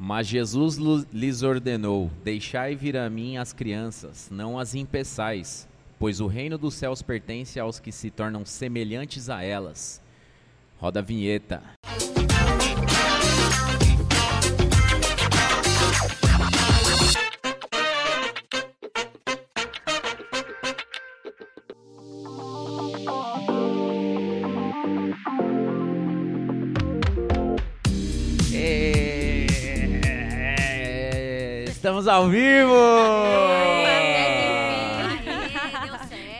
Mas Jesus lhes ordenou: Deixai vir a mim as crianças, não as impeçais, pois o reino dos céus pertence aos que se tornam semelhantes a elas. Roda a vinheta. Estamos ao vivo!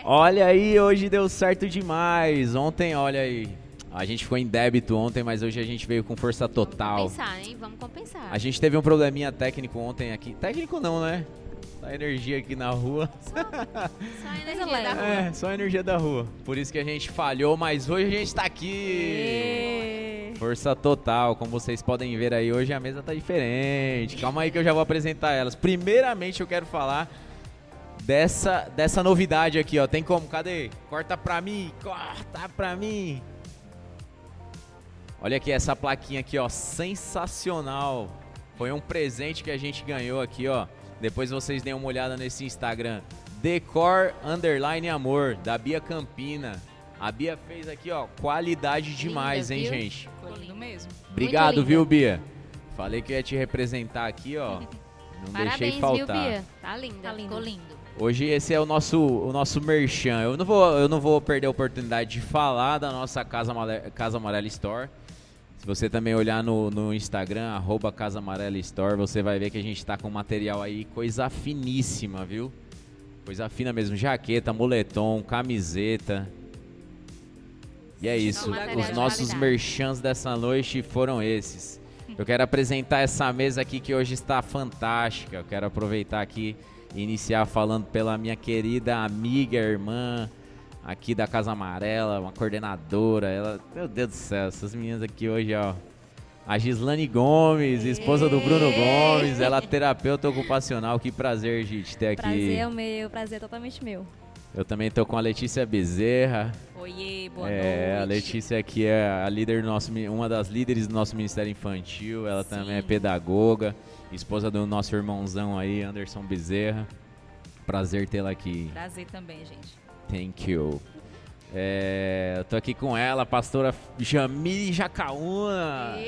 Olha aí, hoje deu certo demais. Ontem, olha aí. A gente ficou em débito ontem, mas hoje a gente veio com força total. Compensar, hein? Vamos compensar. A gente teve um probleminha técnico ontem aqui. Técnico não, né? A energia aqui na rua. Só a energia da rua. É, só a energia da rua. Por isso que a gente falhou, mas hoje a gente tá aqui. Força total, como vocês podem ver aí, hoje a mesa tá diferente. Calma aí que eu já vou apresentar elas. Primeiramente eu quero falar dessa, dessa novidade aqui, ó. Tem como? Cadê? Corta pra mim, corta pra mim. Olha aqui essa plaquinha aqui, ó, sensacional. Foi um presente que a gente ganhou aqui, ó. Depois vocês deem uma olhada nesse Instagram. Decor Underline Amor, da Bia Campina. A Bia fez aqui, ó, qualidade demais, hein, viu? gente? Ficou lindo mesmo. Obrigado, linda. viu, Bia? Falei que eu ia te representar aqui, ó. Não Parabéns, deixei viu, faltar. Bia? Tá linda. Tá lindo. Ficou lindo. Hoje esse é o nosso, o nosso merchan. Eu não, vou, eu não vou perder a oportunidade de falar da nossa Casa Amarela, Casa Amarela Store. Se você também olhar no, no Instagram, arroba Casa Amarela Store, você vai ver que a gente tá com material aí, coisa finíssima, viu? Coisa fina mesmo, jaqueta, moletom, camiseta. E é isso, os nossos merchans dessa noite foram esses. Eu quero apresentar essa mesa aqui que hoje está fantástica. Eu quero aproveitar aqui e iniciar falando pela minha querida amiga, irmã, aqui da Casa Amarela, uma coordenadora. Ela, meu Deus do céu, essas meninas aqui hoje, ó. A Gislane Gomes, esposa do Bruno Gomes, ela é terapeuta ocupacional. Que prazer de te ter aqui. Prazer é meu, prazer é totalmente meu. Eu também tô com a Letícia Bezerra. Oiê, boa é, noite. a Letícia aqui é a líder do nosso, uma das líderes do nosso Ministério Infantil. Ela também é Sim. pedagoga, esposa do nosso irmãozão aí, Anderson Bezerra. Prazer tê-la aqui. Prazer também, gente. Thank you. É, eu tô aqui com ela, a pastora Jamile Jacaúna.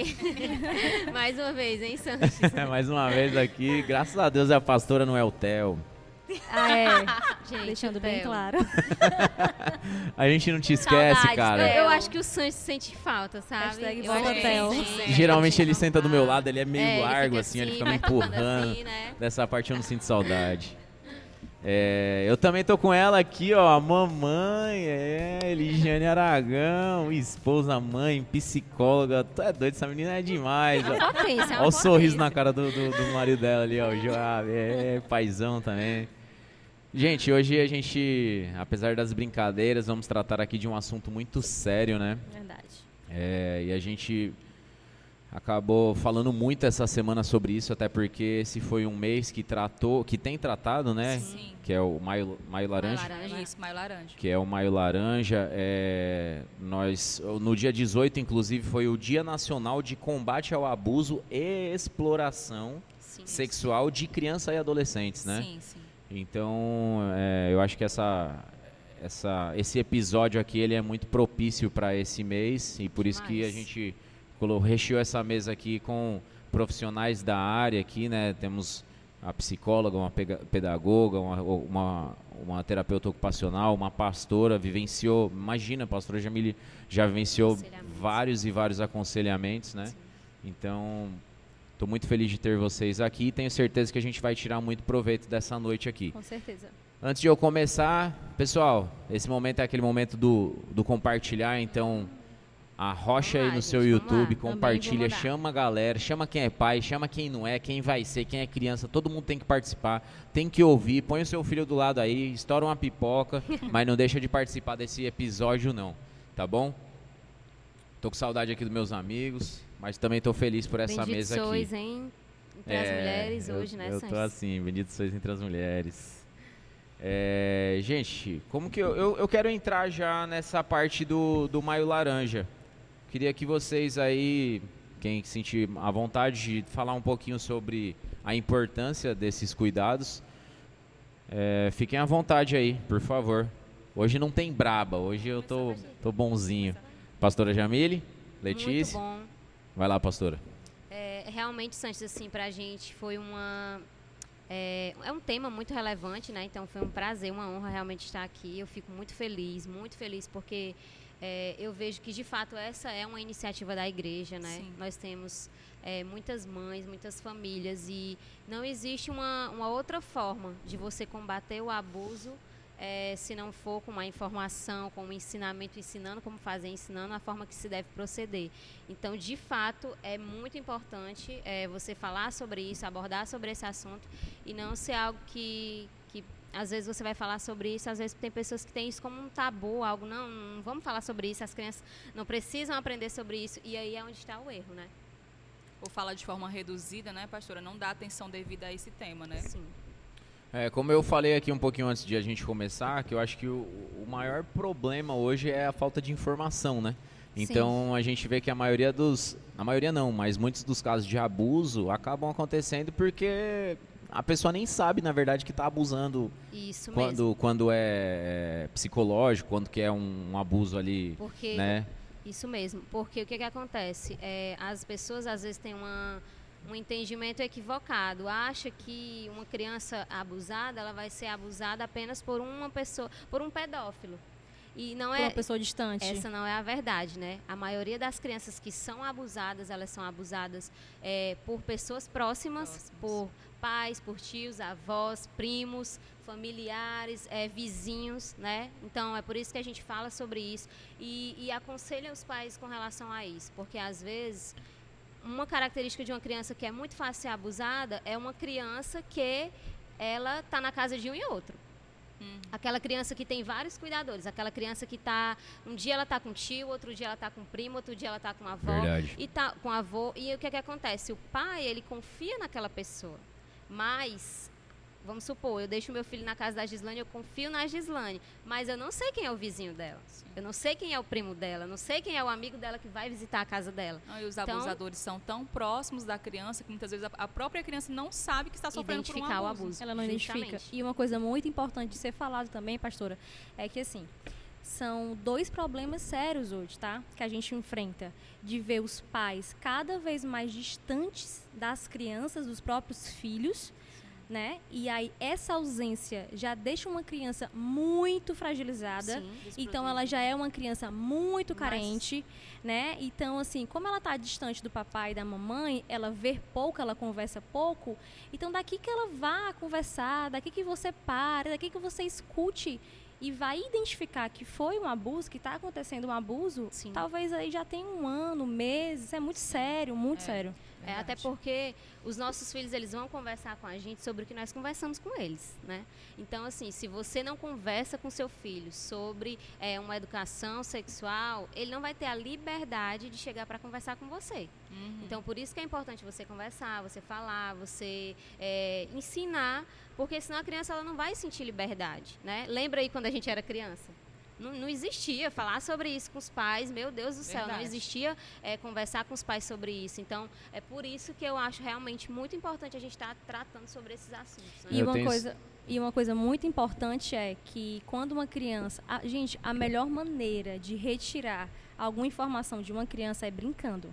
Mais uma vez, hein, Sanches? Mais uma vez aqui. Graças a Deus a pastora não é Theo. Ah, é. Gente, Deixando bem Theo. claro. A gente não te esquece, Saudades, cara. Eu, eu acho que o Sanches sente falta, sabe? Hashtag Eu volta acho que Theo. ele sente. Geralmente ele senta do meu lado, ele é meio É, ele largo fica assim, ele assim, fica me vai falando empurrando. assim, né? Dessa parte eu não sinto saudade. É, eu também tô com ela aqui, ó, a mamãe, é, Eligiane Aragão, esposa, mãe, psicóloga. Tu é doido, essa menina é demais. ó. Potência, é uma Olha o sorriso na cara do, do, do marido dela ali, ó, o Joab, é, paizão também. Gente, hoje a gente, apesar das brincadeiras, vamos tratar aqui de um assunto muito sério, né? Verdade. É, e a gente acabou falando muito essa semana sobre isso, até porque esse foi um mês que tratou, que tem tratado, né? Sim. Que é o Maio, Maio Laranja. Laranja. Isso, maio laranja. Que é o Maio Laranja. É, nós, no dia 18, inclusive, foi o Dia Nacional de Combate ao Abuso e Exploração Sim. Sexual de Crianças e Adolescentes, né? Sim, sim. Então, é, eu acho que essa, essa, esse episódio aqui ele é muito propício para esse mês e por isso que a gente recheou essa mesa aqui com profissionais da área aqui, né? Temos a psicóloga, uma pedagoga, uma, uma, uma terapeuta ocupacional, uma pastora, vivenciou, imagina, a pastora Jamile já vivenciou vários e vários aconselhamentos, né? Então, Tô muito feliz de ter vocês aqui e tenho certeza que a gente vai tirar muito proveito dessa noite aqui. Com certeza. Antes de eu começar, pessoal, esse momento é aquele momento do, do compartilhar, então arrocha aí lá, no seu gente. YouTube, compartilha, chama a galera, chama quem é pai, chama quem não é, quem vai ser, quem é criança, todo mundo tem que participar, tem que ouvir, põe o seu filho do lado aí, estoura uma pipoca, mas não deixa de participar desse episódio não, tá bom? Tô com saudade aqui dos meus amigos, mas também tô feliz por essa Bendito mesa aqui. sois, hein? Entre as É, mulheres eu- hoje, né, Eu tô Sanches? assim, bendito sois entre as mulheres. É, gente, como que eu, eu, eu quero entrar já nessa parte do, do Maio Laranja. Queria que vocês aí quem sentir a vontade de falar um pouquinho sobre a importância desses cuidados, é, fiquem à vontade aí, por favor. Hoje não tem braba, hoje eu tô, tô bonzinho. Pastora Jamile, Letícia. Muito bom. Vai lá, pastora. É, realmente, Santos, assim, pra gente foi uma... É, é um tema muito relevante, né? Então foi um prazer, uma honra realmente estar aqui. Eu fico muito feliz, muito feliz, porque é, eu vejo que de fato essa é uma iniciativa da igreja, né? Sim. Nós temos é, muitas mães, muitas famílias e não existe uma, uma outra forma de você combater o abuso é, se não for com uma informação, com um ensinamento, ensinando como fazer, ensinando a forma que se deve proceder. Então, de fato, é muito importante é, você falar sobre isso, abordar sobre esse assunto e não ser algo que, que às vezes você vai falar sobre isso, às vezes tem pessoas que têm isso como um tabu, algo, não, não vamos falar sobre isso, as crianças não precisam aprender sobre isso, e aí é onde está o erro, né? Ou fala de forma reduzida, né, pastora? Não dá atenção devida a esse tema, né? Sim. É, como eu falei aqui um pouquinho antes de a gente começar, que eu acho que o, o maior problema hoje é a falta de informação, né? Então a gente vê que a maioria dos. A maioria não, mas muitos dos casos de abuso acabam acontecendo porque a pessoa nem sabe, na verdade, que está abusando Isso mesmo. quando, quando é, é psicológico, quando que é um, um abuso ali, Porque né? Isso mesmo, porque o que, que acontece? É, as pessoas às vezes têm uma, um entendimento equivocado, acha que uma criança abusada ela vai ser abusada apenas por uma pessoa, por um pedófilo. E não Por é uma pessoa distante. essa não é a verdade, né? A maioria das crianças que são abusadas, elas são abusadas é, por pessoas próximas, Próximas. por pais, por tios, avós, primos, familiares, é, vizinhos, né? Então é por isso que a gente fala sobre isso e, e aconselha os pais com relação a isso, porque às vezes uma característica de uma criança que é muito fácil ser abusada é uma criança que ela está na casa de um e outro. Hum. Aquela criança que tem vários cuidadores, aquela criança que tá um dia ela tá com tio, outro dia ela tá com primo, outro dia ela tá com avó Verdade. e tá com avô. E o que é que acontece? O pai, ele confia naquela pessoa. Mas vamos supor, eu deixo meu filho na casa da Gislane, eu confio na Gislane, mas eu não sei quem é o vizinho dela. Eu não sei quem é o primo dela, eu não sei quem é o amigo dela que vai visitar a casa dela. Ah, e os Então- abusadores são tão próximos da criança que muitas vezes a, própria criança não sabe que está sofrendo por um Identificar o abuso. abuso. Ela não identifica. Justamente. E uma coisa muito importante de ser falado também, pastora, é que assim, são dois problemas sérios hoje, tá? Que a gente enfrenta. De ver os pais cada vez mais distantes das crianças, dos próprios filhos, né? E aí essa ausência já deixa uma criança muito fragilizada. Sim. Então ela já é uma criança muito Mas- carente, né? Então assim, como ela está distante do papai e da mamãe, ela vê pouco, ela conversa pouco. Então daqui que ela vá conversar, daqui que você pare, daqui que você escute e vai identificar que foi um abuso, que está acontecendo um abuso, Sim. talvez aí já tem um ano, meses, é muito sério, muito É. sério. É, até porque os nossos filhos eles vão conversar com a gente sobre o que nós conversamos com eles, né? Então assim, se você não conversa com seu filho sobre é, uma educação sexual, ele não vai ter a liberdade de chegar para conversar com você. Uhum. Então por isso que é importante você conversar, você falar, você é, ensinar, porque senão a criança ela não vai sentir liberdade, né? Lembra aí quando a gente era criança? Não, não existia falar sobre isso com os pais, meu Deus do céu, não Verdade. existia é, conversar com os pais sobre isso. Então, é por isso que eu acho realmente muito importante a gente estar tratando sobre esses assuntos. né? E uma, coisa, e uma coisa muito importante é que quando uma criança. a- gente, a melhor maneira de retirar alguma informação de uma criança é brincando.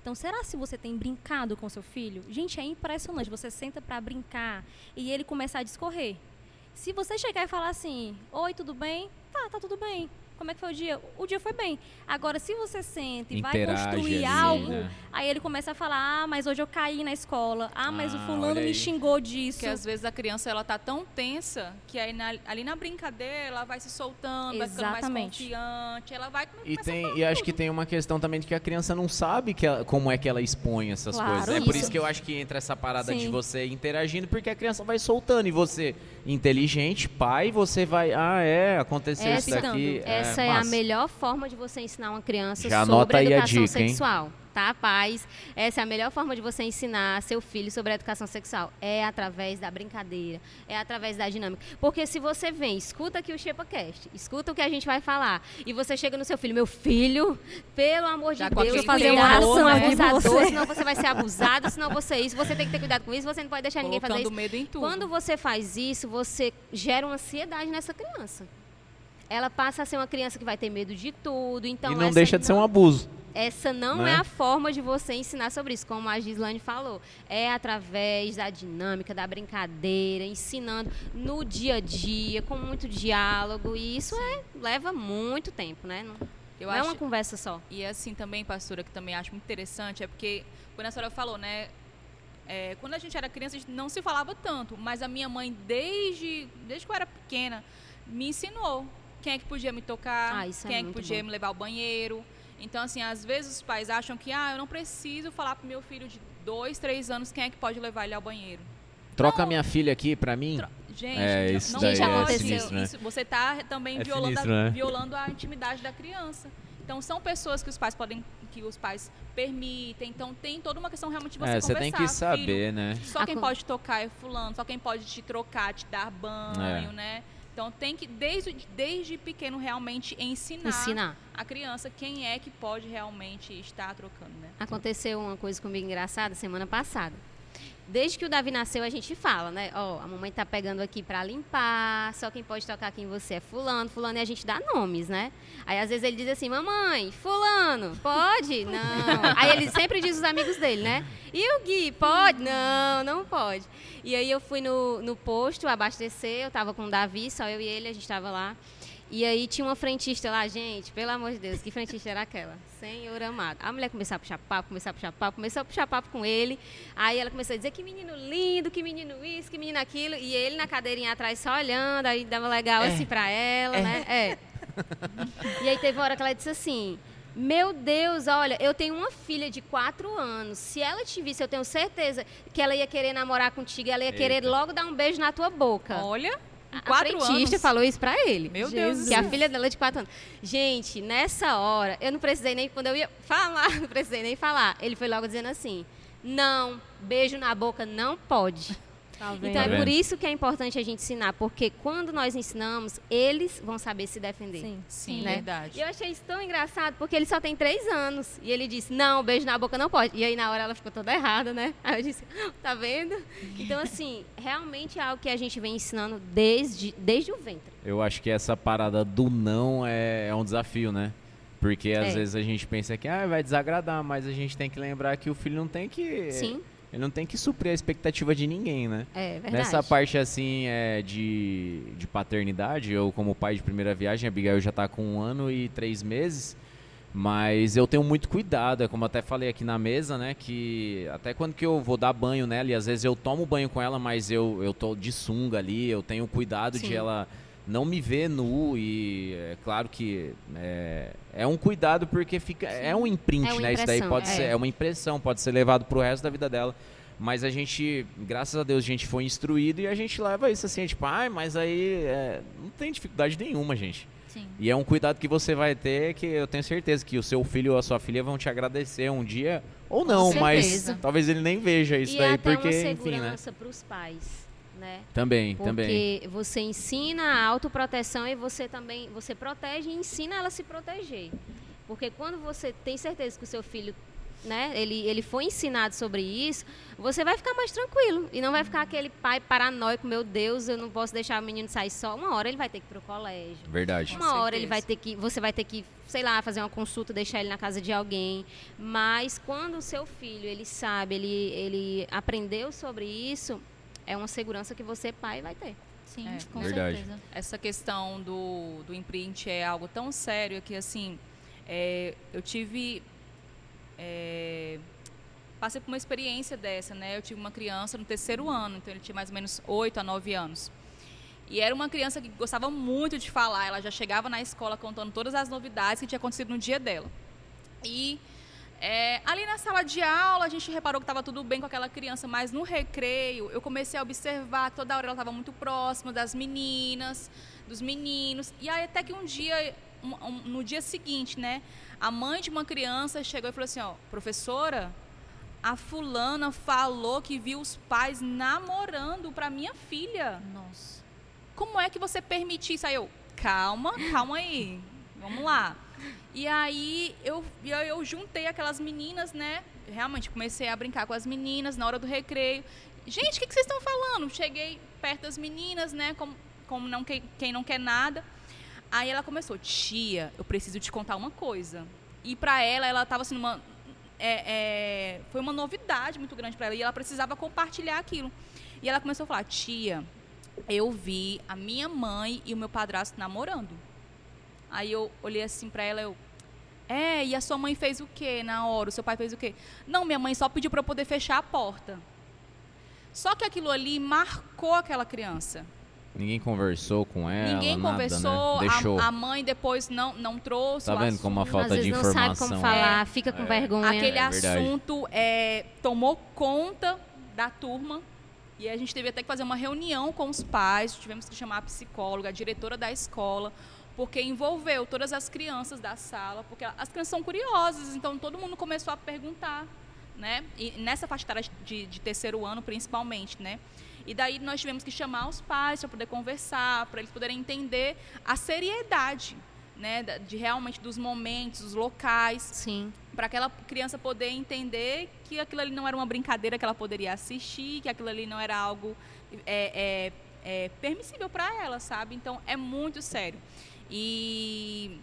Então, será se você tem brincado com seu filho? Gente, é impressionante. Você senta para brincar e ele começa a discorrer. Se você chegar e falar assim: Oi, tudo bem? Tá, tá tudo bem. Como é que foi o dia? O dia foi bem. Agora, se você senta e vai Interage construir ali, algo, né? aí ele começa a falar: Ah, mas hoje eu caí na escola. Ah, mas Ah, o fulano me xingou disso. Porque às vezes a criança ela tá tão tensa que aí na- ali na brincadeira ela vai se soltando, vai ficando mais Exatamente. confiante, ela vai E, tem, falar e acho que tem uma questão também de que a criança não sabe que ela- como é que ela expõe essas Claro, coisas. É por isso. que eu acho que entra essa parada de Sim. você interagindo, porque a criança vai soltando e você, inteligente, pai, você vai. Ah, é, aconteceu Essa- isso daqui. Essa é, a massa. melhor forma de você ensinar uma criança Já sobre a educação dica, hein? sexual. tá, pais? Essa é a melhor forma de você ensinar seu filho sobre a educação sexual. É através da brincadeira, é através da dinâmica. Porque se você vem, escuta aqui o ShepaCast, escuta o que a gente vai falar, e você chega no seu filho, meu filho, pelo amor Já de Deus, aquele fazer uma é pra abusador, você. senão você vai ser abusado, senão você isso, você tem que ter cuidado com isso, você não pode deixar ninguém fazer Colocando isso. medo em tudo. Quando você faz isso, você gera uma ansiedade nessa criança. Ela passa a ser uma criança que vai ter medo de tudo. Então e não essa deixa de ser um abuso. Essa não né? é a forma de você ensinar sobre isso, como a Gislane falou. É através da dinâmica, da brincadeira, ensinando no dia a dia, com muito diálogo. E isso é, leva muito tempo, né? Não, Eu não é acho, uma conversa só. E assim também, pastora, que também acho muito interessante, é porque, quando a senhora falou, né? é, quando a gente era criança, a gente não se falava tanto, mas a minha mãe, desde, desde que eu era pequena, me ensinou quem é que podia me tocar, Ah, isso é quem é, que muito podia bom. me levar ao banheiro. Então, assim, às vezes os pais acham que, ah, eu não preciso falar pro meu filho de dois, três anos quem é que pode levar ele ao banheiro. Troca minha filha aqui pra mim. Tro- Gente, É, não- isso não daí é pode. sinistro, né? Isso, você tá também É violando, sinistro, a, né? violando a intimidade da criança. Então são pessoas que os pais podem, que os pais permitem. Então tem toda uma questão realmente de você É, você tem que conversar, saber, filho, né? só quem pode tocar é fulano, só quem pode te trocar, te dar banho, É. né? Então tem que desde desde pequeno realmente ensinar, Ensinar. a criança quem é que pode realmente estar trocando, né? Aconteceu uma coisa comigo engraçada semana passada. Desde que o Davi nasceu, a gente fala, né? Ó, a mamãe tá pegando aqui pra limpar, só quem pode tocar aqui em você é fulano, fulano, e a gente dá nomes, né? Aí às vezes ele diz assim, mamãe, fulano, pode? Não. Aí ele sempre diz os amigos dele, né? E o Gui, pode? Não, não pode. E aí eu fui no, no posto abastecer, eu tava com o Davi, só eu e ele, a gente tava lá. E aí tinha uma frentista lá, gente, pelo amor de Deus, que frentista era aquela? Senhor amado. A mulher começou a puxar papo, começou a puxar papo, começou a puxar papo com ele. Aí ela começou a dizer que menino lindo, que menino isso, que menino aquilo. E ele na cadeirinha atrás só olhando, aí dava legal assim pra ela, né? É. E aí teve uma hora que ela disse assim. Meu Deus, olha, eu tenho uma filha de quatro anos. Se ela te visse, eu tenho certeza que ela ia querer namorar contigo, ela ia querer Eita. logo dar um beijo na tua boca. Olha, A quatro frentista anos. falou isso pra ele. Meu Deus do Que a filha dela é de 4 anos. Gente, nessa hora, eu não precisei nem, quando eu ia falar, não precisei nem falar. Ele foi logo dizendo assim: não, beijo na boca não pode. Tá? Então Tá é vendo? por isso que é importante a gente ensinar, porque quando nós ensinamos, eles vão saber se defender. Sim. Sim, né? verdade. E eu achei isso tão engraçado, porque ele só tem três anos. E ele disse, não, beijo na boca não pode. E aí na hora ela ficou toda errada, né? Aí eu disse, tá vendo? Então, assim, realmente é algo que a gente vem ensinando desde, desde o ventre. Eu acho que essa parada do não é, é um desafio, né? Porque às É. vezes a gente pensa que ah, vai desagradar, mas a gente tem que lembrar que o filho não tem que. Sim, Ele não tem que suprir a expectativa de ninguém, né? é verdade. Nessa parte assim é, de, de paternidade, eu como pai de primeira viagem, a Abigail já tá com um ano e três meses, mas eu tenho muito cuidado, é como até falei aqui na mesa, né, que até quando que eu vou dar banho nela, e às vezes eu tomo banho com ela, mas eu, eu tô de sunga ali, eu tenho cuidado de Sim. ela não me ver nu e é claro que é, é um cuidado porque fica é um imprint, É né? Isso daí pode é. ser é uma impressão, pode ser levado pro resto da vida dela. Mas a gente, graças a Deus, a gente foi instruído e a gente leva isso assim, tipo, ai, mas aí é, não tem dificuldade nenhuma, gente. Sim. E é um cuidado que você vai ter que eu tenho certeza que o seu filho ou a sua filha vão te agradecer um dia ou não, mas talvez ele nem veja isso e daí, é até porque, uma enfim, né? segurança para os pais, né? Também, também. Porque você ensina a autoproteção e você também, você protege e ensina ela a se proteger. Porque quando você tem certeza que o seu filho, né, ele, ele foi ensinado sobre isso, você vai ficar mais tranquilo. E não vai ficar aquele pai paranoico, meu Deus, eu não posso deixar o menino sair só. Uma hora ele vai ter que ir pro colégio. Verdade. Uma Com hora ele certeza. vai ter que, você vai ter que, sei lá, fazer uma consulta, deixar ele na casa de alguém. Mas quando o seu filho, ele sabe, ele, ele aprendeu sobre isso, é uma segurança que você, pai, vai ter. Sim, É, com verdade. certeza. essa questão do, do imprint é algo tão sério que assim é, eu tive é, passei por uma experiência dessa né eu tive uma criança no terceiro ano então ele tinha mais ou menos 8 a 9 anos e era uma criança que gostava muito de falar ela já chegava na escola contando todas as novidades que tinha acontecido no dia dela e é, ali na sala de aula, a gente reparou que estava tudo bem com aquela criança, mas no recreio, eu comecei a observar que toda hora ela estava muito próxima das meninas, dos meninos. E aí, até que um dia, um- um- no dia seguinte, né? A mãe de uma criança chegou e falou assim, ó, professora, a fulana falou que viu os pais namorando para minha filha. Nossa. Como é que você permite isso? Aí eu, calma, calma aí, vamos lá. E aí eu, e aí eu juntei aquelas meninas, né? Realmente comecei a brincar com as meninas na hora do recreio. Gente, o que, que vocês estão falando? Cheguei perto das meninas, né? Como, como não, quem, quem não quer nada. Aí ela começou, tia, eu preciso te contar uma coisa. E pra ela, ela estava assim, numa, é, é, foi uma novidade muito grande para ela e ela precisava compartilhar aquilo. E ela começou a falar: Tia, eu vi a minha mãe e o meu padrasto namorando. Aí eu olhei assim para ela, eu. É, e a sua mãe fez o quê na hora? O seu pai fez o quê? Não, minha mãe só pediu para eu poder fechar a porta. Só que aquilo ali marcou aquela criança. Ninguém conversou com ela, Ninguém nada, conversou, né? Deixou. a, a mãe depois não, não trouxe. Tá o vendo como a assunto. falta Às de vezes não sabe informação. como falar, fica com É. vergonha. Aquele É assunto é, tomou conta da turma e a gente teve até que fazer uma reunião com os pais, tivemos que chamar a psicóloga, a diretora da escola, porque envolveu todas as crianças da sala, porque as crianças são curiosas, então todo mundo começou a perguntar, né? E nessa faixa etária de, de terceiro ano, principalmente, né? E daí nós tivemos que chamar os pais para poder conversar, para eles poderem entender a seriedade, né? De realmente dos momentos, dos locais Sim. para aquela criança poder entender que aquilo ali não era uma brincadeira que ela poderia assistir, que aquilo ali não era algo é, é, é, permissível para ela, sabe? Então é muito sério. E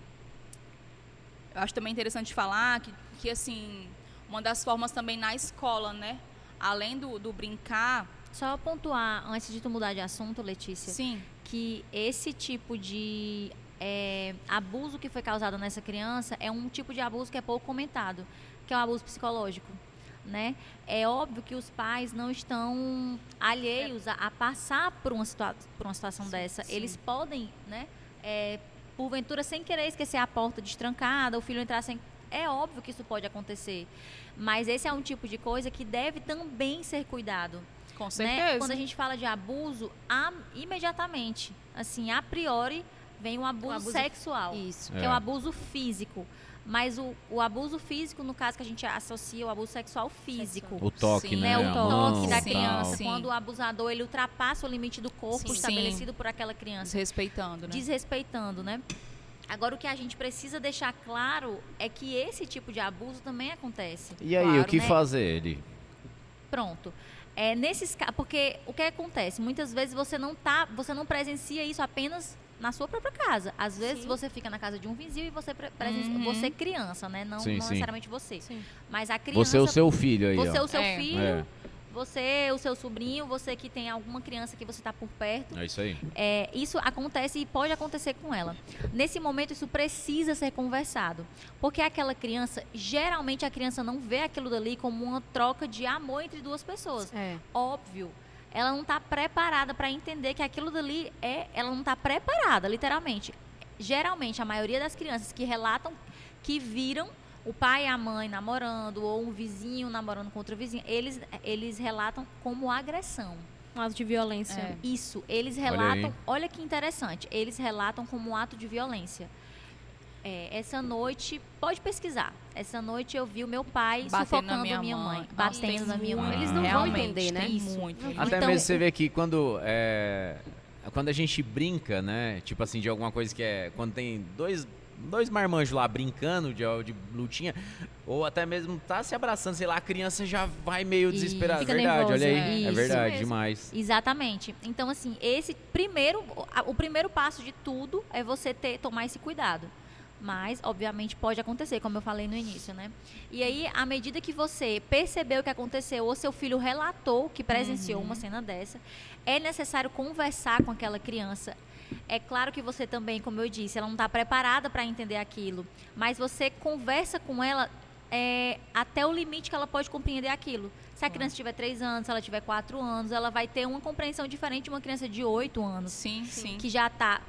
eu acho também interessante falar que, que assim, uma das formas também na escola, né? Além do, do brincar, Só pontuar, antes de tu mudar de assunto, Letícia, sim, que esse tipo de é, abuso que foi causado nessa criança é um tipo de abuso que é pouco comentado, que é o abuso psicológico. Né? É óbvio que os pais não estão alheios a, a passar por uma, situa por uma situação dessa. sim. Eles podem, né, é, porventura, sem querer esquecer a porta destrancada, o filho entrar sem. É óbvio que isso pode acontecer. Mas esse é um tipo de coisa que deve também ser cuidado com né? certeza. Quando a gente fala de abuso, a- imediatamente, assim, a priori, vem o abuso, abuso- sexual, Isso. que é É. o abuso físico. Mas o, o abuso físico, no caso que a gente associa o abuso sexual físico. O toque, Sim. né? Né, o toque mão, da criança, Sim. quando o abusador ele ultrapassa o limite do corpo Sim. estabelecido por aquela criança, Desrespeitando, né? desrespeitando, né? Agora o que a gente precisa deixar claro é que esse tipo de abuso também acontece. E aí, Claro, o que né? fazer? Ele Pronto. É, nesses porque o que acontece? Muitas vezes você não tá, você não presencia isso apenas na sua própria casa. Às vezes Sim. você fica na casa de um vizinho e você pre- presencia, Uhum. você criança, né? Não, Sim, não sim. necessariamente você. Sim. Mas a criança Você é o seu filho aí, você é ó. o seu É. filho, É. você, o seu sobrinho, você que tem alguma criança que você está por perto. É isso aí. É, isso acontece e pode acontecer com ela. Nesse momento, isso precisa ser conversado. Porque aquela criança, geralmente a criança não vê aquilo dali como uma troca de amor entre duas pessoas. É. Óbvio. Ela não está preparada para entender que aquilo dali é. Ela não está preparada, literalmente. Geralmente, a maioria das crianças que relatam que viram o pai e a mãe namorando, ou um vizinho namorando com outro vizinho, eles, eles relatam como agressão. Um ato de violência. É. Isso, eles Olha relatam. Olha, que interessante. Eles relatam como um ato de violência. É, essa noite, pode pesquisar. Essa noite eu vi o meu pai Batendo sufocando na minha minha mãe. mãe. Batendo na minha mãe. Eles não vão Realmente, entender, né? Isso. muito. Até Então- mesmo você vê que quando é, quando a gente brinca, né? Tipo assim, de alguma coisa que é. Quando tem dois, dois marmanjos lá brincando de, de lutinha, ou até mesmo tá se abraçando, sei lá, a criança já vai meio desesperada. Fica verdade, nervosa, olha aí. É Isso verdade, mesmo. demais. Exatamente. Então, assim, esse primeiro, o primeiro passo de tudo é você ter, tomar esse cuidado. Mas, obviamente, pode acontecer, como eu falei no início, né? E aí, à medida que você percebeu o que aconteceu, ou seu filho relatou que presenciou uma cena dessa, é necessário conversar com aquela criança. É claro que você também, como eu disse, ela não está preparada para entender aquilo, mas você conversa com ela é, até o limite que ela pode compreender aquilo. Se a criança tiver 3 anos, se ela tiver 4 anos, ela vai ter uma compreensão diferente de uma criança de 8 anos Sim, sim. que já está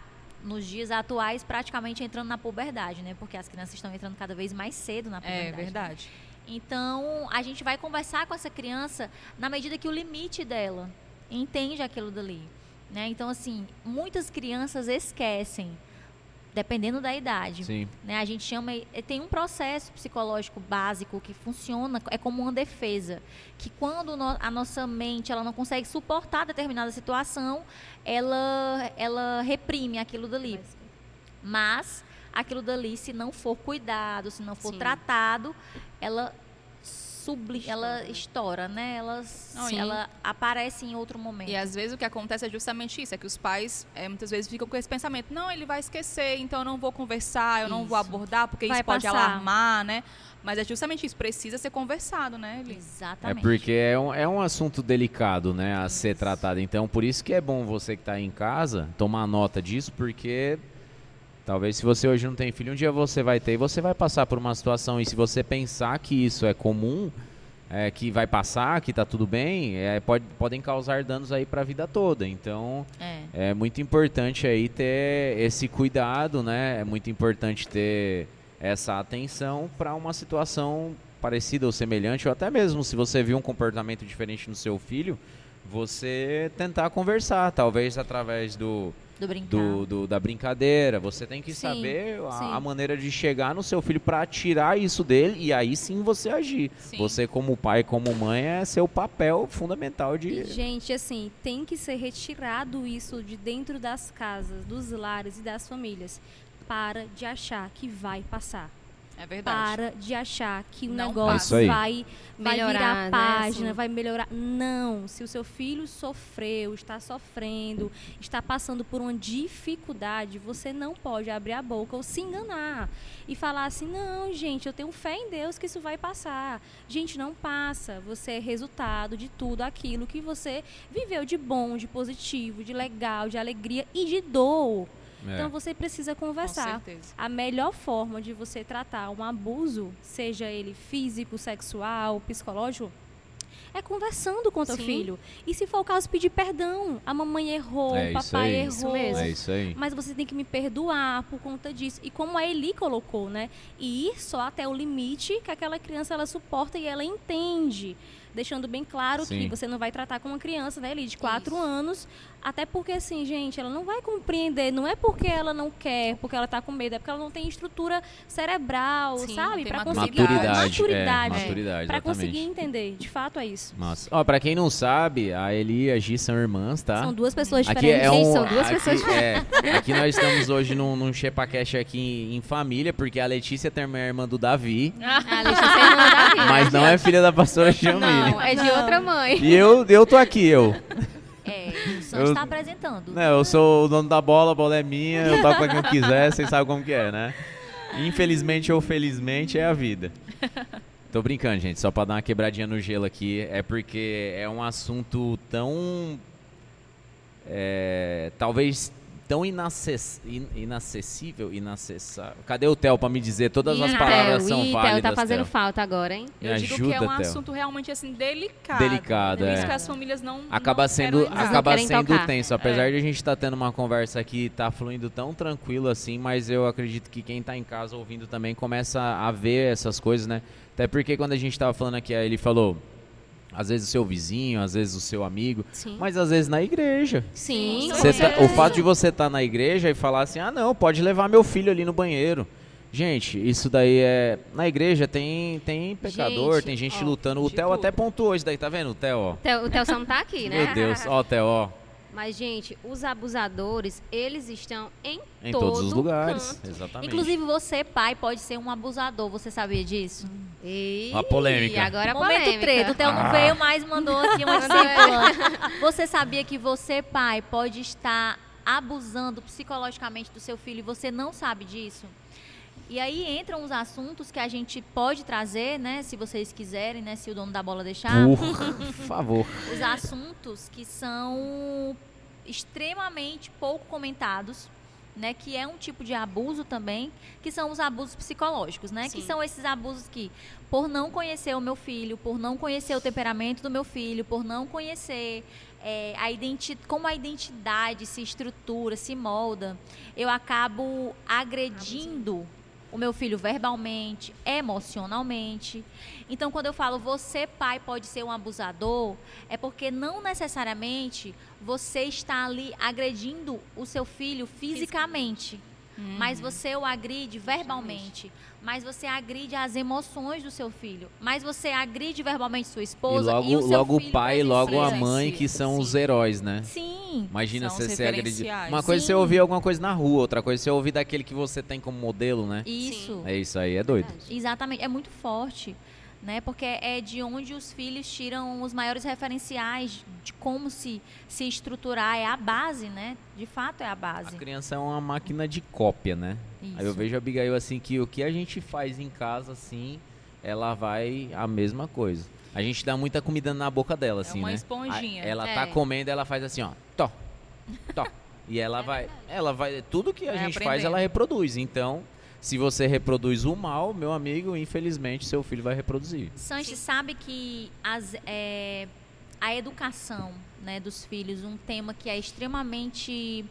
nos dias atuais praticamente entrando na puberdade, né? Porque as crianças estão entrando cada vez mais cedo na puberdade. É verdade. Então, a gente vai conversar com essa criança na medida que o limite dela entende aquilo dali, né? Então, assim, muitas crianças esquecem dependendo da idade. Sim. Né? A gente chama, eh, tem um processo psicológico básico que funciona, é como uma defesa, que quando no- a nossa mente ela não consegue suportar determinada situação, ela, ela reprime aquilo dali. Mas aquilo dali, se não for cuidado, se não for Sim. tratado, ela subli, ela estoura, né? Ela, sim, ela aparece em outro momento. E às vezes o que acontece é justamente isso, é que os pais eh, muitas vezes ficam com esse pensamento, não, ele vai esquecer, então eu não vou conversar, eu não vou Isso. abordar, porque Vai isso pode passar. alarmar, né? Mas é justamente isso, precisa ser conversado, né, Eli? É Exatamente. porque é um, é um assunto delicado, né, a ser tratado. Então, por isso que é bom você que está em casa tomar nota disso, porque talvez se você hoje não tem filho, um dia você vai ter e você vai passar por uma situação. E se você pensar que isso é comum, é, que vai passar, que tá tudo bem, é, pode, podem causar danos aí para a vida toda. Então, É. é muito importante aí ter esse cuidado, né? É muito importante ter essa atenção para uma situação parecida ou semelhante, ou até mesmo se você viu um comportamento diferente no seu filho, você tentar conversar, talvez através do, Do do, do- da brincadeira. Você tem que Sim, saber a, sim. a maneira de chegar no seu filho para tirar isso dele e aí sim você agir. Sim. Você como pai, como mãe é seu papel fundamental de E, gente, assim, tem que ser retirado isso de dentro das casas, dos lares e das famílias. Para de achar que vai passar. É verdade. Para de achar que o Não negócio passa. Aí. vai, vai Melhorar, virar né, página, assim. vai melhorar. Não. Se o seu filho sofreu, está sofrendo, está passando por uma dificuldade, você não pode abrir a boca ou se enganar e falar assim: não, gente, eu tenho fé em Deus que isso vai passar. Gente, não passa. Você é resultado de tudo aquilo que você viveu de bom, de positivo, de legal, de alegria e de dor. É. Então você precisa Com conversar. certeza. A melhor forma de você tratar um abuso, seja ele físico, sexual, psicológico, é conversando com teu Sim. filho. E se for o caso, pedir perdão. A mamãe errou, É o isso papai aí. errou. Isso mesmo. É isso aí. Mas você tem que me perdoar por conta disso. E como a Eli colocou, né? E ir só até o limite que aquela criança ela suporta e ela entende. Deixando bem claro Sim. que você não vai tratar com uma criança, né, Eli, de quatro Isso. anos. Até porque, assim, gente, ela não vai compreender. Não é porque ela não quer, porque ela tá com medo. É porque ela não tem estrutura cerebral, Sim, sabe? maturidade. conseguir. Maturidade, Maturidade. é, maturidade, Pra exatamente. conseguir entender. De fato, é isso. Massa. Ó, pra quem não sabe, a Eli e a Gi são irmãs, tá? São duas pessoas Aqui diferentes. é um, são duas aqui, pessoas é, aqui nós estamos hoje num, num Chepacast aqui em, em família, porque a Letícia também é irmã do Davi, A Letícia é irmã da Davi. mas não é filha da pastora Jamile. Não, é de Não. outra mãe. E eu, eu tô aqui, eu. É, o Sam Eu- está apresentando. Né, eu sou o dono da bola, a bola é minha, eu toco pra quem eu quiser, vocês sabem como que é, né? Infelizmente ou felizmente é a vida. Tô brincando, gente, só pra dar uma quebradinha no gelo aqui, é porque é um assunto tão. é, talvez tão inacess, in- inacessível, inacessável. Cadê o Theo pra me dizer? Todas as Ih, palavras Theo, são ih, válidas. Theo tá fazendo Theo. falta agora, hein? Me Eu digo ajuda, que é um Theo. assunto realmente assim delicado. Delicado, Por isso é. que as famílias não acaba não sendo, acaba sendo tocar. tenso. Apesar É. de a gente estar tendo uma conversa aqui, tá fluindo tão tranquilo assim, mas eu acredito que quem tá em casa ouvindo também começa a ver essas coisas, né? Até porque quando a gente tava falando aqui, aí ele falou, às vezes o seu vizinho, às vezes o seu amigo, Sim. mas às vezes na igreja. Sim. Tá- o fato de você estar na igreja e falar assim, ah não, pode levar meu filho ali no banheiro. Gente, isso daí é. Na igreja tem, tem pecador, Gente, tem gente ó, lutando. O Theo até pontuou isso daí, tá vendo? O Theo, ó. Theo- O Theo só não tá aqui, né? Meu Deus, ó, o Theo, ó. Mas, gente, os abusadores, eles estão em, Em todo todos os lugares. canto. Exatamente. Inclusive, você, pai, pode ser um abusador. Você sabia disso? Ih, Uma polêmica. Agora é Momento polêmica. treta. O Theo não veio, mas mandou aqui uma discípula. Você sabia que você, pai, pode estar abusando psicologicamente do seu filho e você não sabe disso? E aí entram os assuntos que a gente pode trazer, né? Se vocês quiserem, né? Se o dono da bola deixar. Por favor. os assuntos que são extremamente pouco comentados, né, que é um tipo de abuso também, que são os abusos psicológicos, né, que Sim. são esses abusos que, por não conhecer o meu filho, por não conhecer o temperamento do meu filho, por não conhecer é, a identi como a identidade se estrutura, se molda, eu acabo agredindo o meu filho verbalmente, emocionalmente. Então, quando eu falo você, pai, pode ser um abusador, é porque não necessariamente você está ali agredindo o seu filho fisicamente. Mas você o agride verbalmente, mas você agride as emoções do seu filho, mas você agride verbalmente sua E esposa logo, e o seu logo filho o pai e logo a mãe, que são os Sim. heróis, né? Sim. Imagina São você os ser agredido. Uma coisa é você Sim. ouvir alguma coisa na rua, outra coisa é você ouvir daquele que você tem como modelo, né? Isso. É isso aí, é doido. Verdade. Exatamente, é muito forte, né? Porque é de onde os filhos tiram os maiores referenciais de como se se estruturar, é a base, né? De fato é a A base. criança é uma máquina de cópia, né? Aí eu Isso. vejo a Abigail assim que o que a gente faz em casa, assim, ela vai a mesma coisa. A gente dá muita comida na boca dela, assim, uma né? esponjinha. Aí Ela É. tá comendo, ela faz assim, ó, tó, tó. E ela vai, ela vai, tudo que a Vai gente faz, aprendendo. ela reproduz. Então, se você reproduz o mal, meu amigo, infelizmente seu filho vai reproduzir. Sanches sabe que as, é, a educação né, dos filhos, um tema que é extremamente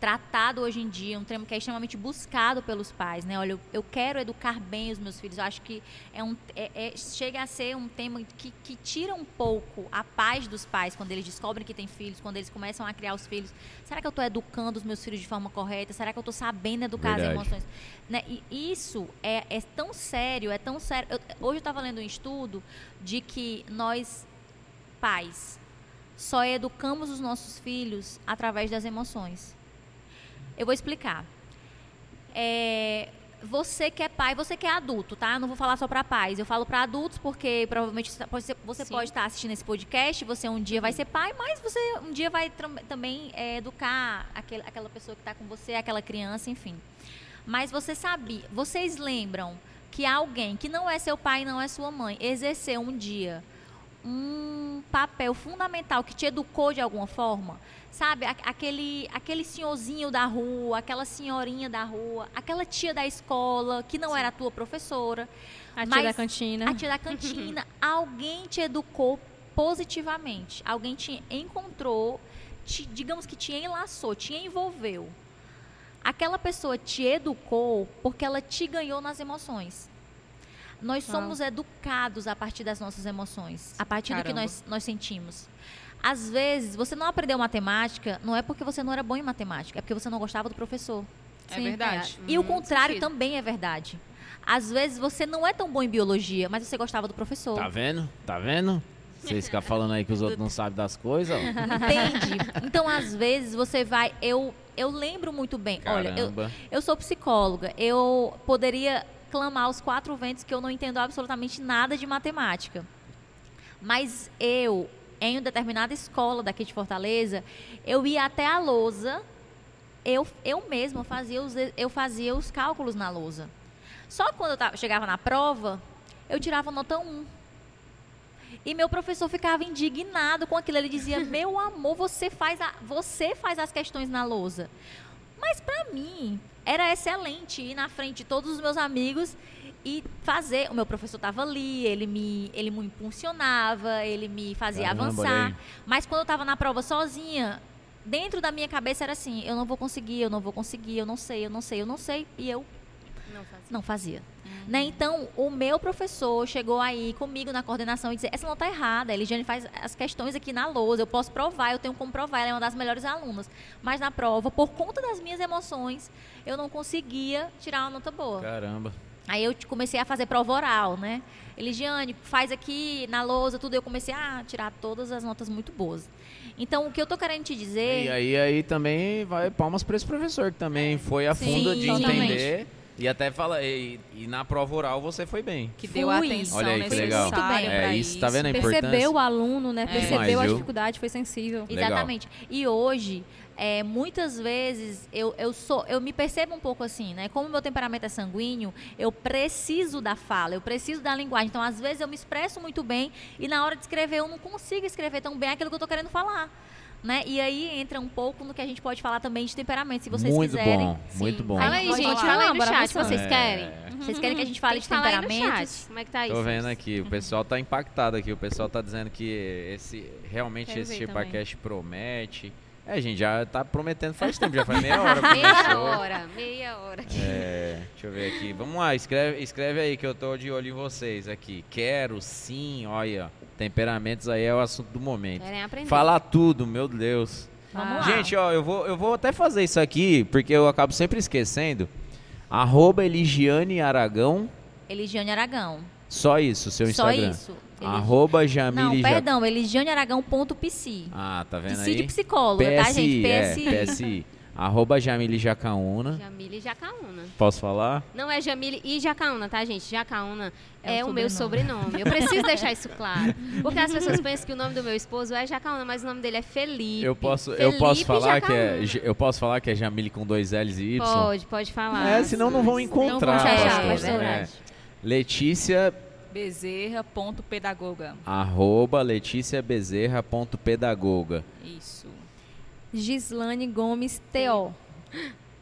tratado hoje em dia, um tema que é extremamente buscado pelos pais, né? Olha, eu, eu quero educar bem os meus filhos. Eu acho que é um, é- é- chega a ser um tema que, que tira um pouco a paz dos pais quando eles descobrem que têm filhos, quando eles começam a criar os filhos. Será que eu estou educando os meus filhos de forma correta? Será que eu estou sabendo educar Verdade. as emoções? Né? E isso é, é tão sério, é tão sério. Eu- hoje eu estava lendo um estudo de que nós, pais, só educamos os nossos filhos através das emoções. Eu vou explicar. É, você que é pai, você que é adulto, tá? Não vou falar só para pais. Eu falo para adultos porque provavelmente você Sim. pode estar assistindo esse podcast, você um dia vai ser pai, mas você um dia vai também é, educar aquele, aquela pessoa que está com você, aquela criança, enfim. Mas você sabia, vocês lembram que alguém que não é seu pai e não é sua mãe exerceu um dia um papel fundamental que te educou de alguma forma? Sabe, aquele, aquele senhorzinho da rua, aquela senhorinha da rua, aquela tia da escola que não era a tua professora, A tia da cantina. a tia da cantina, alguém te educou positivamente, alguém te encontrou, te- digamos que te enlaçou, te envolveu. Aquela pessoa te educou porque ela te ganhou nas emoções. Nós somos educados a partir das nossas emoções, a partir do que Caramba. nós, nós sentimos. Às vezes, você não aprendeu matemática, não é porque você não era bom em matemática, é porque você não gostava do professor. É Sim, verdade. E o Muito contrário sentido. também é verdade. Às vezes você não é tão bom em biologia, mas você gostava do professor. Tá vendo? Tá vendo? Vocês ficam falando aí que os outros não sabem das coisas, ó. Entende? Então, às vezes, você vai. Eu, eu lembro muito bem. Olha, eu, Caramba. eu sou psicóloga. Eu poderia clamar aos quatro ventos que eu não entendo absolutamente nada de matemática. Mas eu, em uma determinada escola daqui de Fortaleza, eu ia até a lousa. Eu, eu mesma fazia os, eu fazia os cálculos na lousa. Só que quando eu tava- chegava na prova, eu tirava nota 1. E meu professor ficava indignado com aquilo. Ele dizia: Meu amor, você faz, a, você faz as questões na lousa. Mas para mim, era excelente ir na frente de todos os meus amigos e fazer. O meu professor estava ali, ele me, ele me impulsionava, ele me fazia Caramba, avançar. Mas quando eu estava na prova sozinha, dentro da minha cabeça era assim: eu não vou conseguir, eu não vou conseguir, eu não sei, eu não sei, eu não sei. E eu Não fazia. não fazia. Né? Então, o meu professor chegou aí comigo na coordenação e disse: essa não está errada, a Eligiane faz as questões aqui na lousa, eu posso provar, eu tenho como provar, ela é uma das melhores alunas. Mas na prova, por conta das minhas emoções, eu não conseguia tirar uma nota boa. Caramba. Aí eu te- comecei a fazer prova oral, né? Eligiane, faz aqui na lousa, tudo. Eu comecei a tirar todas as notas muito boas. Então, o que eu tô querendo te dizer. E aí, aí também vai palmas para esse professor que também foi a fundo Sim, de totalmente. entender. E até fala, e, e na prova oral você foi bem. Que deu a Fui. atenção Olha aí que legal. necessária Muito bem. pra É isso, tá vendo a Percebeu importância? o aluno, né? Percebeu Demais, a dificuldade, foi sensível. Legal. Exatamente. E hoje, é, muitas vezes, eu, eu sou, eu me percebo um pouco assim, né? Como meu temperamento é sanguíneo, eu preciso da fala, eu preciso da linguagem. Então, às vezes, eu me expresso muito bem e na hora de escrever eu não consigo escrever tão bem aquilo que eu estou querendo falar. Né? E aí entra um pouco no que a gente pode falar também de temperamento, se vocês Muito quiserem. bom, muito bom. Fala aí, gente. falar. Fala aí no Bora chat, avançar. vocês querem. É, Vocês querem que a gente fale Tem de chat. Como é que tá isso? Tô vendo aqui, o pessoal tá impactado aqui. O pessoal tá dizendo que esse realmente Quero esse Chipacast promete. É, gente, já tá prometendo faz tempo, já faz meia hora. Meia começou. hora, meia hora. É, deixa eu ver aqui. Vamos lá, escreve, escreve aí que eu tô de olho em vocês aqui. Quero, sim, olha. Temperamentos aí é o assunto do momento. Querem aprender. Falar tudo, meu Deus. Vamos lá. Gente, ó, eu vou, eu vou até fazer isso aqui, porque eu acabo sempre esquecendo. Arroba Eligiane Aragão. Eligiane Aragão. Só isso, seu Só Instagram. isso. Arroba Jamile Não, perdão, eligianearagão.pc. Ah, tá vendo Psi de aí? psicóloga, tá, gente? é, PSI. PSI. Arroba Jamile Jacaúna. Jamile Jacaúna. Posso falar? Não é Jamile e Jacaúna, tá, gente? Jacaúna É é, o o meu sobrenome. Eu preciso deixar isso claro. Porque as pessoas pensam que o nome do meu esposo é Jacaúna, mas o nome dele é Felipe. Eu posso, eu Felipe posso falar que é, Jacaúna. Eu posso falar que é Jamile com dois L's e Y. Pode, pode falar. É, senão não vão encontrar. vão achar, pastor. é verdade. Letícia Bezerra.pedagoga. arroba Letícia Bezerra ponto pedagoga. Isso. Gislane Gomes T.O.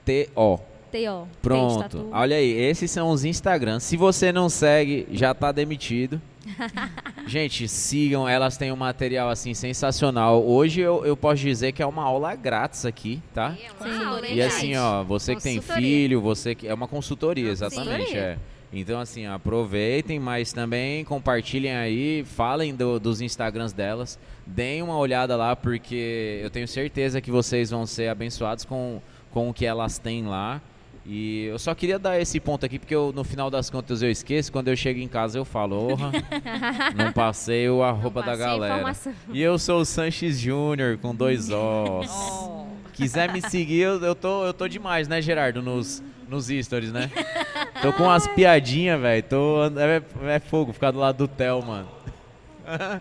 T O. T.O. Pronto. Olha aí, esses são os Instagrams. Se você não segue, já tá demitido. Gente, sigam, elas têm um material assim sensacional. Hoje eu, eu posso dizer que é uma aula grátis aqui, tá? É Sim. uma aula, E assim, ó, você que tem filho, você que é uma consultoria, exatamente, é. Então assim, aproveitem, mas também compartilhem aí, falem do- dos Instagrams delas, deem uma olhada lá porque eu tenho certeza que vocês vão ser abençoados com, com o que elas têm lá. E eu só queria dar esse ponto aqui porque eu, no final das contas eu esqueço, quando eu chego em casa eu falo, orra, não passei o arroba da galera. informação. E eu sou o Sanches Júnior com dois Os. Oh. Quiser me seguir, eu, eu, tô, eu tô demais, né, Gerardo? Nos, nos stories, né? Tô com umas piadinhas, velho. Tô. É, é fogo ficar do lado do Theo, mano.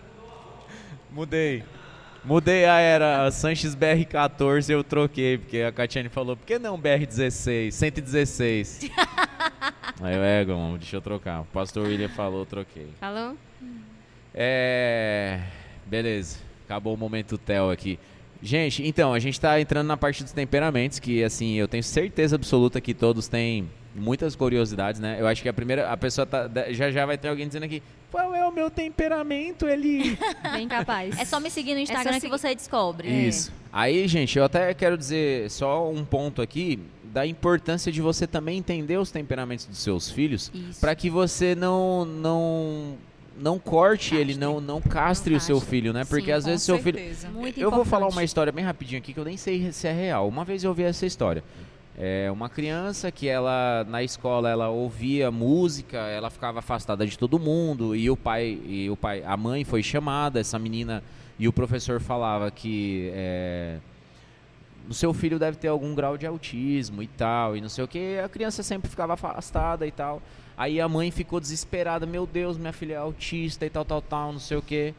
Mudei. Mudei a era a Sanches BR14 eu troquei, porque a Catiane falou, por que não BR16? 116. Aí eu, é, mano, deixa eu trocar. O pastor William falou, eu troquei. Falou? É. Beleza. Acabou o momento Theo aqui. Gente, então, a gente tá entrando na parte dos temperamentos, que assim, eu tenho certeza absoluta que todos têm muitas curiosidades, né? Eu acho que a primeira, a pessoa tá. Já já vai ter alguém dizendo aqui, qual é o meu temperamento, ele. Bem capaz. É só me seguir no Instagram só que você descobre. Isso. Aí, gente, eu até quero dizer só um ponto aqui da importância de você também entender os temperamentos dos seus filhos, para que você não não não corte ele, não não castre Não o seu filho, né? Porque Sim, às vezes seu filho certeza. Muito Eu vou falar uma importante. história bem rapidinho aqui que eu nem sei se é real. Uma vez eu ouvi essa história. É uma criança que ela na escola ela ouvia música, ela ficava afastada de todo mundo e o pai e o pai, a mãe foi chamada, essa menina e o professor falava que é, o seu filho deve ter algum grau de autismo e tal e não sei o que. A criança sempre ficava afastada e tal. Aí a mãe ficou desesperada, meu Deus, minha filha é autista e tal, tal, tal, não sei o que.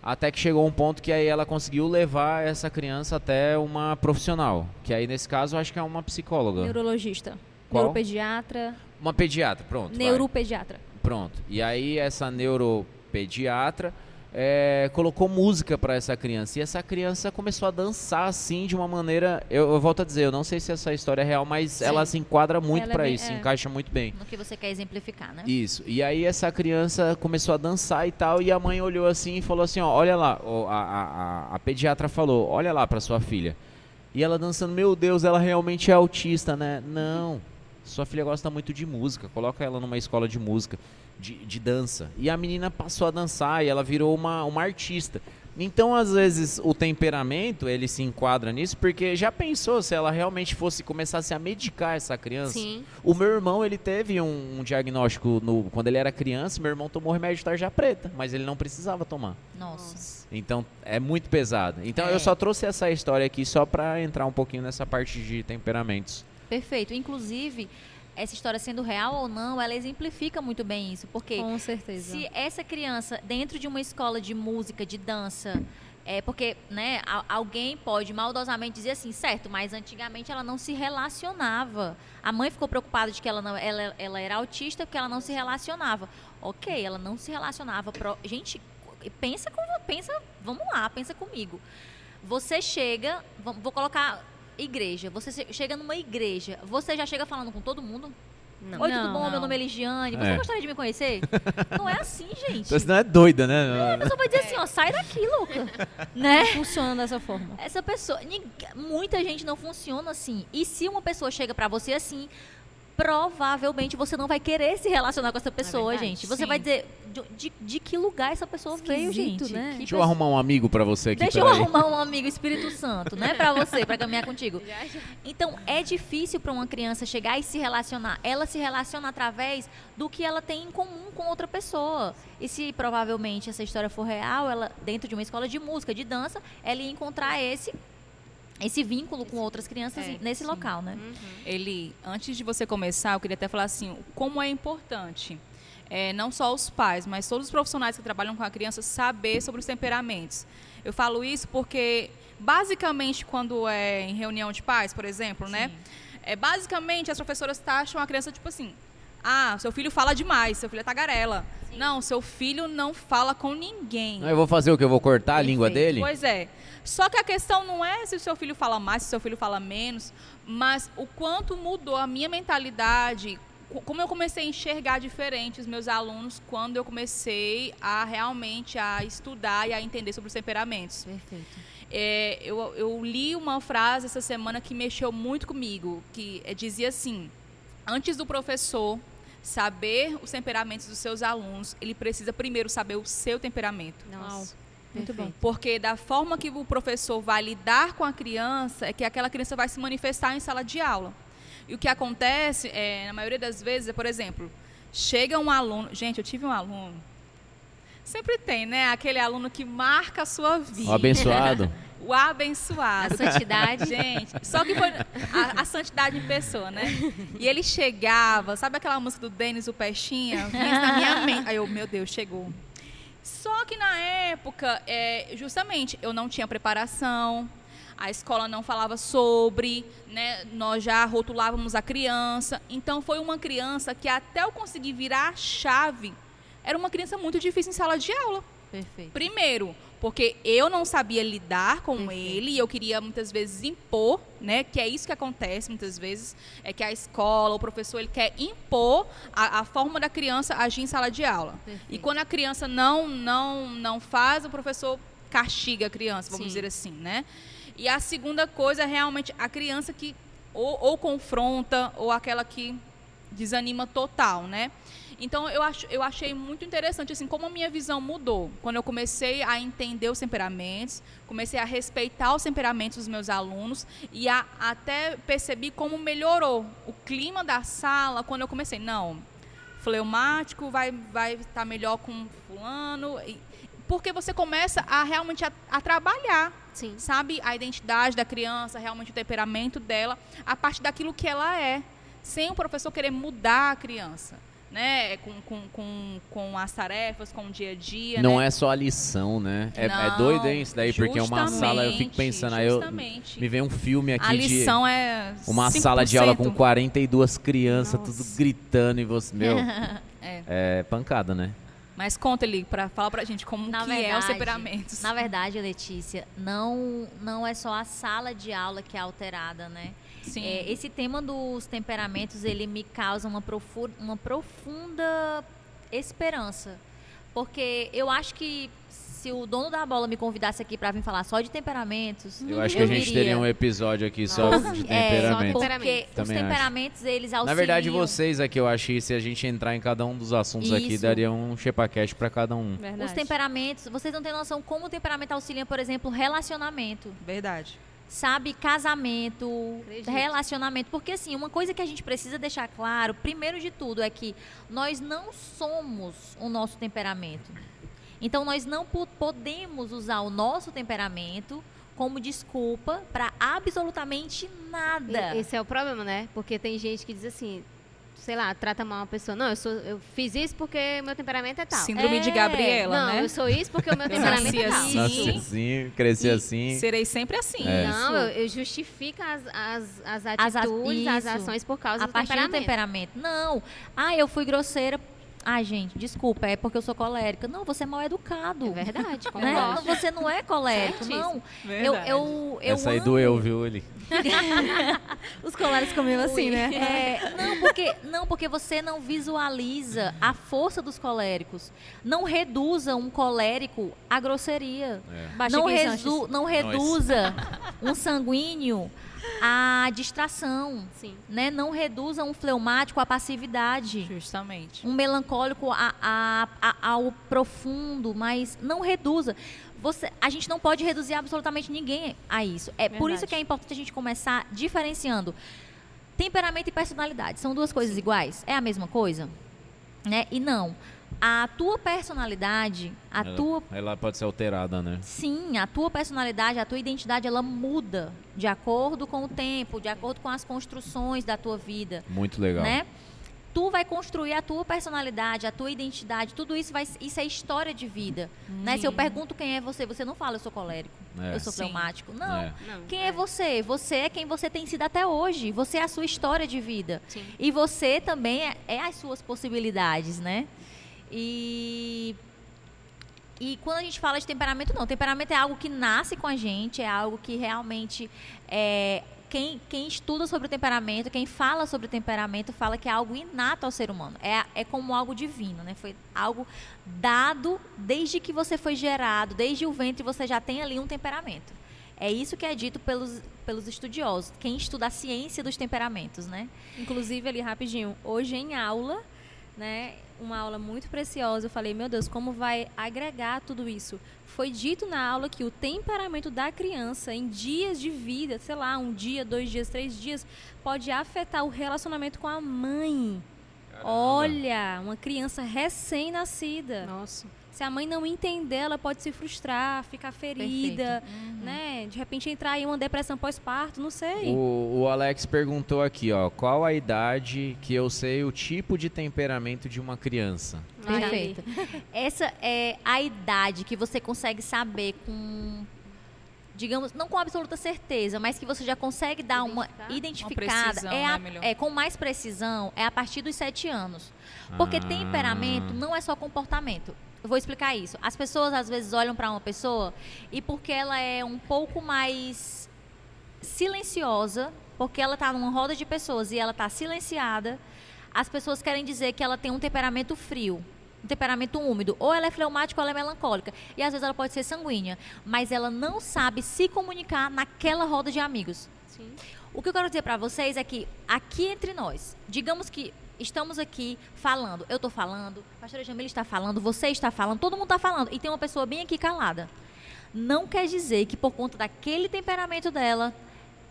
Até que chegou um ponto que aí ela conseguiu levar essa criança até uma profissional. Que aí nesse caso eu acho que é uma psicóloga. Neurologista. Qual? Neuropediatra. Uma pediatra, pronto. vai. Neuropediatra. Pronto. E aí essa neuropediatra é, colocou música para essa criança. E essa criança começou a dançar assim de uma maneira. Eu, eu volto a dizer, eu não sei se essa história é real, mas Sim. ela se enquadra muito é para bem- isso, é. encaixa muito bem. No que você quer exemplificar, né? Isso. E aí essa criança começou a dançar e tal, e a mãe olhou assim e falou assim, ó, olha lá, a, a, a, a pediatra falou, olha lá pra sua filha. E ela dançando, meu Deus, ela realmente é autista, né? Não. Sua filha gosta muito de música, coloca ela numa escola de música, de, de dança. E a menina passou a dançar e ela virou uma, uma artista. Então, às vezes, o temperamento, ele se enquadra nisso, porque já pensou se ela realmente fosse começasse a medicar essa criança? Sim. O meu irmão, ele teve um, um diagnóstico no, quando ele era criança, meu irmão tomou remédio de tarja preta, mas ele não precisava tomar. Nossa. Então, é muito pesado. Então, É. eu só trouxe essa história aqui só pra entrar um pouquinho nessa parte de temperamentos. Perfeito. Inclusive, essa história sendo real ou não, ela exemplifica muito bem isso. Porque Com certeza. se essa criança, dentro de uma escola de música, de dança, é porque, né, alguém pode maldosamente dizer assim, certo, mas antigamente ela não se relacionava. A mãe ficou preocupada de que ela, não, ela, ela era autista porque ela não se relacionava. Ok, ela não se relacionava. Pro, gente, pensa, com, pensa, vamos lá, pensa comigo. Você chega, vou colocar igreja. Você che- chega numa igreja, você já chega falando com todo mundo? Não. Oi, tudo Não, bom? Meu não. nome é Ligiane. Você É. gostaria de me conhecer? não é assim, gente. Então, você não é doida, né? A pessoa vai dizer assim, ó, sai daqui, louca. né? Funciona dessa forma. Essa pessoa, muita gente não funciona assim. E se uma pessoa chega pra você assim, provavelmente você não vai querer se relacionar com essa pessoa, verdade, gente. Você sim. vai dizer de, de- de que lugar essa pessoa veio, Esquisito, gente. né? Que Deixa eu pessoa- arrumar um amigo pra você aqui, Deixa eu peraí. arrumar um amigo Espírito Santo, né, Pra você, pra caminhar contigo. Então, é difícil para uma criança chegar e se relacionar. Ela se relaciona através do que ela tem em comum com outra pessoa. E se provavelmente essa história for real, ela dentro de uma escola de música, de dança, ela ia encontrar esse esse vínculo com outras crianças É, nesse sim. local, né? Ele, antes de você começar, eu queria até falar assim, como é importante, é, não só os pais, mas todos os profissionais que trabalham com a criança saber sobre os temperamentos. Eu falo isso porque, basicamente, quando é em reunião de pais, por exemplo, né? É, basicamente, as professoras taxam a criança, tipo assim, ah, seu filho fala demais, seu filho é tagarela. Não, seu filho não fala com ninguém. Eu vou fazer o que? Eu vou cortar a língua Perfeito. dele? Pois é. Só que a questão não é se o seu filho fala mais, se o seu filho fala menos, mas o quanto mudou a minha mentalidade, co- como eu comecei a enxergar diferente os meus alunos quando eu comecei a realmente a estudar e a entender sobre os temperamentos. Perfeito. É, eu, eu li uma frase essa semana que mexeu muito comigo, que é, dizia assim: antes do professor saber os temperamentos dos seus alunos, ele precisa primeiro saber o seu temperamento. Nossa. Muito bom. perfeito. Porque da forma que o professor vai lidar com a criança, é que aquela criança vai se manifestar em sala de aula. E o que acontece, é, na maioria das vezes, é, por exemplo, chega um aluno. Gente, eu tive um aluno. Sempre tem, né? Aquele aluno que marca a sua vida. O abençoado. O abençoado. A santidade. Gente, só que foi a, a santidade em pessoa, né? E ele chegava, sabe aquela música do Denis, o Peixinha? Vinha na minha mente. Aí eu, meu Deus, chegou. Só que na época, é, justamente, eu não tinha preparação, a escola não falava sobre, né? Nós já rotulávamos a criança. Então foi uma criança que até eu conseguir virar a chave, era uma criança muito difícil em sala de aula. Perfeito. Primeiro, porque eu não sabia lidar com Perfeito. ele e eu queria muitas vezes impor, né? Que é isso que acontece muitas vezes, é que a escola, o professor, ele quer impor a, a forma da criança agir em sala de aula. E Perfeito. quando a criança não não não faz, o professor castiga a criança, vamos Sim. dizer assim, né? E a segunda coisa é realmente a criança que ou, ou confronta ou aquela que desanima total, né? Então eu, acho, eu achei muito interessante assim como a minha visão mudou quando eu comecei a entender os temperamentos, comecei a respeitar os temperamentos dos meus alunos e a, até percebi como melhorou o clima da sala quando eu comecei. Não, fleumático vai vai estar melhor com fulano, e- porque você começa a realmente a, a trabalhar Sim. sabe a identidade da criança, realmente o temperamento dela, a partir daquilo que ela é, sem o professor querer mudar a criança, né? Com, com, com, com as tarefas, com o dia a dia. Não né? é só a lição, né? É, é Não, doido, hein, isso daí, porque é uma sala, eu fico pensando, aí eu justamente. me vem um filme aqui A de lição é uma 5%. sala de aula com 42 crianças, Nossa. tudo gritando e você, meu, É. é pancada, né? Mas conta ali, para falar pra gente como Na que é os verdade, temperamentos. Na verdade, Letícia, não, não é só a sala de aula que é alterada, né? Sim. É, esse tema dos temperamentos, ele me causa uma, profu uma profunda esperança. Porque eu acho que se o dono da bola me convidasse aqui para vir falar só de temperamentos, Eu acho que a gente viria. teria um episódio aqui só Nossa. de É, temperamento. só Porque os Também acho. temperamentos, eles auxiliam. Na verdade, vocês aqui, eu acho que se a gente entrar em cada um dos assuntos aqui, Isso. daria um ChepaCast pra cada um. Verdade. Os temperamentos, vocês não têm noção como o temperamento auxilia, por exemplo, relacionamento. Verdade. Sabe, casamento, Acredito. relacionamento. Porque, assim, uma coisa que a gente precisa deixar claro, primeiro de tudo, é que nós não somos o nosso temperamento. Então, nós não po- podemos usar o nosso temperamento como desculpa para absolutamente nada. Esse é o problema, né? Porque tem gente que diz assim, sei lá, trata mal uma pessoa. Não, eu, sou, eu fiz isso porque meu temperamento é tal. Síndrome de É. Gabriela, não, né? eu sou isso porque o meu Eu temperamento é nasci tal. assim. Nasci assim, cresci E assim. Serei sempre assim. É. Não, eu, eu justifico as, as, as As a- atitudes, as, isso. ações por causa a do partir do temperamento. temperamento. Não. Ah, eu fui grosseira. Ah, gente, desculpa, é porque eu sou colérica. Não, você é mal educado. É verdade, Né? concordo. Você não é colérico, Certíssimo. não. Eu, Verdade. eu, eu Essa aí amo- doeu, viu, ele? Os colares comiam assim, né? É, não, porque, não, porque você não visualiza a força dos coléricos. Não reduza um colérico à grosseria. É. Não, resu, não reduza um sanguíneo à distração, Sim. né? Não reduza um fleumático à passividade. Justamente. Um melancólico a- a- a- ao profundo, mas não reduza. Você, a gente não pode reduzir absolutamente ninguém a isso. É por isso Verdade. que é importante a gente começar diferenciando temperamento e personalidade. São duas coisas iguais? É a mesma coisa? Né? E não. A tua personalidade, a ela, tua ela pode ser alterada, né? Sim, a tua personalidade, a tua identidade, ela muda de acordo com o tempo, de acordo com as construções da tua vida, Muito legal. né? Tu vai construir a tua personalidade, a tua identidade, tudo isso vai isso é história de vida, né? Se eu pergunto quem é você, você não fala eu sou colérico, É. eu sou Sim. fleumático. Não. É. Não, Quem é você? Você é quem você tem sido até hoje. Você é a sua história de vida. Sim. E você também é, é as suas possibilidades, né? E e quando a gente fala de temperamento, não. Temperamento é algo que nasce com a gente, é algo que realmente é quem, quem estuda sobre o temperamento, quem fala sobre o temperamento, fala que é algo inato ao ser humano. É, é como algo divino, né? Foi algo dado desde que você foi gerado, desde o ventre você já tem ali um temperamento. É isso que é dito pelos, pelos estudiosos, quem estuda a ciência dos temperamentos, né? Inclusive, ali rapidinho, hoje em aula, né, uma aula muito preciosa, eu falei, meu Deus, como vai agregar tudo isso? Foi dito na aula que o temperamento da criança em dias de vida, sei lá, um dia, dois dias, três dias, pode afetar o relacionamento com a mãe. Olha, uma criança recém-nascida. Nossa. Se a mãe não entender, ela pode se frustrar, ficar ferida, né? De repente entrar em uma depressão pós-parto, não sei. O, o Alex perguntou aqui, ó, qual a idade que eu sei o tipo de temperamento de uma criança? Perfeito. Essa é a idade que você consegue saber com, digamos, não com absoluta certeza, mas que você já consegue dar uma identificada. precisão, é, né, a- melhor. é com mais precisão, é a partir dos sete anos. Porque Ah. temperamento não é só comportamento. Eu vou explicar isso. As pessoas às vezes olham para uma pessoa e porque ela é um pouco mais silenciosa, porque ela está numa roda de pessoas e ela está silenciada, as pessoas querem dizer que ela tem um temperamento frio, um temperamento úmido, ou ela é fleumática ou ela é melancólica. E às vezes ela pode ser sanguínea, mas ela não sabe se comunicar naquela roda de amigos. Sim. O que eu quero dizer para vocês é que aqui entre nós, digamos que estamos aqui falando, eu estou falando, a pastora Jamila está falando, você está falando, todo mundo está falando, e tem uma pessoa bem aqui calada. Não quer dizer que por conta daquele temperamento dela,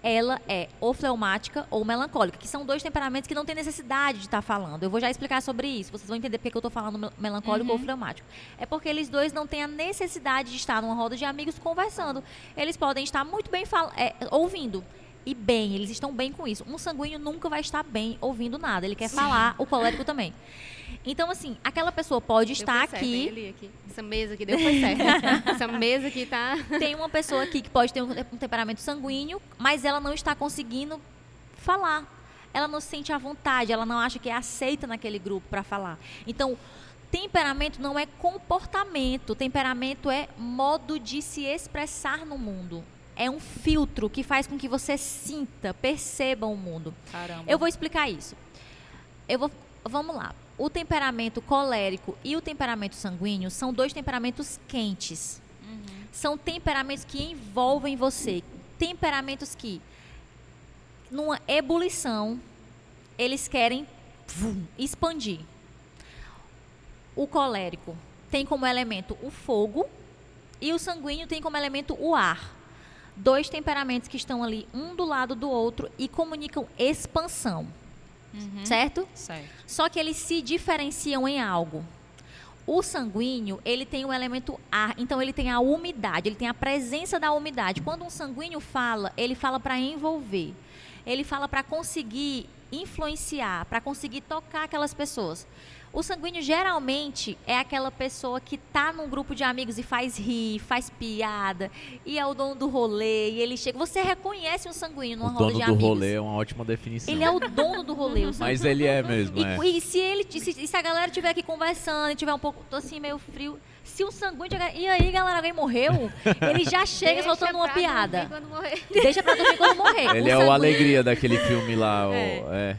ela é ou fleumática ou melancólica, que são dois temperamentos que não tem necessidade de estar falando. Eu vou já explicar sobre isso, vocês vão entender porque que eu estou falando mel- melancólico ou fleumático. É porque eles dois não têm a necessidade de estar numa roda de amigos conversando. Eles podem estar muito bem é, ouvindo. E bem, eles estão bem com isso. Um sanguíneo nunca vai estar bem ouvindo nada. Ele quer falar, o colérico também. Então, assim, aquela pessoa pode Deu estar certo, aqui. Eli, aqui. Essa mesa aqui deu foi certo. Essa mesa aqui tá. Tem uma pessoa aqui que pode ter um, um temperamento sanguíneo, mas ela não está conseguindo falar. Ela não se sente à vontade, ela não acha que é aceita naquele grupo para falar. Então, temperamento não é comportamento, temperamento é modo de se expressar no mundo. É um filtro que faz com que você sinta, perceba o mundo. Caramba. Eu vou explicar isso. Eu vou, vamos lá. O temperamento colérico e o temperamento sanguíneo são dois temperamentos quentes. São temperamentos que envolvem você. Temperamentos que, numa ebulição, eles querem vum, expandir. O colérico tem como elemento o fogo e o sanguíneo tem como elemento o ar. Dois temperamentos que estão ali um do lado do outro e comunicam expansão. Certo? Certo. Só que eles se diferenciam em algo. O sanguíneo, ele tem o elemento ar, então ele tem a umidade, ele tem a presença da umidade. Quando um sanguíneo fala, ele fala para envolver. Ele fala para conseguir influenciar, para conseguir tocar aquelas pessoas. O sanguíneo geralmente é aquela pessoa que tá num grupo de amigos e faz rir, faz piada, e é o dono do rolê, e ele chega. Você reconhece um sanguíneo numa o roda dono de do amigos. rolê é uma ótima definição. Ele é o dono do rolê. Mas ele é mesmo, e, é. e se ele, se, se a galera estiver aqui conversando e tiver um pouco tô assim meio frio, se o sanguíneo chegar, e aí galera, alguém morreu? Ele já chega Deixa soltando uma piada. dormir Quando morrer. Deixa pra dormir quando morrer. Ele é o alegria daquele filme lá, o- É. é.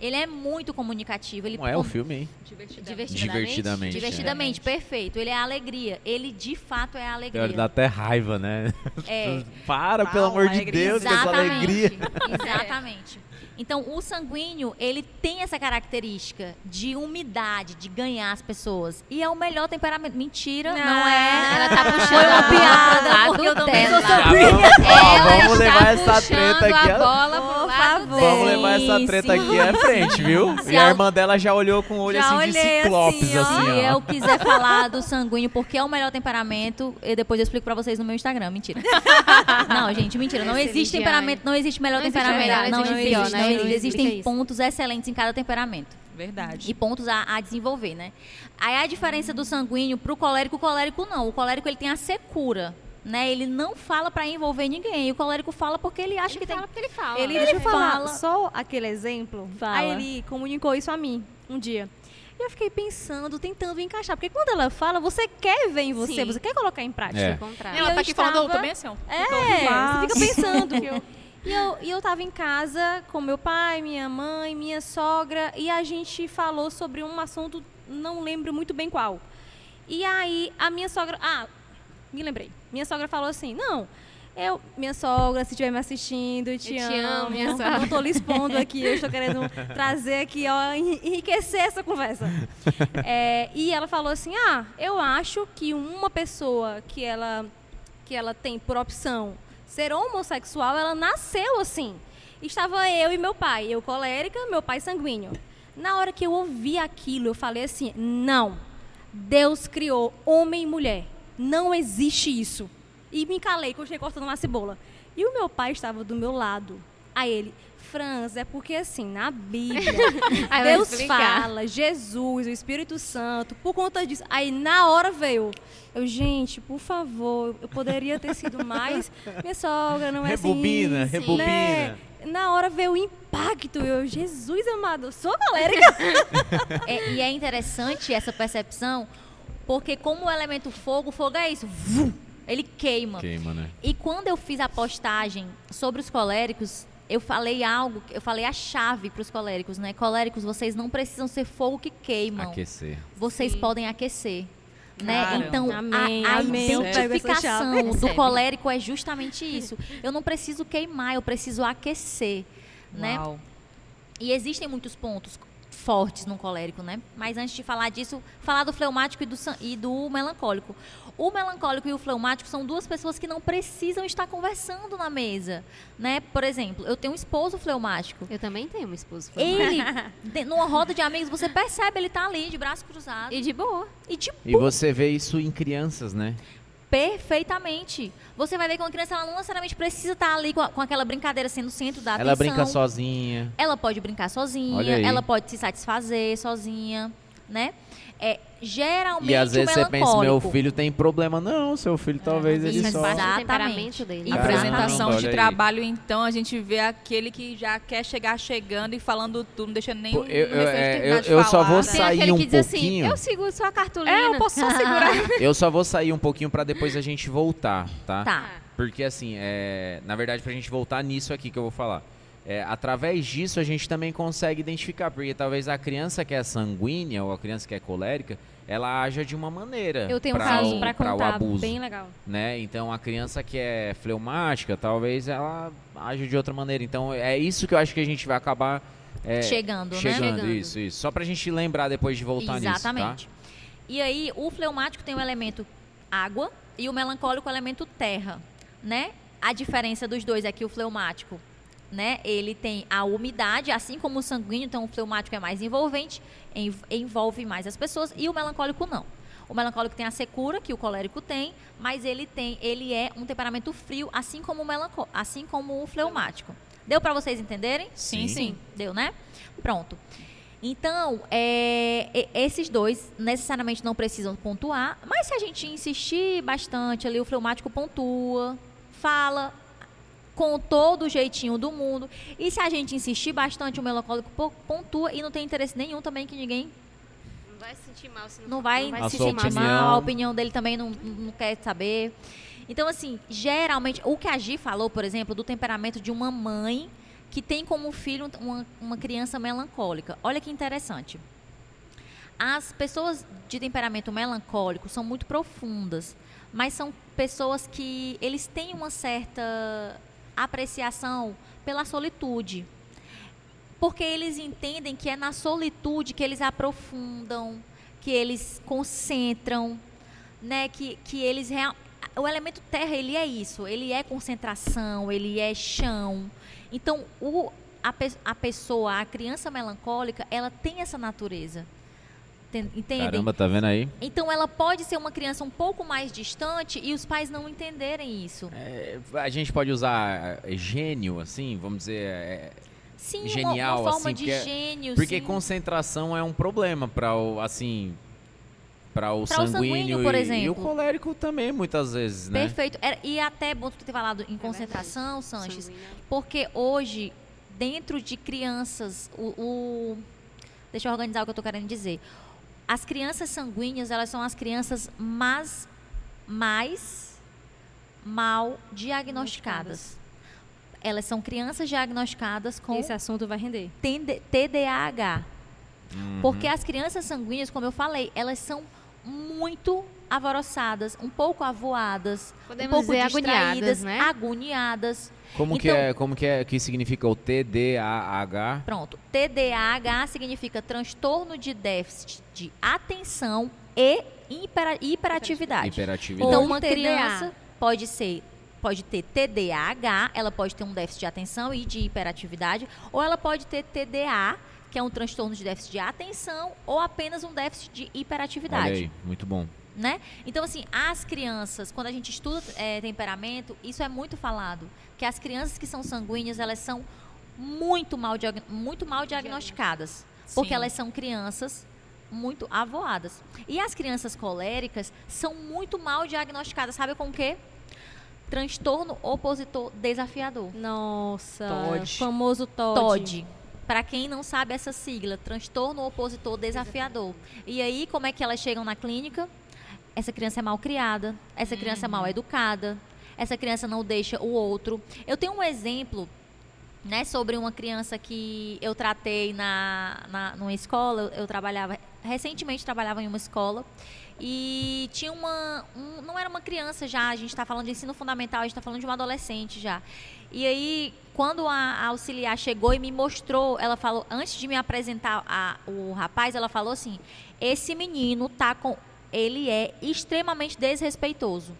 Ele é muito comunicativo. Ele Como é o filme, hein? Divertidamente. Divertidamente. Divertidamente, perfeito. Ele é a alegria. Ele de fato é a alegria. dar até raiva, né? É, Para, pelo Calma, amor de. Deus, com essa alegria. Exatamente. Então, o sanguíneo, ele tem essa característica de umidade, de ganhar as pessoas. E é o melhor temperamento. Mentira, não é. Ela tá puxando Foi uma piada, porque eu também sou dela. sanguínea. Ela vamos está levar essa puxando treta aqui. a bola pro Por lado favor. Vamos levar essa treta aqui à frente, viu? Se E a irmã dela já olhou com o olho Já assim de ciclopes, assim, ó. assim, Se ó. eu quiser falar do sanguíneo, porque é o melhor temperamento, e depois eu explico pra vocês no meu Instagram. Mentira. Não, gente, mentira. Não existe vídeo temperamento, não existe melhor Não existe temperamento. melhor, não existe existe. pior, não né? existe. Existem isso. pontos excelentes em cada temperamento. Verdade. E pontos a, a desenvolver, né? Aí a diferença do sanguíneo pro colérico, o colérico não. O colérico ele tem a secura, né? Ele não fala pra envolver ninguém. O colérico fala porque ele acha Ele que tem. fala porque ele fala. Ele, deixa eu falar, fala- só aquele exemplo. Fala. Aí ele comunicou isso a mim um dia. E eu fiquei pensando, tentando encaixar. Porque quando ela fala, você quer ver em você, Sim. você quer colocar em prática. É. Ela eu tá aqui falando estava- também assim, ó. É, você fica pensando. E eu, e eu tava em casa com meu pai, minha mãe, minha sogra, e a gente falou sobre um assunto, não lembro muito bem qual. E aí a minha sogra. Ah, me lembrei. Minha sogra falou assim: não. Eu, minha sogra, se estiver me assistindo, te, Eu te amo, minha Não sogra. tô lhe expondo aqui, eu estou querendo trazer aqui, ó, enri- enriquecer essa conversa. É, e ela falou assim: ah, eu acho que uma pessoa que ela, que ela tem por opção ser homossexual, ela nasceu assim. Estava eu e meu pai, eu colérica, meu pai sanguíneo. Na hora que eu ouvi aquilo, eu falei assim: não, Deus criou homem e mulher. Não existe isso. E me calei, continuei cortando uma cebola. E o meu pai estava do meu lado. Aí ele, Franz, é porque assim, na Bíblia, Deus fala, Jesus, o Espírito Santo, por conta disso. Aí na hora veio. Eu, gente, por favor, eu poderia ter sido mais. Minha sogra não é Rebobina, assim. rebobina. Né? Na hora veio o impacto. Eu, Jesus amado, eu sou colérica. É, e é interessante essa percepção, porque como o elemento fogo, o fogo é isso. vum, ele queima. Queima, né? E quando eu fiz a postagem sobre os coléricos, eu falei algo, eu falei a chave para os coléricos, né? Coléricos, vocês não precisam ser fogo que queimam. Aquecer. Vocês Sim. podem aquecer. Né? Claro. Então, a- Amém, a, amém. Pego essa identificação do colérico é justamente isso. Eu não preciso queimar, eu preciso aquecer. Né? E existem muitos pontos fortes no colérico, né? Mas antes de falar disso, falar do fleumático e do, e do melancólico. O melancólico e o fleumático são duas pessoas que não precisam estar conversando na mesa, né? Por exemplo, eu tenho um esposo fleumático. Eu também tenho um esposo. Ele, de- numa roda de amigos, você percebe, ele tá ali, de braço cruzado. E de boa. E tipo, E você vê isso em crianças, né? perfeitamente. Você vai ver que uma criança, ela não necessariamente precisa estar ali com, a- com aquela brincadeira sendo o centro da Ela atenção. brinca sozinha. Ela pode brincar sozinha, ela pode se satisfazer sozinha, né? É, geralmente E às vezes o você pensa, meu filho tem problema. Não, seu filho talvez mas ele isso só... parte do Exatamente. temperamento dele. E Caramba, Apresentação olha de aí. trabalho, então, a gente vê aquele que já quer chegar chegando e falando tudo, não deixa nem Pô, eu- eu- é, terminar eu- de eu só falar, vou né? Tem sair aquele um que diz pouquinho. assim, eu sigo sua cartolina. É, eu posso só segurar. Eu só vou sair um pouquinho pra depois a gente voltar, tá? Tá. Porque assim, é, na verdade, pra gente voltar nisso aqui que eu vou falar. É, através disso a gente também consegue identificar, porque talvez a criança que é sanguínea ou a criança que é colérica, ela haja de uma maneira. Eu tenho um caso pra pra o contar, abuso, bem legal. né? Então a criança que é fleumática, talvez ela haja de outra maneira. Então é isso que eu acho que a gente vai acabar é, Chegando, né? chegando, Chegando. isso, isso. Só pra gente lembrar depois de voltar Exatamente. nisso, E aí, o fleumático tem o elemento água e o melancólico o elemento terra, né? A diferença dos dois é que o fleumático, né, ele tem a umidade, assim como o sanguíneo, então o fleumático é mais envolvente, env- envolve mais as pessoas e o melancólico não. O melancólico tem a secura que o colérico tem, mas ele tem, ele é um temperamento frio, assim como o melancó, assim como o fleumático. Deu pra vocês entenderem? Sim. Sim, deu, né? Pronto. Então, é, e- esses dois necessariamente não precisam pontuar, mas se a gente insistir bastante ali, o fleumático pontua, fala com todo o jeitinho do mundo. E se a gente insistir bastante, o melancólico po- pontua e não tem interesse nenhum também que ninguém Não vai se sentir mal se não, não vai, A se sua sentir opinião. mal, a opinião dele também não, não quer saber. Então, assim, geralmente, o que a Gi falou, por exemplo, do temperamento de uma mãe que tem como filho uma, uma criança melancólica. Olha que interessante. As pessoas de temperamento melancólico são muito profundas, mas são pessoas que eles têm uma certa apreciação pela solitude. Porque eles entendem que é na solitude que eles aprofundam, que eles concentram, né, que, que eles real... o elemento terra ele é isso, ele é concentração, ele é chão. Então, o, a, a pessoa, a criança melancólica, ela tem essa natureza. Entendem? Caramba, tá vendo aí? Então ela pode ser uma criança um pouco mais distante e os pais não entenderem isso. É, a gente pode usar é, gênio, assim, vamos dizer. É, sim, genial, uma, uma forma assim, de porque, gênio. Porque sim. concentração é um problema para o assim para o, o sanguíneo por e, exemplo. e o colérico também muitas vezes, né? Perfeito. E até bom tu ter falado em É concentração, Sanches, Sanguíneo. porque hoje dentro de crianças o, o deixa eu organizar o que eu estou querendo dizer. As crianças sanguíneas, elas são as crianças mais, mais mal diagnosticadas. Elas são crianças diagnosticadas com Esse assunto vai render. TD TDAH. Uhum. Porque as crianças sanguíneas, como eu falei, elas são muito alvoroçadas, um pouco avoadas, Podemos um pouco dizer distraídas, agoniadas, né? agoniadas. Como que Então- é, como que é, que significa o TDAH? Pronto. TDAH significa transtorno de déficit de atenção e hipera- hiperatividade. Hiperatividade. Então, uma criança pode ser pode ter TDAH, ela pode ter um déficit de atenção e de hiperatividade, ou ela pode ter TDA, que é um transtorno de déficit de atenção, ou apenas um déficit de Olha hiperatividade. aí, muito bom. Né? Então, assim, as crianças, quando a gente estuda é, temperamento, isso é muito falado. Que as crianças que são sanguíneas, elas são muito mal, diag- muito mal diagnosticadas. Porque Sim. elas são crianças muito avoadas. E as crianças coléricas são muito mal diagnosticadas. Sabe com o quê? Transtorno opositor desafiador. Nossa, TOD. famoso TOD. TOD. Para quem não sabe essa sigla, transtorno opositor desafiador. E aí, como é que elas chegam na clínica? Essa criança é mal criada, essa criança é mal educada, essa criança não deixa o outro. Eu tenho um exemplo, né, sobre uma criança que eu tratei na, na numa escola. Eu trabalhava recentemente trabalhava em uma escola e tinha uma um- não era uma criança já. A gente está falando de ensino fundamental, a gente está falando de uma adolescente já. E aí, quando a, a auxiliar chegou e me mostrou, ela falou, antes de me apresentar a- o rapaz, ela falou assim: esse menino tá com. Ele é extremamente desrespeitoso.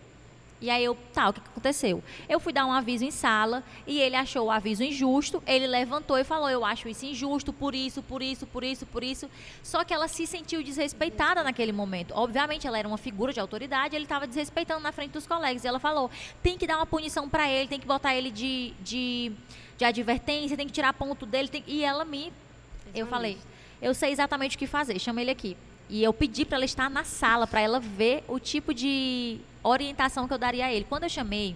E aí eu, tá, o que aconteceu? Eu fui dar um aviso em sala e ele achou o aviso injusto, ele levantou e falou, eu acho isso injusto, por isso, por isso, por isso, por isso. Só que ela se sentiu desrespeitada naquele momento. Obviamente, ela era uma figura de autoridade, ele estava desrespeitando na frente dos colegas. E ela falou, tem que dar uma punição para ele, tem que botar ele de, de, de advertência, tem que tirar ponto dele. tem- E ela me... Eu falei, eu sei exatamente o que fazer, chama ele aqui. E eu pedi para ela estar na sala, para ela ver o tipo de orientação que eu daria a ele. Quando eu chamei,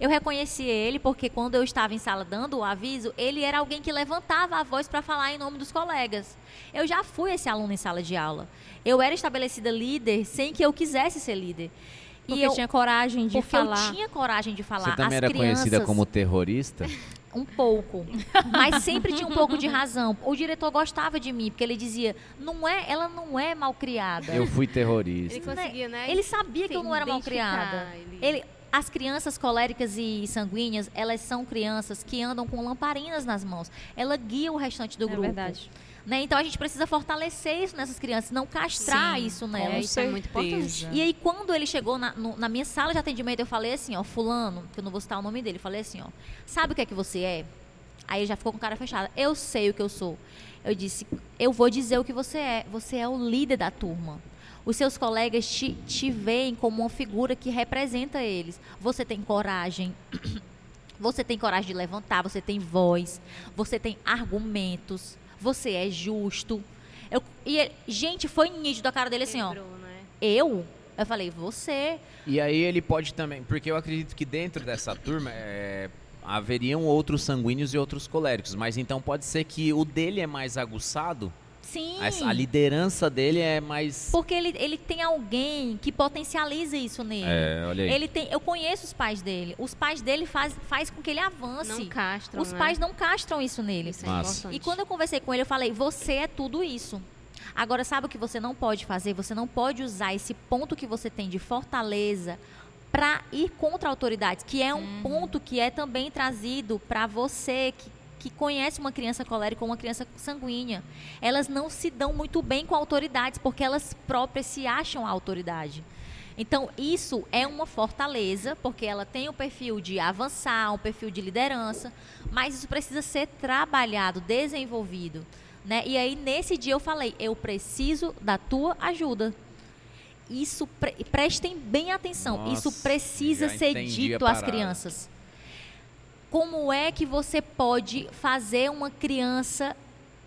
eu reconheci ele porque quando eu estava em sala dando o aviso, ele era alguém que levantava a voz para falar em nome dos colegas. Eu já fui esse aluno em sala de aula. Eu era estabelecida líder sem que eu quisesse ser líder. Porque eu, tinha coragem de porque falar. eu tinha coragem de falar. Você também As era conhecida crianças- como terrorista? um pouco. Mas sempre tinha um pouco de razão. O diretor gostava de mim, porque ele dizia, não é, ela não é mal criada. Eu fui terrorista. Ele conseguia, né? Ele sabia que eu não era mal identificar, criada. ele- Ele, as crianças coléricas e sanguíneas, elas são crianças que andam com lamparinas nas mãos. Ela guia o restante do é grupo. verdade. Né? Então a gente precisa fortalecer isso nessas crianças, não castrar Sim, isso nelas. Isso é muito importante. E aí, quando ele chegou na, no- na minha sala de atendimento, eu falei assim, ó, fulano, que eu não vou citar o nome dele, eu falei assim, ó, sabe o que é que você é? Aí ele já ficou com cara fechada. Eu sei o que eu sou. Eu disse, eu vou dizer o que você é. Você é o líder da turma. Os seus colegas te, te veem como uma figura que representa eles. Você tem coragem. Você tem coragem de levantar, você tem voz, você tem argumentos, você é justo. Eu, e ele- gente, foi nítido a cara dele assim, ó. Né? Eu? Eu falei, você. E aí ele pode também, porque eu acredito que dentro dessa turma é, haveriam outros sanguíneos e outros coléricos, mas então pode ser que o dele é mais aguçado Sim. A, a liderança dele é mais. Porque ele, ele tem alguém que potencializa isso nele. É, olha aí. Ele tem, eu conheço os pais dele. Os pais dele faz, faz com que ele avance. Não castram, os né? pais não castram isso nele. Isso é importante. E quando eu conversei com ele, eu falei: você é tudo isso. Agora, sabe o que você não pode fazer? Você não pode usar esse ponto que você tem de fortaleza para ir contra autoridades, que é um ponto que é também trazido para você que, que conhece uma criança colérica ou uma criança sanguínea. Elas não se dão muito bem com autoridades, porque elas próprias se acham a autoridade. Então, isso é uma fortaleza, porque ela tem o perfil de avançar, um perfil de liderança, mas isso precisa ser trabalhado, desenvolvido. Né? E aí, nesse dia, eu falei: eu preciso da tua ajuda. Isso, pre- prestem bem atenção, Nossa, isso precisa ser dito às crianças. Como é que você pode fazer uma criança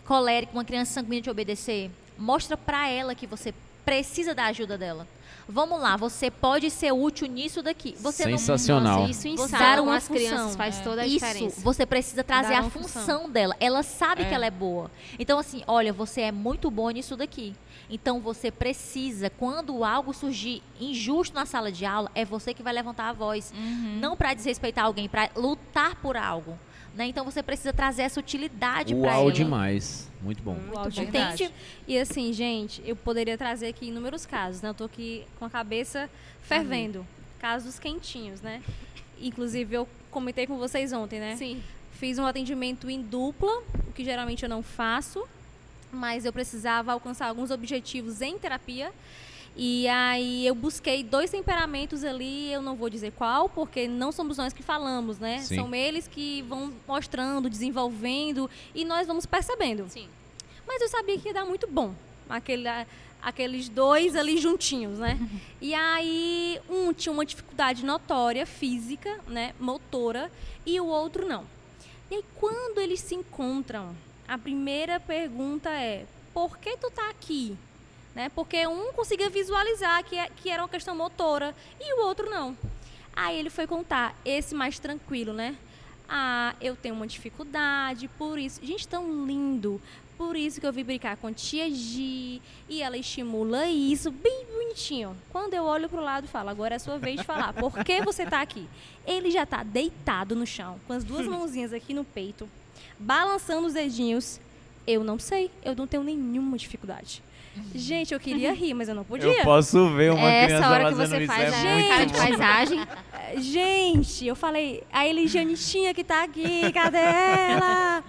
colérica, uma criança sanguínea te obedecer? Mostra pra ela que você precisa da ajuda dela. Vamos lá, você pode ser útil nisso daqui. Você não Sensacional. Nossa, isso em Você sala dar com uma as crianças função. faz toda a isso, diferença. você precisa trazer a função. função. dela. Ela sabe É. que ela é boa. Então, assim, olha, você é muito boa nisso daqui. Então, você precisa, quando algo surgir injusto na sala de aula, é você que vai levantar a voz. Uhum. Não para desrespeitar alguém, para lutar por algo. Né? Então, você precisa trazer essa utilidade para Uau ela. demais. Muito bom. Muito Uau, bom. Entende? E assim, gente, eu poderia trazer aqui inúmeros casos, né? Eu tô aqui com a cabeça fervendo. Casos quentinhos, né? Inclusive, eu comentei com vocês ontem, né? Sim. Fiz um atendimento em dupla, o que geralmente eu não faço, mas eu precisava alcançar alguns objetivos em terapia. E aí eu busquei dois temperamentos ali, eu não vou dizer qual, porque não somos nós que falamos, né? Sim. São eles que vão mostrando, desenvolvendo e nós vamos percebendo. Sim. Mas eu sabia que ia dar muito bom. Aquele, aqueles dois ali juntinhos, né? E aí, um tinha uma dificuldade notória, física, né? Motora, e o outro não. E aí, quando eles se encontram, a primeira pergunta é: por que tu tá aqui? Né? Porque um conseguia visualizar que, é- que era uma questão motora e o outro não. Aí ele foi contar, esse mais tranquilo, né? Ah, eu tenho uma dificuldade, por isso. Gente, tão lindo. Por isso que eu vim brincar com tia Gi. E ela estimula isso, bem bonitinho. Quando eu olho pro lado e falo, agora é a sua vez de falar. Por que você tá aqui? Ele já tá deitado no chão, com as duas mãozinhas aqui no peito, balançando os dedinhos. Eu não sei, eu não tenho nenhuma dificuldade. Gente, eu queria rir, mas eu não podia. posso ver uma É criança essa hora que fazendo você isso. faz é cara de paisagem. Gente, eu falei, a Elijanetinha que tá aqui, cadê ela?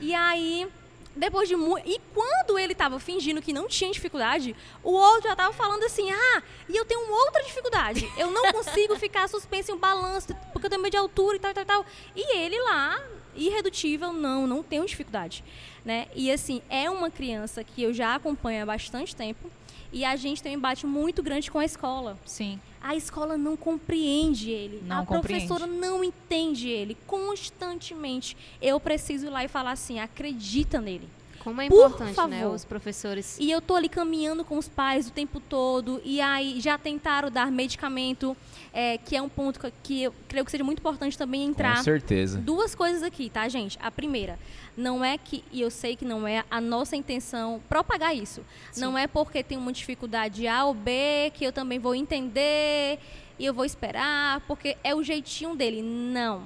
E aí, depois de muito. E quando ele tava fingindo que não tinha dificuldade, o outro já tava falando assim: ah, e eu tenho outra dificuldade. Eu não consigo ficar suspenso em um balanço, porque eu tenho medo de altura e tal, tal, tal. E ele lá, irredutível, não, não tenho dificuldade. Né? E assim, é uma criança que eu já acompanho há bastante tempo. E a gente tem um embate muito grande com a escola. Sim. A escola não compreende ele. Não a compreende. professora não entende ele. Constantemente. Eu preciso ir lá e falar assim: acredita nele. Como é Por importante, né? favor. Os professores. E eu tô ali caminhando com os pais o tempo todo. E aí já tentaram dar medicamento, é, que é um ponto que- que eu creio que seja muito importante também entrar. Com certeza. Duas coisas aqui, tá, gente? A primeira, não é que, e eu sei que não é a nossa intenção propagar isso. Não é porque tem uma dificuldade A ou B que eu também vou entender e eu vou esperar, porque é o jeitinho dele. Não.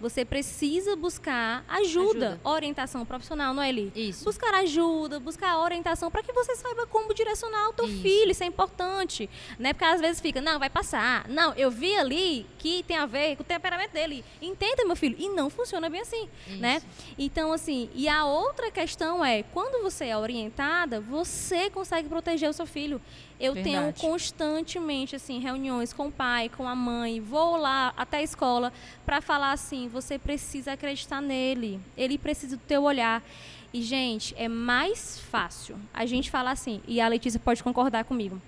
Você precisa buscar ajuda, Ajuda. orientação profissional, não é, Eli? Isso. Buscar ajuda, buscar orientação para que você saiba como direcionar o teu Isso. filho, isso é importante, né? Porque às vezes fica, não, vai passar. Não, eu vi ali que tem a ver com o temperamento dele. Entenda, meu filho, e não funciona bem assim, né? Então assim, e a outra questão é, quando você é orientada, você consegue proteger o seu filho. Eu tenho Verdade. constantemente assim reuniões com o pai, com a mãe, vou lá até a escola para falar assim, você precisa acreditar nele, ele precisa do teu olhar. E gente, é mais fácil a gente falar assim, e a Letícia pode concordar comigo.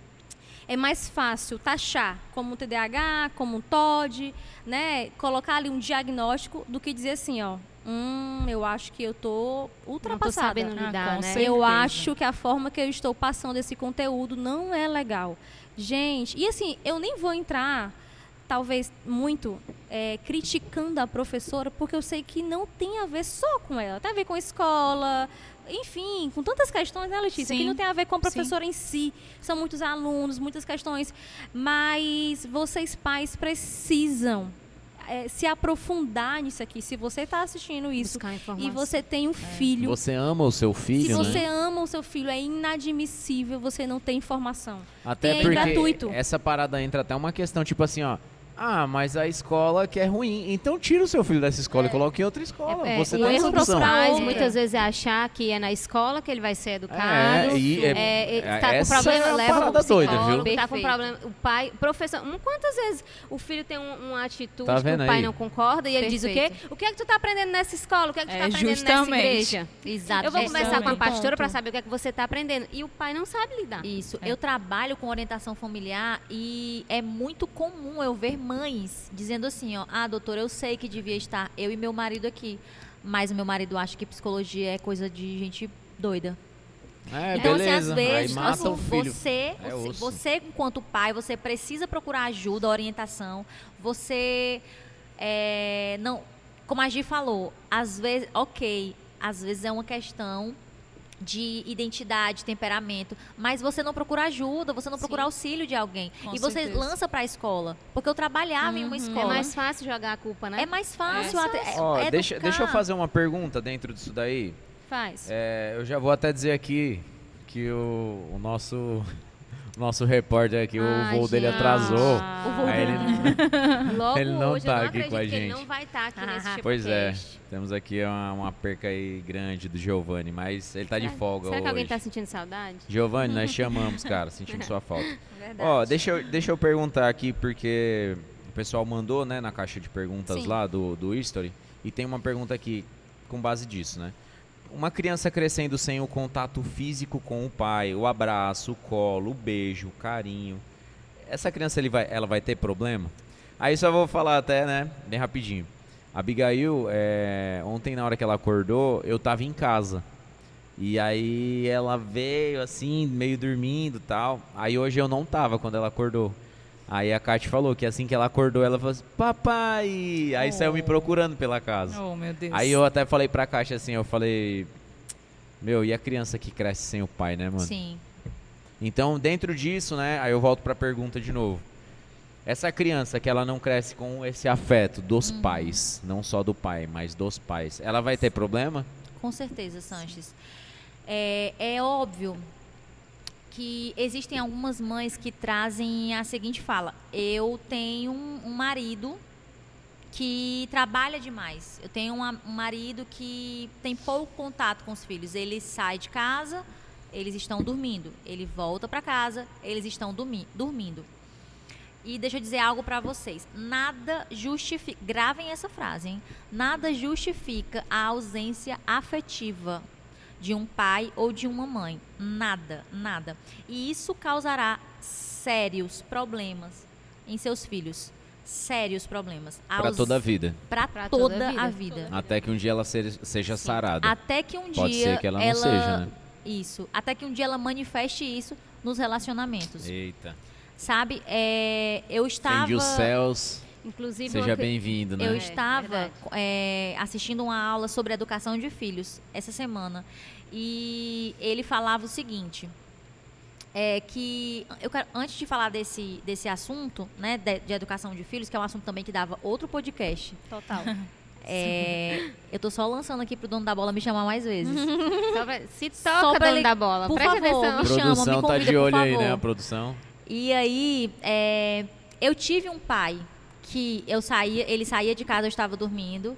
É mais fácil taxar como um TDAH, como um TOD, né? Colocar ali um diagnóstico do que dizer assim, ó, hum, eu acho que eu tô Não tô ultrapassada. sabendo Ah, lidar, com né? certeza. Eu acho que a forma que eu estou passando esse conteúdo não é legal. Gente, e assim, eu nem vou entrar talvez muito é, criticando a professora, porque eu sei que não tem a ver só com ela, tem a ver com a escola, enfim, com tantas questões, né, Letícia? Que Sim. não tem a ver com a professora em si. São muitos alunos, muitas questões. Mas vocês, pais, precisam é, se aprofundar nisso aqui. Se você está assistindo isso e você tem um filho. Você ama o seu filho, Se você né? ama o seu filho, é inadmissível você não ter informação. Até tem porque gratuito. essa parada entra até uma questão, tipo assim, ó. Ah, mas a escola que é ruim. Então tira o seu filho dessa escola e coloque em outra escola. É, você o tem essa opção. procurar pais muitas vezes é achar que é na escola que ele vai ser educado. É, e é- É, é- tá com problema, é leva parada o doida, viu? Tá com Perfeito. problema, o pai, professor, quantas vezes o filho tem um- uma atitude Tá que o pai aí? não concorda e ele diz o quê? Perfeito. O que é que tu tá aprendendo nessa escola? O que é que tu É, tá aprendendo nessa justamente. igreja? Exato. Eu vou É, conversar com a pastora para saber o que é que você tá aprendendo. E o pai não sabe lidar. Isso. É. Eu trabalho com orientação familiar e é muito comum eu ver mães dizendo assim, ó, ah, doutora, eu sei que devia estar eu e meu marido aqui, mas o meu marido acha que psicologia é coisa de gente doida. É, então, beleza. assim, às vezes, assim, você, É você, você, enquanto pai, você precisa procurar ajuda, orientação. Você é, não, como a Gi falou, às vezes, ok, às vezes é uma questão de identidade, temperamento, mas você não procura ajuda, você não Sim. procura auxílio de alguém Com e você certeza. lança para a escola, porque eu trabalhava em uma É escola. mais fácil jogar a culpa, né? É mais fácil. É. atre- é- Ó, deixa, deixa eu fazer uma pergunta dentro disso daí. Faz. É, eu já vou até dizer aqui que o, o nosso nosso repórter aqui, o voo dele gente. atrasou. Ah. O voo Aí ele- Logo Ele não hoje, tá eu não aqui com a que ele gente. não vai estar aqui nesse tipo Pois é, temos aqui uma, uma perca aí grande do Giovanni, mas ele tá de folga Será que alguém hoje. tá sentindo saudade? Giovanni, nós chamamos, cara, sentimos sua falta. Verdade. Ó, deixa eu, deixa eu perguntar aqui, porque o pessoal mandou, né, na caixa de perguntas Sim. lá do, do History, e tem uma pergunta aqui com base disso, né? Uma criança crescendo sem o contato físico com o pai, o abraço, o colo, o beijo, o carinho, essa criança ele vai, ela vai ter problema? Aí só vou falar até, né, bem rapidinho. A Abigail, é, ontem na hora que ela acordou, eu tava em casa. E aí ela veio assim, meio dormindo tal. Aí hoje eu não tava quando ela acordou. Aí a Kate falou que assim que ela acordou, ela falou assim, papai! Aí saiu me procurando pela casa. Oh, meu Deus. Aí eu até falei pra Kate assim, eu falei, meu, e a criança que cresce sem o pai, né, mano? Sim. Então, dentro disso, né, aí eu volto pra pergunta de novo. Essa criança que ela não cresce com esse afeto dos Uhum. pais, não só do pai, mas dos pais, ela vai ter problema? Com certeza, Sanches. É, é óbvio que existem algumas mães que trazem a seguinte fala: eu tenho um, marido que trabalha demais. Eu tenho uma- um marido que tem pouco contato com os filhos. Ele sai de casa, eles estão dormindo. Ele volta para casa, eles estão dormi- dormindo. E deixa eu dizer algo para vocês. Nada justifica. Gravem essa frase, hein? Nada justifica a ausência afetiva de um pai ou de uma mãe. Nada, nada. E isso causará sérios problemas em seus filhos. Sérios problemas. Pra Aus- toda a vida. Pra Pra toda, toda a vida. vida. Até que um dia ela se- seja Sim. sarada. Até que um Pode dia ser que ela não seja, né? Isso. Até que um dia ela manifeste isso nos relacionamentos. Eita. Sabe? É, eu estava. Fende os céus. Inclusive, Seja bem-vindo, né? Eu É, estava é, assistindo uma aula sobre educação de filhos essa semana e ele falava o seguinte, é que eu quero, antes de falar desse, desse assunto, né, de, de educação de filhos, que é um assunto também que dava outro podcast, Total. é, eu tô só lançando aqui pro dono da bola me chamar mais vezes. Só pra- se Só toca, pra dono ele- da bola. por Preste favor, atenção. me chama, produção me tá convida, de por olho aí, né? A produção. E aí, é, eu tive um pai que eu saía, ele saía de casa, eu estava dormindo,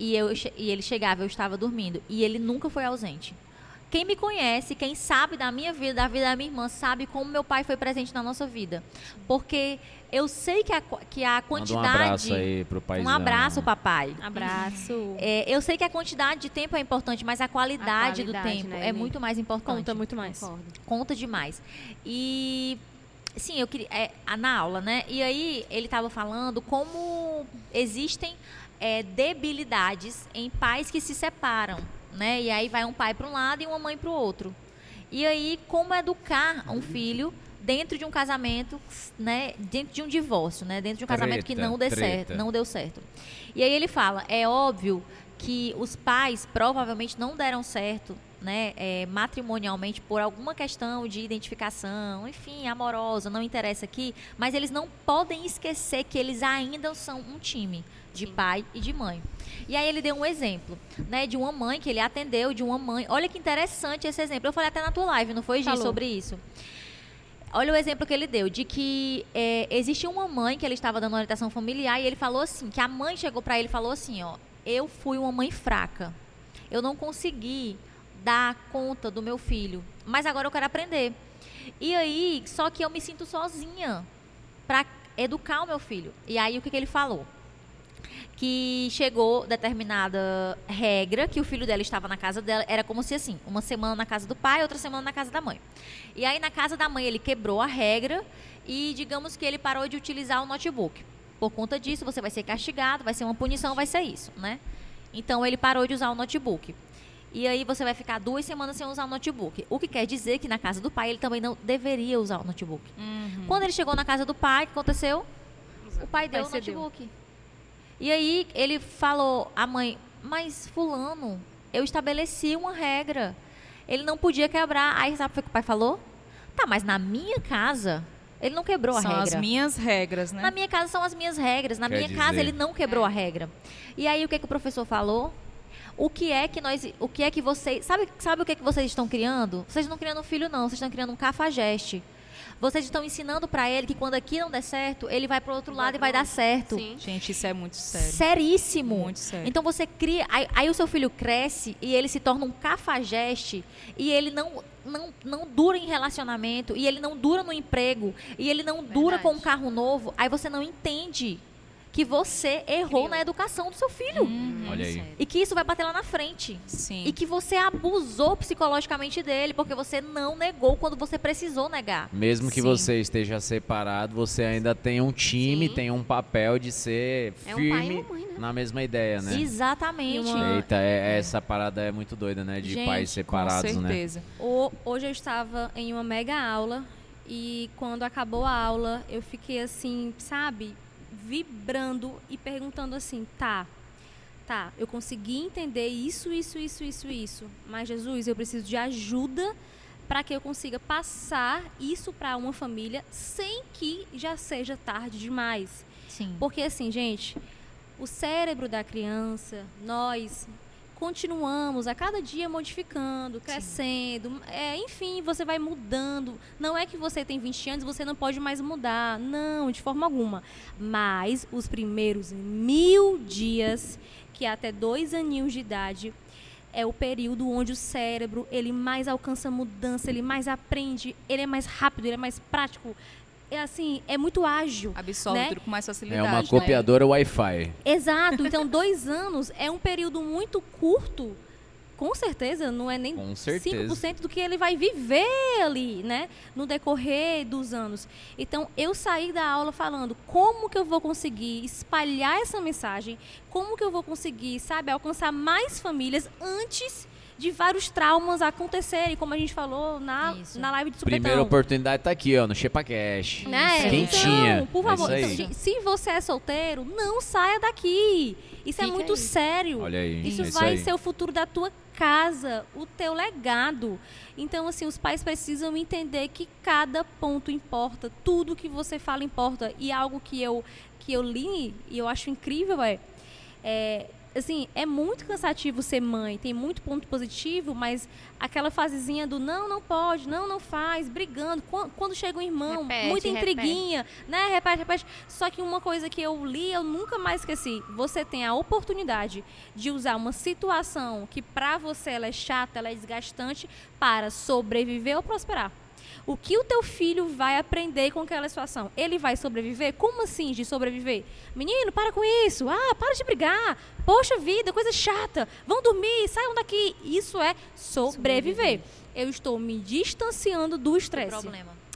e, eu, e ele chegava, eu estava dormindo, e ele nunca foi ausente. Quem me conhece, quem sabe da minha vida, da vida da minha irmã, sabe como meu pai foi presente na nossa vida. Porque eu sei que a, qu- que a Manda quantidade. um abraço aí pro paizão. Um abraço, papai. Abraço. É, eu sei que a quantidade de tempo é importante, mas a qualidade, A do qualidade, tempo né, é muito mais importante Conta muito mais. Concordo. conta demais. E sim, eu queria é, na aula, né? E aí ele estava falando como existem é, debilidades em pais que se separam, né? E aí vai um pai para um lado e uma mãe para o outro. E aí como educar um filho dentro de um casamento, né, dentro de um divórcio, né, dentro de um casamento que não deu certo, não deu certo. E aí ele fala, é óbvio que os pais provavelmente não deram certo, né, é, matrimonialmente por alguma questão de identificação, enfim, amorosa, não interessa aqui, mas eles não podem esquecer que eles ainda são um time de Sim. pai e de mãe. E aí ele deu um exemplo, né, de uma mãe que ele atendeu, de uma mãe. Olha que interessante esse exemplo. Eu falei até na tua live, não foi, Gi, Falou. sobre isso. Olha o exemplo que ele deu, de que é, existe uma mãe que ele estava dando orientação familiar e ele falou assim, que a mãe chegou para ele e falou assim, ó, eu fui uma mãe fraca. Eu não consegui dar conta do meu filho, mas agora eu quero aprender. E aí, só que eu me sinto sozinha para educar o meu filho. E aí o que, que ele falou? que chegou determinada regra que o filho dela estava na casa dela, era como se assim, uma semana na casa do pai, outra semana na casa da mãe. E aí na casa da mãe ele quebrou a regra e digamos que ele parou de utilizar o notebook. Por conta disso, você vai ser castigado, vai ser uma punição, vai ser isso, né? Então ele parou de usar o notebook. E aí você vai ficar duas semanas sem usar o notebook. O que quer dizer que na casa do pai ele também não deveria usar o notebook. Uhum. Quando ele chegou na casa do pai, o que aconteceu? O pai deu o pai cedeu. notebook. E aí ele falou, a mãe, mas fulano, eu estabeleci uma regra. Ele não podia quebrar. Aí sabe o que o pai falou? Tá, mas na minha casa, ele não quebrou a São regra. as minhas regras, né? Na minha casa são as minhas regras. Na Quer minha casa dizer- ele não quebrou a regra. E aí o que, que o professor falou? O que é que nós, o que é que vocês, sabe, sabe o que é que vocês estão criando? Vocês não estão criando um filho não, vocês estão criando um cafajeste. Vocês estão ensinando para ele que quando aqui não der certo, ele vai para outro Vai lado e vai dar certo. Sim. Gente, isso é muito sério. Seríssimo. Muito sério. Então você cria. Aí, aí o seu filho cresce e ele se torna um cafajeste e ele não, não, não dura em relacionamento e ele não dura no emprego e ele não dura Verdade. com um carro novo. Aí você não entende que você errou Criou. na educação do seu filho. Uhum. Olha aí. E que isso vai bater lá na frente. Sim. E que você abusou psicologicamente dele, porque você não negou quando você precisou negar. Mesmo que Sim. você esteja separado, você ainda tem um time, Sim. tem um papel de ser É um pai e firme uma mãe, né? na mesma ideia, né? Exatamente. E uma- Eita, é- essa parada é muito doida, né? De Gente, pais Com separados, né? certeza. O- Hoje eu estava em uma mega aula e quando acabou a aula eu fiquei assim, sabe, vibrando e perguntando assim, tá, tá, eu consegui entender isso, isso, isso, isso, isso, mas Jesus, eu preciso de ajuda para que eu consiga passar isso para uma família sem que já seja tarde demais. Sim. Porque assim, gente, o cérebro da criança, nós continuamos a cada dia modificando, crescendo, é, enfim, você vai mudando. Não é que você tem 20 anos e você não pode mais mudar, não, de forma alguma. Mas os primeiros mil dias, que é até dois aninhos de idade, é o período onde o cérebro ele mais alcança mudança, ele mais aprende, ele é mais rápido, ele é mais prático. É assim, é muito ágil. Absorve Né? tudo com mais É facilidade. uma né? copiadora Wi-Fi. Exato. Então, dois anos é um período muito curto. Com certeza, não é nem Com certeza. 5% do que ele vai viver ali, né? No decorrer dos anos. Então, eu saí da aula falando como que eu vou conseguir espalhar essa mensagem, como que eu vou conseguir, sabe, alcançar mais famílias antes de vários traumas acontecerem, como a gente falou na, Isso. na live de supetão. Primeira oportunidade tá aqui, ó, no Shepa Cash. Né? Quentinha. Então, por É favor, aí. então, se você é solteiro, não saia daqui. Isso é Fica muito aí. sério. Olha aí. Isso é isso vai aí. ser o futuro da tua casa, o teu legado. Então, assim, os pais precisam entender que cada ponto importa, tudo que você fala importa. E algo que eu que eu li e eu acho incrível é, é assim, é muito cansativo ser mãe, tem muito ponto positivo, mas aquela fasezinha do não, não pode, não, não faz, brigando, quan- quando chega um irmão, Repete, muita repete. intriguinha, né, repete, repete. Só que uma coisa que eu li, eu nunca mais esqueci, você tem a oportunidade de usar uma situação que pra você ela é chata, ela é desgastante, para sobreviver ou prosperar. O que o teu filho vai aprender com aquela situação? Ele vai sobreviver? Como assim de sobreviver? Menino, para com isso. Ah, para de brigar. Poxa vida, coisa chata. Vão dormir, saiam daqui. Isso é sobreviver. Eu estou me distanciando do estresse.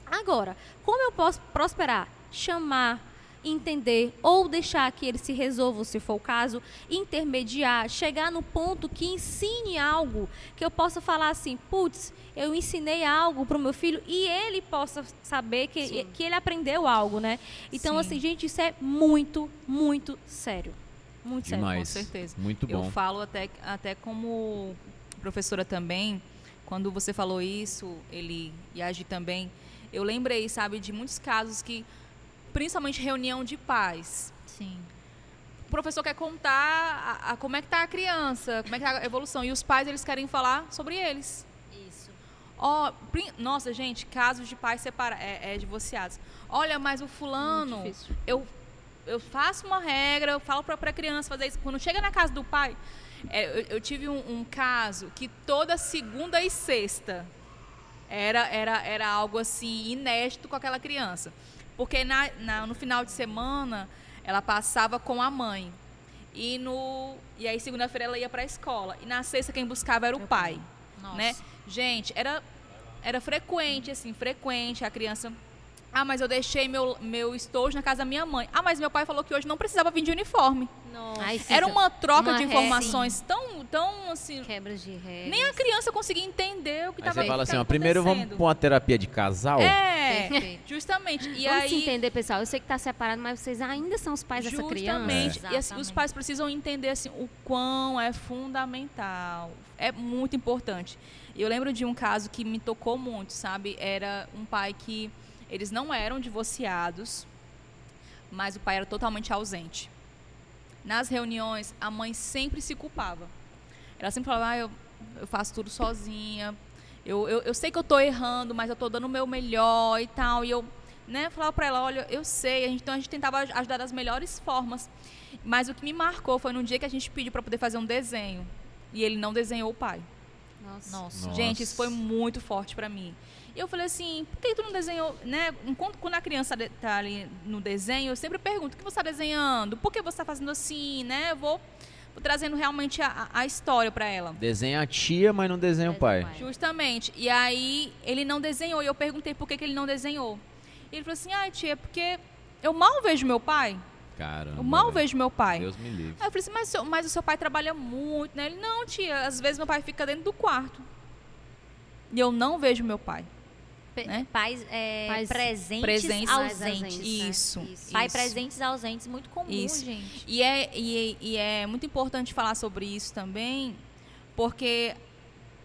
Agora, como eu posso prosperar? Chamar entender ou deixar que ele se resolva, se for o caso, intermediar, chegar no ponto que ensine algo, que eu possa falar assim, putz, eu ensinei algo para o meu filho e ele possa saber que, Sim. que ele aprendeu algo, né? Então, Sim. assim, gente, isso é muito, muito sério. Muito sério. Demais. Com certeza. Muito Eu bom. falo até, até como professora também, quando você falou isso, ele e a Gi também, eu lembrei, sabe, de muitos casos que, principalmente reunião de pais, Sim. o professor quer contar a, a- como é que tá a criança, como é que tá a evolução, e os pais, eles querem falar sobre eles. Isso. Prin- nossa, gente, casos de pais separa é, é, divorciados. Olha, mas o fulano, eu, eu faço uma regra, eu falo para a criança fazer isso. Quando chega na casa do pai, é, eu, eu tive um, um caso que toda segunda e sexta era, era, era algo assim inédito com aquela criança. Porque na, na- no final de semana ela passava com a mãe. E, no, e aí segunda-feira ela ia para a escola. E na sexta quem buscava era o pai Nossa. né? Gente, era, era frequente, assim, frequente a criança. Ah, mas eu deixei meu, meu estojo na casa da minha mãe. Ah, mas meu pai falou que hoje não precisava vir de uniforme. Nossa. Era uma troca uma de informações tão, tão assim. quebras de regras. Nem a criança conseguia entender o que estava você fala assim, ó, primeiro vamos acontecendo. pra uma terapia de casal. É, Perfeito. justamente. E Vamos aí, se entender, pessoal. Eu sei que tá separado, mas vocês ainda são os pais dessa criança. Justamente. É. E assim, os pais precisam entender assim, o quão é fundamental. É muito importante. E Eu lembro de um caso que me tocou muito, sabe? Era um pai que eles não eram divorciados, mas o pai era totalmente ausente. Nas reuniões, a mãe sempre se culpava. Ela sempre falava, ah, eu, eu faço tudo sozinha. Eu, eu, eu sei que eu estou errando, mas eu estou dando o meu melhor e tal. E eu né, falava para ela, olha, eu sei. A gente, então a gente tentava aj- ajudar das melhores formas. Mas o que me marcou foi no dia que a gente pediu para poder fazer um desenho. E ele não desenhou o pai. Nossa. Nossa. Gente, isso foi muito forte para mim. E eu falei assim, por que tu não desenhou, né? Enquanto, quando a criança tá ali no desenho, eu sempre pergunto, o que você está desenhando? Por que você está fazendo assim, né? Eu vou, vou trazendo realmente a, a história para ela. Desenha a tia, mas não desenha o Desenha o pai. pai. Justamente. E aí ele não desenhou. E eu perguntei por que, que ele não desenhou. E ele falou assim, ah, tia, é porque eu mal vejo meu pai. Caramba. Eu mal vejo meu pai. Deus me livre. Aí eu falei assim, mas, mas o seu pai trabalha muito, né? Ele, não, tia, às vezes meu pai fica dentro do quarto. E eu não vejo meu pai. Né? Pais, é, Pais presentes, presentes, ausentes. ausentes, né? Isso. Isso. Pai isso. presentes ausentes, muito comum, Isso. gente. E é, e, e é muito importante falar sobre isso também, porque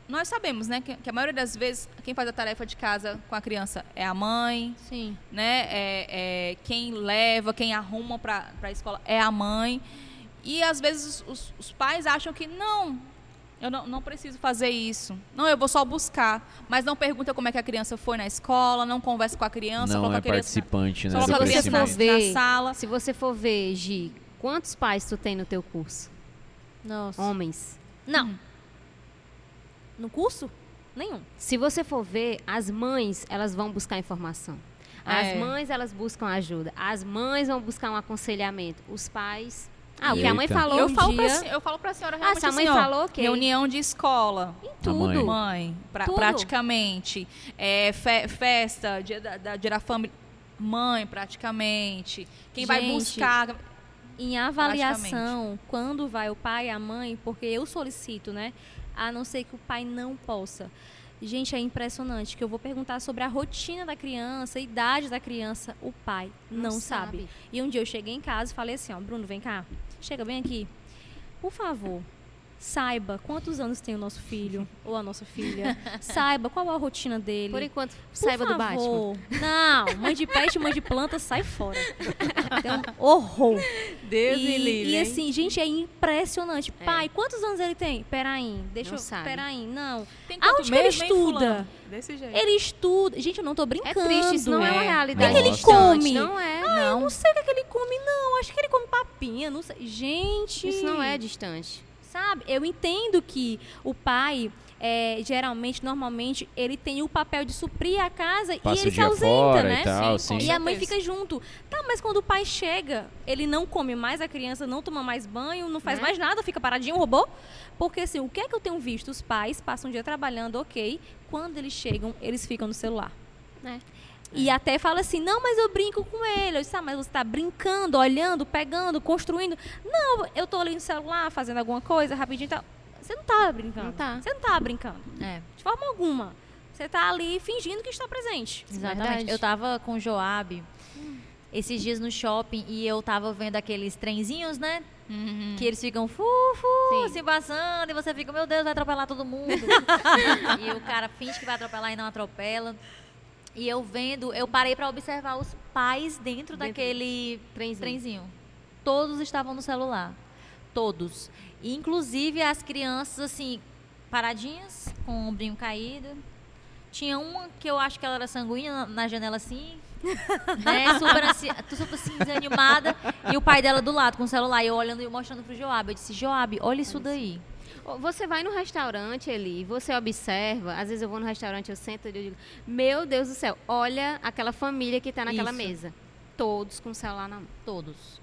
nós sabemos, né, que, que a maioria das vezes quem faz a tarefa de casa com a criança é a mãe, Sim. né? É, é quem leva, quem arruma para a escola é a mãe. E às vezes os, os pais acham que não, eu não, não preciso fazer isso. Não, eu vou só buscar. Mas não pergunta como é que a criança foi na escola, não conversa com a criança, Não coloca é a criança, participante, né, só do coloca a criança na, na sala. Se você for ver, Gi, quantos pais tu tem no teu curso? Nossa. Homens. Não. No curso? Nenhum. Se você for ver, as mães, elas vão buscar informação. As É. mães, elas buscam ajuda. As mães vão buscar um aconselhamento. Os pais... Ah, o que a mãe falou Eu um falo, dia... pra, eu falo pra senhora Ah, realmente se a mãe assim, falou, ok. reunião de escola. Em mãe. tudo. Mãe, pra- Tudo. praticamente. É, fe- festa, dia da, da, dia da família. Mãe, praticamente. Quem vai Gente, buscar. Em avaliação, quando vai o pai e a mãe, porque eu solicito, né? A não ser que o pai não possa. Gente, é impressionante que eu vou perguntar sobre a rotina da criança, a idade da criança, o pai não, sabe. E um dia eu cheguei em casa e falei assim, ó, Bruno, vem cá, chega bem aqui. Por favor, saiba quantos anos tem o nosso filho ou a nossa filha. saiba qual é a rotina dele. Por enquanto, Por saiba do Batman. favor. Não, mãe de pet, mãe de planta, sai fora. É um horror. Deus e, me livre. e assim, gente, é impressionante. É. Pai, quantos anos ele tem? Peraí, deixa Não eu. sabe. Peraí, não. Tem aonde que ele estuda? Desse jeito. Ele estuda. Gente, eu não tô É brincando. triste, isso não é, uma É. realidade O que ele distante. come? Não é. Ah, eu não sei o que, é que ele come, não. Acho que ele come papinha, não sei. Gente. Isso não é distante. Sabe? Eu entendo que o pai. é, geralmente, normalmente, ele tem o papel de suprir a casa Passa e ele se ausenta, fora né? e tal, Sim, sim. E a mãe fica junto. Tá, mas quando o pai chega, ele não come mais, a criança não toma mais banho, não faz Né? mais nada, fica paradinho, um robô. Porque assim, o que é que eu tenho visto? Os pais passam o dia trabalhando, ok. Quando eles chegam, eles ficam no celular. Né? E até fala assim, não, mas eu brinco com ele. Eu disse, ah, mas você está brincando, olhando, pegando, construindo. Não, eu tô ali no celular fazendo alguma coisa, rapidinho. Tá... Você não tá brincando. Não tá. Você não tá brincando. É, De forma alguma. Você tá ali fingindo que está presente. exatamente. Verdade. Eu tava com o Joab esses dias no shopping e eu tava vendo aqueles trenzinhos, né? Uhum. Que eles ficam fu, fu, se passando e você fica, meu Deus, vai atropelar todo mundo. e o cara finge que vai atropelar e não atropela. E eu vendo, eu parei pra observar os pais dentro, Dentro daquele Trenzinho. trenzinho. Todos estavam no celular. Todos. Inclusive as crianças, assim, paradinhas, com o ombrinho caído. Tinha uma que eu acho que ela era sanguínea na- janela assim. né? Super assim, super assim, desanimada. E o pai dela do lado com o celular. E eu olhando e mostrando pro Joab. Eu disse, Joab, olha isso daí. Você vai no restaurante, Eli, você observa, às vezes eu vou no restaurante, eu sento e eu digo, meu Deus do céu, olha aquela família que está naquela Isso. mesa. Todos com o celular na mão. Todos.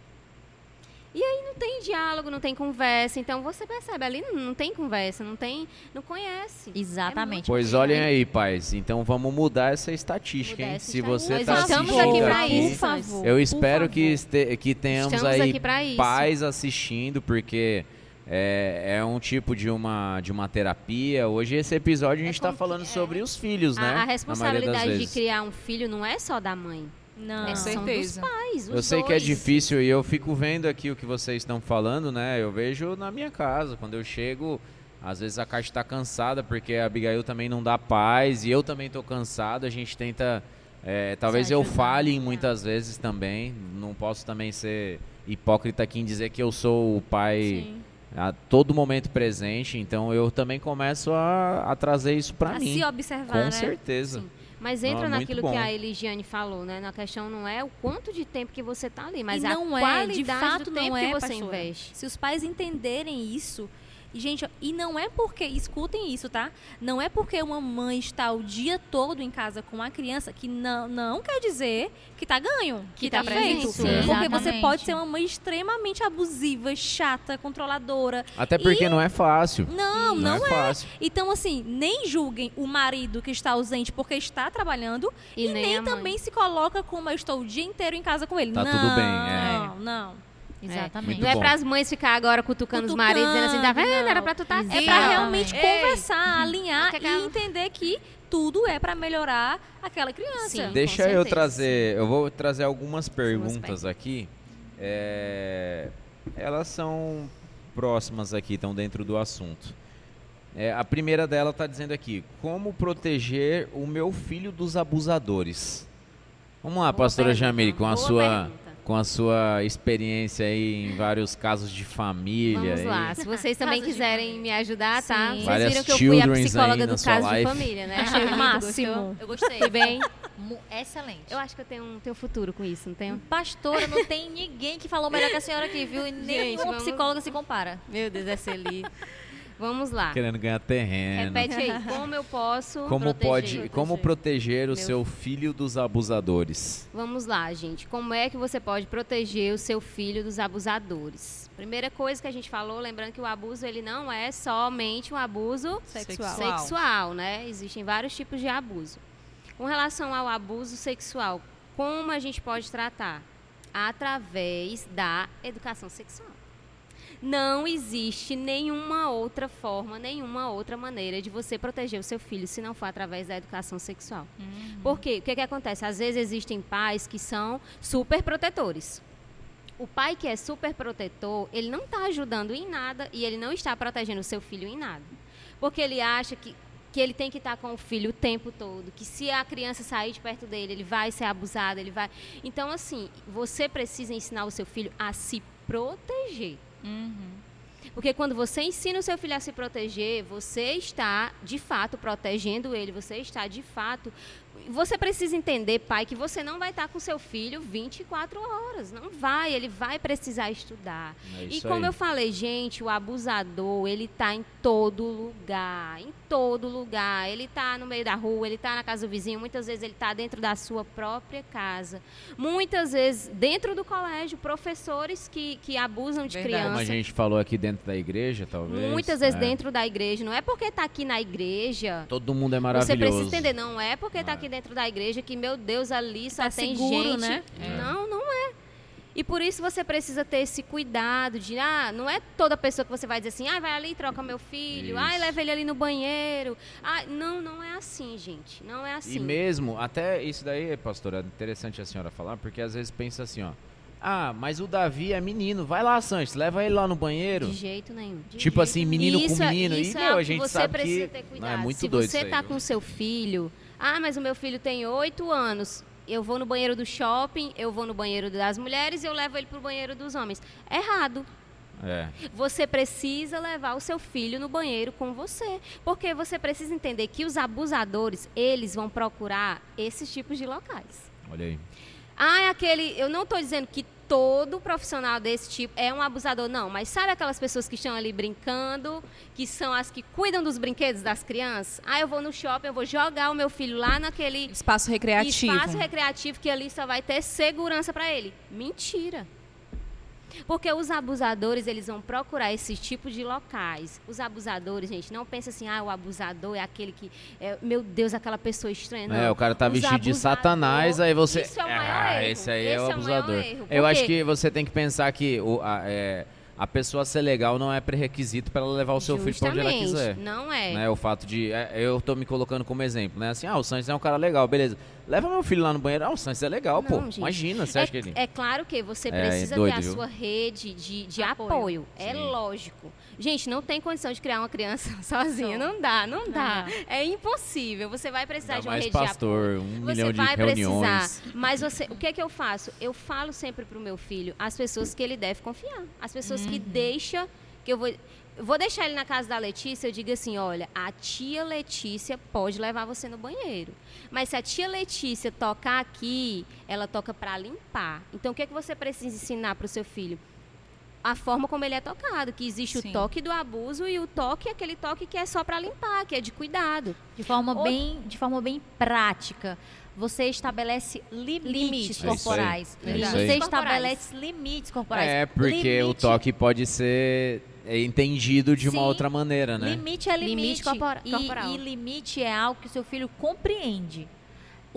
E aí não tem diálogo, não tem conversa. Então você percebe, ali não, tem conversa, não tem. não conhece. Exatamente. Pois olhem aí, pais. Então vamos mudar essa estatística, Mudar hein? essa Se você estatística. tá Nós estamos assistindo aqui pra aqui, isso, por favor. eu espero que, este- que tenhamos Estamos aí pais assistindo, porque é, é um tipo de uma, de uma terapia. Hoje esse episódio a gente está que- falando é. sobre os filhos, A- né? A, responsabilidresponsabilidade de criar um filho não é só da mãe. Não. É, Com são dos certeza. pais. Eu sei que é dois. difícil e eu fico vendo aqui o que vocês estão falando, né? Eu vejo na minha casa, quando eu chego, às vezes a caixa está cansada porque a Abigail também não dá paz e eu também tô cansado. A gente tenta, é, talvez eu fale muitas vezes também. Não posso também ser hipócrita aqui em dizer que eu sou o pai Sim. A todo momento presente. Então eu também começo a, a trazer isso para A mim. se observar, Com né? certeza. Sim. Mas entra Não, naquilo que a Eligiane falou, né? Na questão não é o quanto de tempo que você tá ali, mas e a não é, qualidade de fato do não tempo é, que você pastora. investe. Se os pais entenderem isso, gente, e não é porque, escutem isso, tá? Não é porque uma mãe está o dia todo em casa com a criança que não, não quer dizer que tá ganho, que, Que tá, tá presente, feito. sim. Porque você Exatamente. pode ser uma mãe extremamente abusiva, chata, controladora. Até porque não é fácil. Não, não, Não é fácil. Então, assim, nem julguem o marido que está ausente porque está trabalhando E, e, nem, nem também se coloca como eu estou o dia inteiro em casa com ele. Tá não, tudo bem, é. Não, não. Exatamente. Muito Não é bom. para as mães ficar agora cutucando, os maridos, dizendo assim, tá Cutucando, vendo? Era pra tu estar aqui. É pra ó. realmente Ei. conversar, alinhar que e entender que tudo é pra melhorar aquela criança. Sim. Deixa eu certeza. trazer, eu vou trazer algumas perguntas aqui. É, elas são próximas aqui, estão dentro do assunto. É, a primeira dela está dizendo aqui: como proteger o meu filho dos abusadores? Vamos lá, Boa pastora Jamile, com a boa sua pergunta. Com a sua experiência aí em vários casos de família. Vamos lá, se vocês também quiserem me ajudar, tá? Sim. Vocês Várias viram que eu fui a psicóloga dos sua casos de life. família, né? Achei o máximo. gostou? Eu gostei. Fui bem. Excelente. Eu acho que eu tenho um, tenho futuro com isso, não tenho? Pastora, não tem ninguém que falou melhor que a senhora aqui, viu? E Gente, nenhuma vamos- psicóloga se compara. Meu Deus, essa ali. Vamos lá. Querendo ganhar terreno. Repete aí. Como eu posso Como proteger? pode, como proteger o Meu- seu filho dos abusadores? Vamos lá, gente. Como é que você pode proteger o seu filho dos abusadores? Primeira coisa que a gente falou, lembrando que o abuso ele não é somente um abuso Sexual. sexual, né? Existem vários tipos de abuso. Com relação ao abuso sexual, como a gente pode tratar? Através da educação sexual. Não existe nenhuma outra forma, nenhuma outra maneira de você proteger o seu filho se não for através da educação sexual. Por quê? O que, que acontece? Às vezes existem pais que são super protetores. O pai que é super protetor, ele não está ajudando em nada e ele não está protegendo o seu filho em nada. Porque ele acha que, que ele tem que estar com o filho o tempo todo, que se a criança sair de perto dele, ele vai ser abusado, ele vai. Então, assim, você precisa ensinar o seu filho a se proteger. Porque quando você ensina o seu filho a se proteger, você está, de fato, protegendo ele, você está, de fato. Você precisa entender, pai, que você não vai estar com seu filho 24 horas. Não vai, ele vai precisar estudar. É E como aí. eu falei, gente, o abusador, ele tá em todo lugar, em todo lugar. Ele tá no meio da rua, ele tá na casa do vizinho, muitas vezes ele tá dentro da sua própria casa. Muitas vezes dentro do colégio, professores que, que abusam de Verdade. Como a criança. gente falou aqui dentro da igreja, talvez. Muitas vezes é. dentro da igreja. Não é porque tá aqui na igreja. Todo mundo é Você maravilhoso. precisa entender, não é porque tá É. aqui aqui dentro da igreja que, meu Deus, ali só Tá tem seguro, gente. né? Não, não é. E por isso você precisa ter esse cuidado de, ah, não é toda pessoa que você vai dizer assim, ah, vai ali e troca meu filho, ah, leva ele ali no banheiro. Ah, não, não é assim, gente. Não é E assim. mesmo, até isso daí, pastora, é interessante a senhora falar, porque às vezes pensa assim, ó. Ah, mas o Davi é menino. Vai lá, Sanches, leva ele lá no banheiro. De jeito nenhum. de Tipo jeito assim, nenhum. menino com Isso é- menino. E, Isso é meu, algo a gente sabe precisa que- ter não, cuidado. é muito Se doido você isso aí, tá viu? com seu filho, ah, mas o meu filho tem oito anos. Eu vou no banheiro do shopping, eu vou no banheiro das mulheres e eu levo ele pro banheiro dos homens. Errado. É. Você precisa levar o seu filho no banheiro com você. Porque você precisa entender que os abusadores, eles vão procurar esses tipos de locais. Olha aí. Ah, é aquele. Eu não estou dizendo que todo profissional desse tipo é um abusador, não. Mas sabe aquelas pessoas que estão ali brincando, que são as que cuidam dos brinquedos das crianças? Ah, eu vou no shopping, eu vou jogar o meu filho lá naquele Espaço recreativo. espaço recreativo que ali só vai ter segurança para ele. Mentira. Porque os abusadores, eles vão procurar esse tipo de locais. Os abusadores, gente, não pensa assim, ah, o abusador é aquele que, é, meu Deus, aquela pessoa estranha. Não. É, o cara tá Os vestido de satanás, aí você. Isso é o maior ah, erro. esse aí é Esse o é o maior abusador. erro. Eu acho que você tem que pensar que o, a, é, a pessoa ser legal não é pré-requisito para ela levar o seu filho pra onde ela Justamente, quiser. Não é. Né, o fato de. é, eu tô me colocando como exemplo, né? Assim, ah, o Sanches é um cara legal, beleza. Leva meu filho lá no banheiro. Ah, o Sanches é legal, pô. Não, gente. Imagina, você é, acha que ele. é claro que você É, precisa doido, ter a viu? sua rede de, de Apoio. apoio. É lógico. Gente, não tem condição de criar uma criança sozinha. Só. Não dá, não, Não dá. É impossível. Você vai precisar Ainda de uma mais rede de apoio. pastor, um Você milhão de vai reuniões. precisar. Mas você, o que é que eu faço? Eu falo sempre pro meu filho as pessoas que ele deve confiar. As pessoas que deixa que eu vou vou deixar ele na casa da Letícia, eu digo assim, olha, a tia Letícia pode levar você no banheiro. Mas se a tia Letícia tocar aqui, ela toca para limpar. Então o que é que você precisa ensinar pro seu filho? A forma como ele é tocado, que existe Sim. o toque do abuso e o toque, aquele toque que é só para limpar, que é de cuidado. De forma, Ou- bem, de forma bem prática. Você estabelece limites, Limites. É isso aí. corporais. É isso Você aí. estabelece limites corporais. É, porque o Limite- toque pode ser é, entendido de uma Sim. outra maneira, né? Limite é limite. Limite corpora- e, corporal. e limite é algo que o seu filho compreende.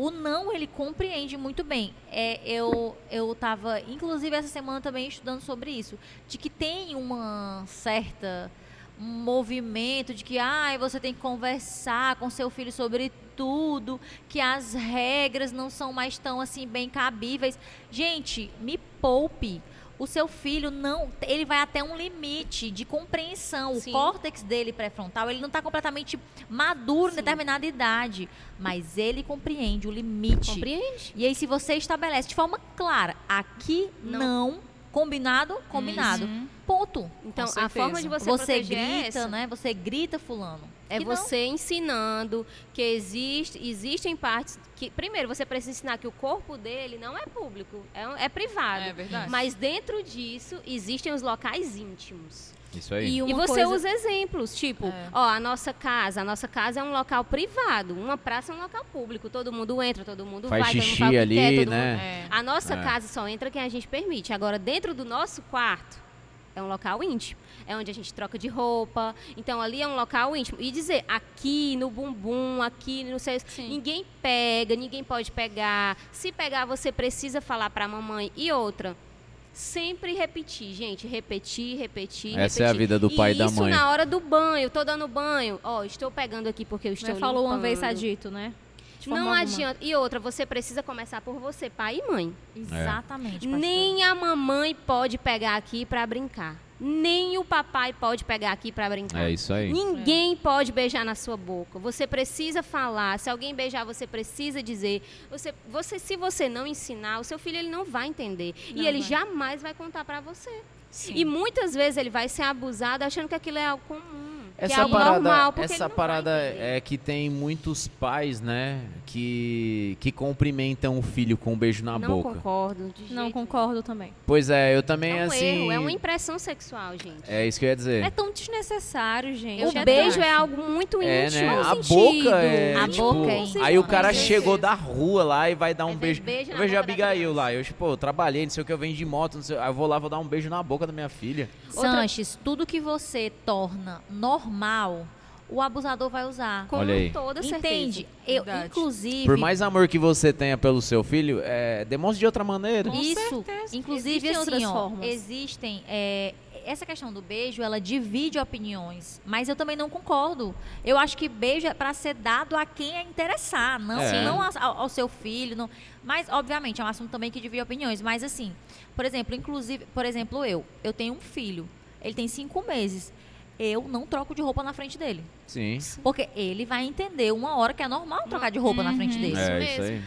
O não, ele compreende muito bem. É, eu, eu tava, inclusive, essa semana também estudando sobre isso. De que tem uma certa um movimento de que ah, você tem que conversar com seu filho sobre tudo, que as regras não são mais tão assim bem cabíveis. Gente, me poupe. O seu filho não, ele vai até um limite de compreensão. Sim. O córtex dele pré-frontal, ele não está completamente maduro em Sim. determinada idade, mas ele compreende o limite. Compreende? E aí, se você estabelece de forma clara, aqui Não. não, combinado, combinado. Uhum. Ponto. Então, a forma de você, Você, proteger é grita, essa. né? Você grita fulano. É Que não. você ensinando que existe, existem partes que. Primeiro, você precisa ensinar que o corpo dele não é público, é, é privado. É verdade. Mas dentro disso existem os locais íntimos. Isso aí. E E você coisa- usa exemplos, tipo, É. ó, a nossa casa, a nossa casa é um local privado, uma praça é um local público, todo mundo entra, todo mundo Faz vai, todo mundo xixi faz o que ali, quer, todo mundo- né? É. A nossa É. casa só entra quem a gente permite. Agora, dentro do nosso quarto, é um local íntimo. É onde a gente troca de roupa. Então, ali é um local íntimo. E dizer, aqui no bumbum, aqui no sei, Sim. ninguém pega, ninguém pode pegar. Se pegar, você precisa falar pra mamãe. E outra, sempre repetir, gente. Repetir, repetir, Essa é a repetir. vida do pai e da isso mãe. na hora do banho. Tô dando banho. Ó, estou pegando aqui porque eu estou Você falou uma vez, tá dito, né? De forma Não alguma. adianta. E outra, você precisa começar por você, pai e mãe. Exatamente. pastor. Nem a mamãe pode pegar aqui pra brincar. Nem o papai pode pegar aqui pra brincar. É isso aí. Ninguém pode beijar na sua boca. Você precisa falar. Se alguém beijar, você precisa dizer. Você, você, se você não ensinar, o seu filho ele não vai entender Não e ele vai. jamais vai contar pra você. Sim. E muitas vezes ele vai ser abusado achando que aquilo é algo comum, que é Essa algo parada, normal, essa não parada é que tem muitos pais, né, que que cumprimentam o filho com um beijo na não boca. concordo. de Não concordo também. Pois é, eu também. É um assim. erro, é uma impressão sexual, gente. É isso que eu ia dizer. É tão desnecessário, gente. O é beijo é algo muito É, íntimo. né? A sentido. boca é. A tipo, boca é Aí o cara chegou da rua lá e vai dar um beijo. beijo eu vejo a Abigail lá. Eu, tipo, eu trabalhei, não sei o que, eu venho de moto, não sei, aí eu vou lá, vou dar um beijo na boca da minha filha. Outra- Sanches, tudo que você torna normal, o abusador vai usar. Com Olha aí. toda certeza. Entende? Eu, Verdade. inclusive. Por mais amor que você tenha pelo seu filho, é, demonstre de outra maneira. Com Isso, certeza. inclusive Existem assim, outras ó, formas. existem é, essa questão do beijo, ela divide opiniões, mas eu também não concordo. Eu acho que beijo é para ser dado a quem é interessar, não, É. não ao, ao seu filho, não. Mas obviamente é um assunto também que divide opiniões, mas assim, por exemplo, inclusive, por exemplo, eu, eu tenho um filho, ele tem cinco meses. Eu não troco de roupa na frente dele. Sim. Porque ele vai entender uma hora que é normal trocar de roupa na frente Uhum. dele. é mesmo. isso aí.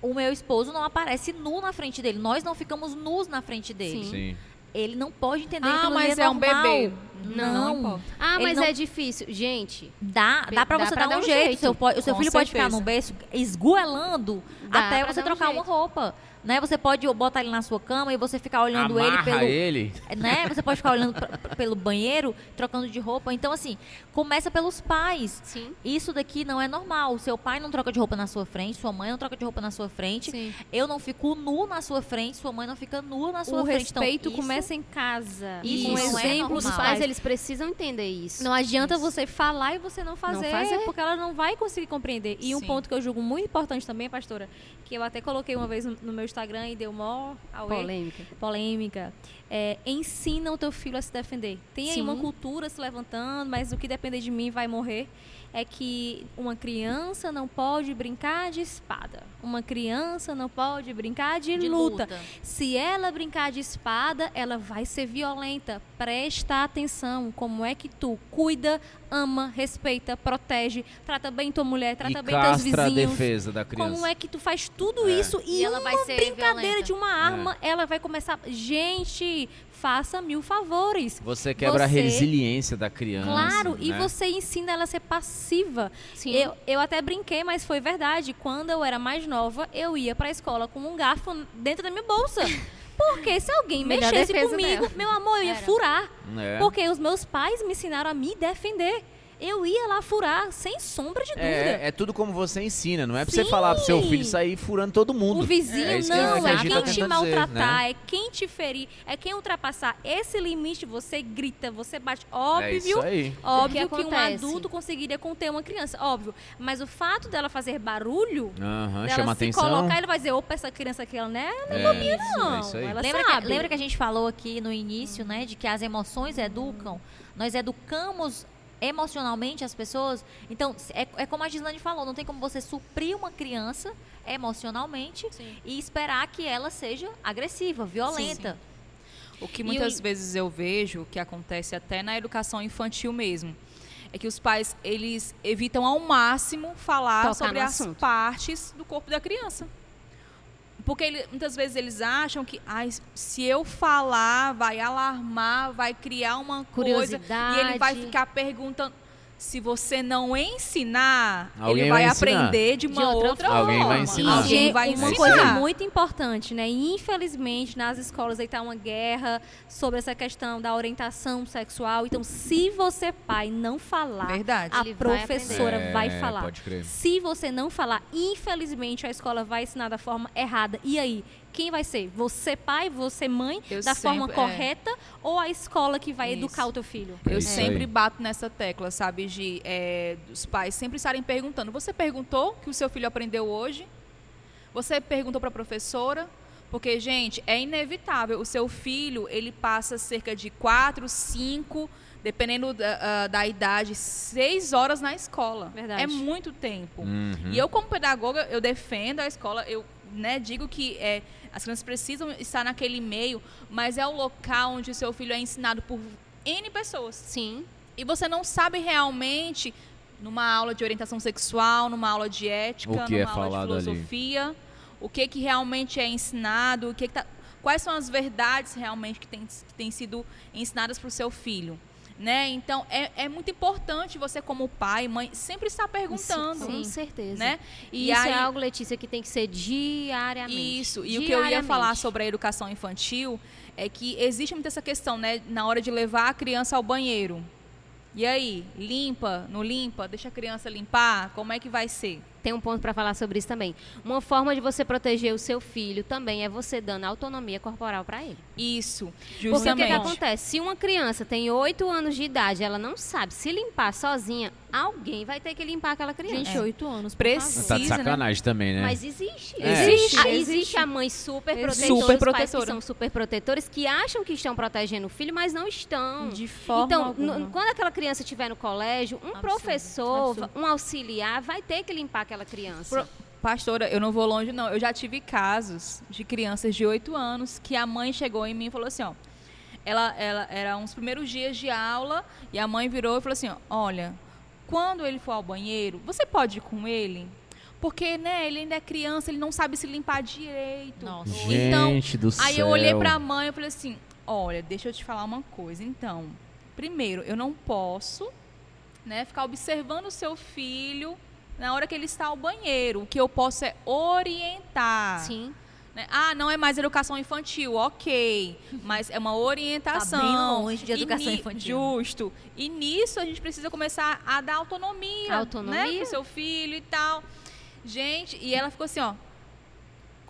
O meu esposo não aparece nu na frente dele. Nós não ficamos nus na frente dele. Sim. Sim. Ele não pode entender que Ah, ali mas é é um bebê. Não. Não. Ah, mas não- é difícil. Gente, Dá, dá pra Dá você pra dar dar um um jeito. Seu, o seu Com filho pode ficar certeza. no berço esgoelando Dá até pra você dar um trocar uma roupa. Né? Você pode botar ele na sua cama e você ficar olhando ele Amarra pelo. ele. Né? Você pode ficar olhando pra- pelo banheiro, trocando de roupa. Então, assim, começa pelos pais. sim. Isso daqui não é normal. Seu pai não troca de roupa na sua frente, sua mãe não troca de roupa na sua frente. Sim. Eu não fico nu na sua frente, sua mãe não fica nua na sua o frente. Então, respeito isso- começa em casa. Isso com não é exemplo dos Os pais, eles precisam entender isso. Não adianta você falar e você não fazer, fazer. porque ela não vai conseguir compreender. E um Sim. ponto que eu julgo muito importante também, pastora, que eu até coloquei uma vez no, no meu Instagram e deu mó auê, Polêmica. polêmica, é, ensina o teu filho a se defender. Tem aí Sim. uma cultura se levantando, mas o que depender de mim vai morrer. É que uma criança não pode brincar de espada. Uma criança não pode brincar de, de luta. luta. Se ela brincar de espada, ela vai ser violenta. Presta atenção. Como é que tu cuida, ama, respeita, protege, trata bem tua mulher, trata e bem teus castra a vizinhos. defesa da criança. Como é que tu faz tudo É. isso e, E ela vai uma ser brincadeira violenta. de uma arma, ela vai começar. Gente, faça mil favores. Você quebra a Você- resiliência da criança. Claro, e né? você ensina ela a ser passiva. Sim. Eu, eu até brinquei, mas foi verdade. Quando eu era mais nova, eu ia pra escola com um garfo dentro da minha bolsa. Porque se alguém mexesse comigo, dela. meu amor, eu ia Era. furar. É. Porque os meus pais me ensinaram a me defender. Eu ia lá furar, sem sombra de dúvida. É, é tudo como você ensina, não é pra você Sim. falar pro seu filho sair furando todo mundo. O vizinho É isso que- não, que é quem tá te maltratar, dizer, né? é quem te ferir, é quem ultrapassar esse limite, você grita, você bate. É Óbvio, isso aí. óbvio O que que, um adulto conseguiria conter uma criança, óbvio. Mas o fato dela fazer barulho, Aham, dela chama se atenção. colocar, ele vai dizer, opa, essa criança aqui, ela não é é, não. é isso aí. Ela Lembra sabe. que, lembra que a gente falou aqui no início, né, de que as emoções educam? Nós educamos emocionalmente as pessoas. Então, se- é, é como a Gislane falou, não tem como você suprir uma criança emocionalmente Sim. e esperar que ela seja agressiva, violenta. O que muitas vezes eu vejo que acontece até na educação infantil mesmo. É que os pais, eles evitam ao máximo falar Tocar sobre as partes do corpo da criança. Porque ele- muitas vezes eles acham que "Ai, se eu falar, vai alarmar, vai criar uma coisa. E ele vai ficar perguntando. Se você não ensinar, Alguém ele vai, vai ensinar. aprender de De uma outra outra, forma. Alguém vai ensinar. Alguém E, vai gente, uma ensinar. coisa ensinar. muito importante, né? Infelizmente, nas escolas aí tá uma guerra sobre essa questão da orientação sexual. Então, se você, pai, não falar, Verdade. a Ele vai professora É, vai falar. Pode crer. Se você não falar, infelizmente a escola vai ensinar da forma errada. E aí, quem vai ser? Você pai, você mãe, Eu da forma sempre- é. correta ou a escola que vai Isso. educar o teu filho? É Eu isso sempre bato nessa tecla, sabe, de é, dos pais sempre estarem perguntando. Você perguntou que o seu filho aprendeu hoje? Você perguntou para a professora? Porque, gente, é inevitável. O seu filho, ele passa cerca de quatro, cinco, dependendo da, ah, da idade, seis horas na escola. Verdade. É muito tempo. Uhum. E eu, como pedagoga, eu defendo a escola, eu né, digo que é, as crianças precisam estar naquele meio, mas é o local onde o seu filho é ensinado por N pessoas. Sim. E você não sabe realmente, numa aula de orientação sexual, numa aula de ética, O que numa é aula de ali. filosofia, o que, que realmente é ensinado, o que, que tá, quais são as verdades realmente que têm que têm sido ensinadas para o seu filho. Né? Então, é, é muito importante você, como pai, mãe, sempre estar perguntando. Com certeza. Né? E, isso é algo, Letícia, que tem que ser diariamente. Isso, e o que eu ia falar sobre a educação infantil é que existe muito essa questão, né, na hora de levar a criança ao banheiro. E aí, limpa, não limpa, deixa a criança limpar, como é que vai ser? tem um ponto para falar sobre isso também. Uma forma de você proteger o seu filho também é você dando autonomia corporal para ele. Isso, Porque o justamente. que, que acontece? Se uma criança tem 8 anos de idade, ela não sabe se limpar sozinha, alguém vai ter que limpar aquela criança. Gente, oito anos. por Precisa. Tá de né? sacanagem também, né? Mas existe. É. Existe. Existe, Ah, existe. a mãe super protetora, Super pais que protetora. são super protetores, que acham que estão protegendo o filho, mas não estão. De forma então, no- quando aquela criança estiver no colégio, um Absurdo, professor, absurdo. um auxiliar vai ter que limpar aquela criança. Pro- Pastora, eu não vou longe, não. Eu já tive casos de crianças de 8 anos que a mãe chegou em mim e falou assim, ó. Ela, ela era uns primeiros dias de aula e a mãe virou e falou assim, ó, olha, quando ele for ao banheiro, você pode ir com ele? Porque, né, ele ainda é criança, ele não sabe se limpar direito. Nossa. Então, Gente do céu. Aí eu olhei pra mãe e falei assim: olha, deixa eu te falar uma coisa. Então, primeiro, eu não posso né, ficar observando o seu filho na hora que ele está ao banheiro. O que eu posso é orientar. Sim. né? Ah, não é mais educação infantil, ok. Mas é uma orientação. Tá bem longe de educação ni- infantil. Justo. E nisso a gente precisa começar a dar autonomia, né, Autonomia. pro seu filho e tal. Gente, e ela ficou assim, ó.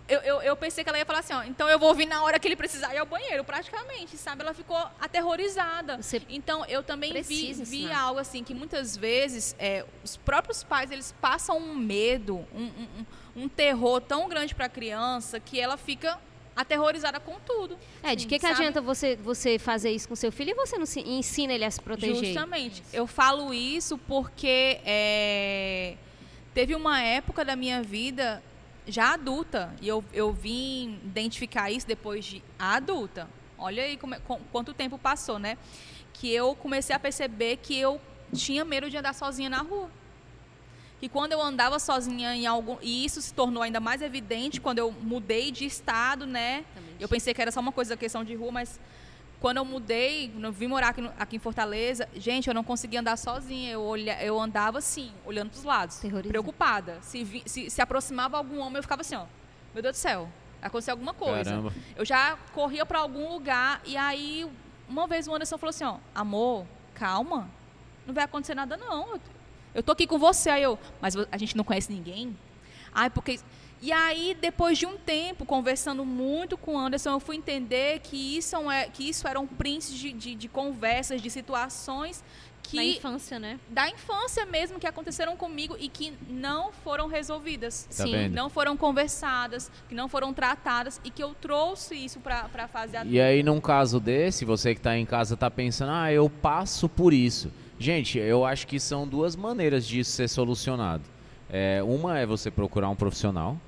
Eu, eu, eu pensei que ela ia falar assim, ó, então eu vou vir na hora que ele precisar ir ao banheiro, praticamente, sabe? Ela ficou aterrorizada. Você Então, eu também vi, vi algo assim, que muitas vezes é, os próprios pais, eles passam um medo, um, um, um- terror tão grande para a criança que ela fica aterrorizada com tudo. É, de que, que sabe? adianta você, você fazer isso com seu filho e você não se- ensina ele a se proteger? Justamente. Eu falo isso porque é, teve uma época da minha vida já adulta e eu, eu vim identificar isso depois de adulta. Olha aí como é- com- quanto tempo passou, né? Que eu comecei a perceber que eu tinha medo de andar sozinha na rua. E quando eu andava sozinha em algum. E isso se tornou ainda mais evidente quando eu mudei de estado, né? Eu pensei que era só uma coisa, questão de rua, mas quando eu mudei, quando eu vim morar aqui, no- aqui em Fortaleza, gente, eu não conseguia andar sozinha. Eu, olha, eu andava assim, olhando para os lados, preocupada. Se, vi- se, se aproximava algum homem, eu ficava assim, ó. Meu Deus do céu, aconteceu alguma coisa. Caramba. Eu já corria para algum lugar e aí, uma vez o Anderson falou assim, ó, amor, calma, não vai acontecer nada não. Eu, eu tô aqui com você. Aí eu, mas a gente não conhece ninguém? Ai, porque... E aí, depois de um tempo, conversando muito com o Anderson, eu fui entender que isso, é, que isso eram prints de, de, de conversas, de situações que Na infância, né? da infância mesmo que aconteceram comigo e que não foram resolvidas. Tá Sim. vendo? Não foram conversadas, que não foram tratadas e que eu trouxe isso para a fase adulta. E aí, num caso desse, você que tá em casa tá pensando, ah, eu passo por isso. Gente, eu acho que são duas maneiras disso ser solucionado. É, uma é você procurar um profissional.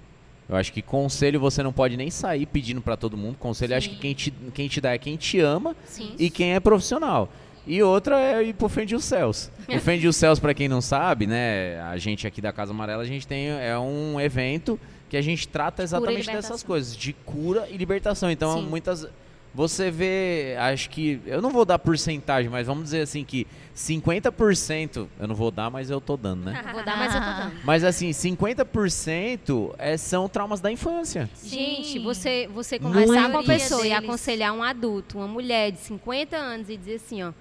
Eu acho que conselho você não pode nem sair pedindo pra todo mundo. Conselho, eu acho que quem te, quem te dá é quem te ama Sim. e quem é profissional. E outra é ir pro Fende os Céus. O Fende os Céus, pra quem não sabe, né, a gente aqui da Casa Amarela, a gente tem é um evento que a gente trata exatamente dessas coisas, de cura e libertação. Então, Sim. muitas você vê, acho que eu não vou dar porcentagem, mas vamos dizer assim que 50%, eu não vou dar, mas eu tô dando, né? Vou dar, mas eu tô dando. Mas assim, 50% é, são traumas da infância. Gente, você, você conversar com a pessoa e deles. aconselhar um adulto, uma mulher de 50 anos e dizer assim, ó,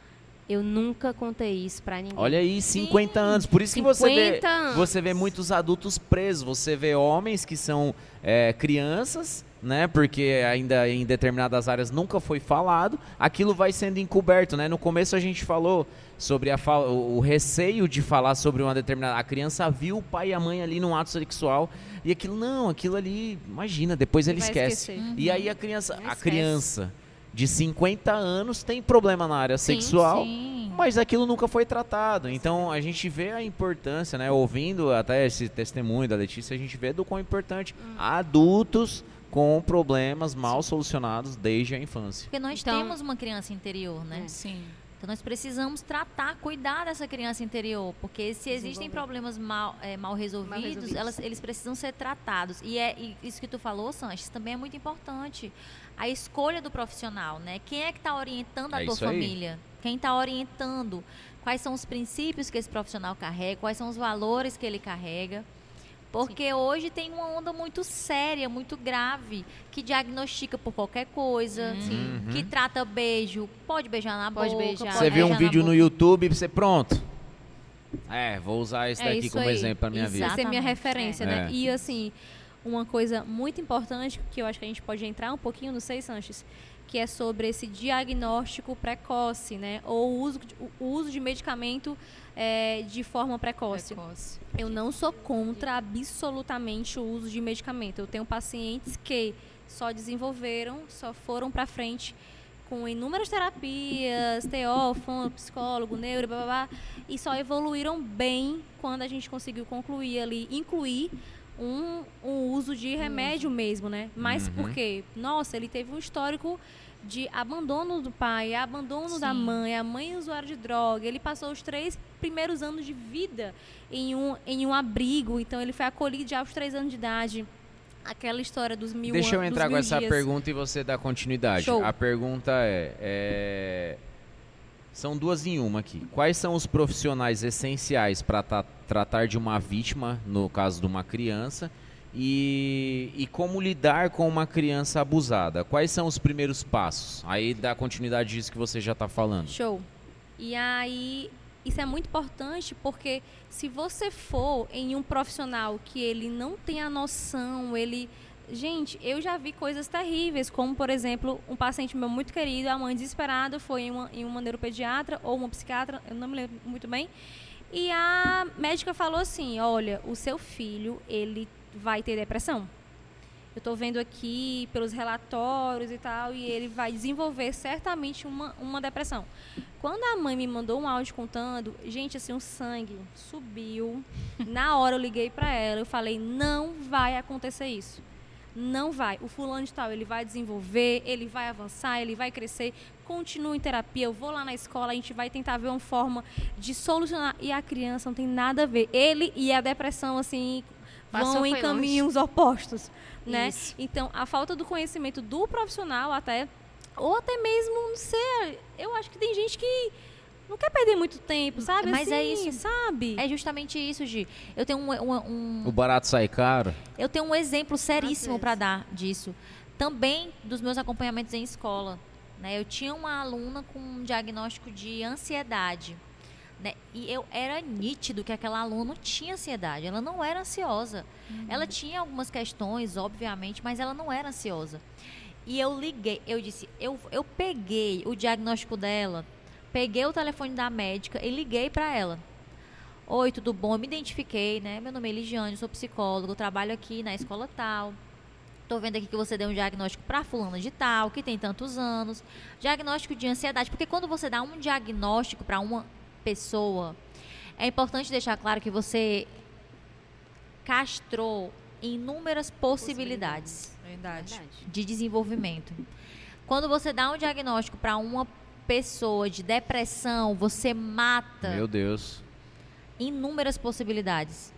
eu nunca contei isso pra ninguém. Olha aí, 50 anos. Por isso que você vê, 50 anos. você vê muitos adultos presos. Você vê homens que são é, crianças, né? Porque ainda em determinadas áreas nunca foi falado. Aquilo vai sendo encoberto, né? No começo a gente falou sobre a o, receio de falar sobre uma determinada. A criança viu o pai e a mãe ali num ato sexual e aquilo não, aquilo ali, imagina. Depois ele esquece. esquecer. E aí a criança, a criança de 50 anos tem problema na área Sim, sexual. Sim. Mas aquilo nunca foi tratado. Então a gente vê a importância, né? Ouvindo até esse testemunho da Letícia, a gente vê do quão importante Hum. adultos com problemas mal solucionados desde a infância. Porque nós Então- temos uma criança interior, né? É. Sim. Então nós precisamos tratar, cuidar dessa criança interior, porque se existem problemas mal, é, mal resolvidos, resolvidos. elas- eles precisam ser tratados. E é e isso que tu falou, Sanches, também é muito importante. A escolha do profissional, né? Quem é que está orientando a É tua isso aí. família? Quem está orientando? Quais são os princípios que esse profissional carrega? Quais são os valores que ele carrega? Porque hoje tem uma onda muito séria, muito grave, que diagnostica por qualquer coisa, Uhum. que trata beijo, pode beijar na Pode boca, beijar. pode Você viu um vídeo no. YouTube e você pronto. É, vou usar esse É daqui isso como aí. exemplo pra minha vida. Essa é minha Exatamente, referência, é. né? É. E assim, uma coisa muito importante que eu acho que a gente pode entrar um pouquinho, não sei, Sanches, que é sobre esse diagnóstico precoce, né? Ou o uso, de- o uso de medicamento é, de forma precoce. Precoce. Eu não sou contra absolutamente o uso de medicamento. Eu tenho pacientes que só desenvolveram, só foram para frente com inúmeras terapias, TO, fono, psicólogo, neuro, blá, blá, blá, e só evoluíram bem quando a gente conseguiu concluir ali, incluir um, um uso de remédio mesmo, né? Mas Uhum. porque, nossa, ele teve um histórico de abandono do pai, abandono da Sim. mãe, a mãe usuária de droga. Ele passou os três primeiros anos de vida em um, em um abrigo, então ele foi acolhido já aos três anos de idade. Aquela história dos mil Deixa eu an- entrar com essa dias. pergunta e você dá continuidade. Show. A pergunta é, é, São duas em uma aqui. Quais são os profissionais essenciais para tratar de uma vítima, no caso de uma criança, e, e como lidar com uma criança abusada? Quais são os primeiros passos? Aí dá continuidade disso que você já está falando. Show. E aí, isso é muito importante porque se você for em um profissional que ele não tem a noção, ele. Gente, eu já vi coisas terríveis, como, por exemplo, um paciente meu muito querido, a mãe desesperada foi em uma, em uma neuropediatra ou uma psiquiatra, eu não me lembro muito bem, e a médica falou assim: olha, o seu filho, ele vai ter depressão. Eu estou vendo aqui pelos relatórios e tal, e ele vai desenvolver certamente uma, uma depressão. Quando a mãe me mandou um áudio contando, gente, assim, o sangue subiu. Na hora eu liguei para ela, eu falei: não vai acontecer isso. Não vai. O fulano de tal, ele vai desenvolver, ele vai avançar, ele vai crescer. Continua em terapia. Eu vou lá na escola, a gente vai tentar ver uma forma de solucionar. E a criança não tem nada a ver. Ele e a depressão, assim, Passou, vão em foi longe. caminhos opostos, né? Isso. Então, a falta do conhecimento do profissional até, ou até mesmo, não sei, eu acho que tem gente que não quer perder muito tempo, sabe? Mas é Assim, isso. sabe? É justamente isso, Gi. Eu tenho um, um- um- O barato sai caro? eu tenho um exemplo seríssimo para dar disso. Também dos meus acompanhamentos em escola. né? Eu tinha uma aluna com um diagnóstico de ansiedade. Né? E eu era nítido que aquela aluna não tinha ansiedade. Ela não era ansiosa. Ela tinha algumas questões, obviamente, mas ela não era ansiosa. E eu liguei, eu disse, eu, eu peguei o diagnóstico dela, peguei o telefone da médica e liguei para ela. Oi, tudo bom? Me identifiquei, né? Meu nome é Eligiane, sou psicólogo, trabalho aqui na escola tal. Tô vendo aqui que você deu um diagnóstico para fulana de tal, que tem tantos anos. Diagnóstico de ansiedade, porque quando você dá um diagnóstico para uma pessoa, é importante deixar claro que você castrou inúmeras possibilidades. Verdade. de desenvolvimento. Quando você dá um diagnóstico para uma pessoa de depressão, você mata Meu Deus. inúmeras possibilidades.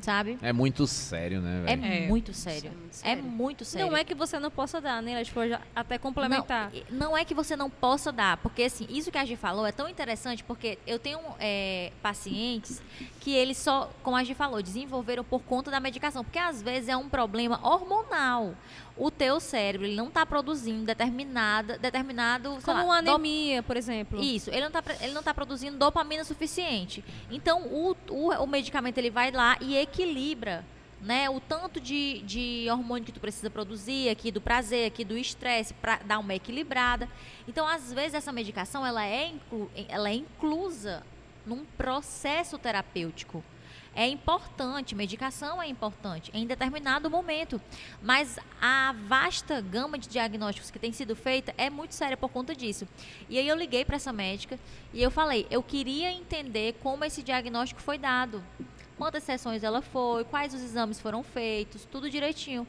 Sabe? É muito sério, né, É, velho? É. muito sério. É muito É sério. muito sério. Não é que você não possa dar, né? Tipo, até complementar. Não, não é que você não possa dar, porque assim, isso que a Gi falou é tão interessante, porque eu tenho é, pacientes que eles só, como a Gi falou, desenvolveram por conta da medicação, porque às vezes é um problema hormonal. O teu cérebro, ele não está produzindo determinada, determinado, Como lá, uma anemia, por exemplo. Isso, ele não está ele não tá produzindo dopamina suficiente. Então, o, o, o medicamento ele vai lá e equilibra né, o tanto de, de hormônio que tu precisa produzir, aqui do prazer, aqui do estresse, para dar uma equilibrada. Então, às vezes, essa medicação ela é, inclu, ela é inclusa num processo terapêutico. É importante, medicação é importante em determinado momento, mas a vasta gama de diagnósticos que tem sido feita é muito séria por conta disso. E aí eu liguei para essa médica e eu falei, eu queria entender como esse diagnóstico foi dado, quantas sessões ela foi, quais os exames foram feitos, tudo direitinho.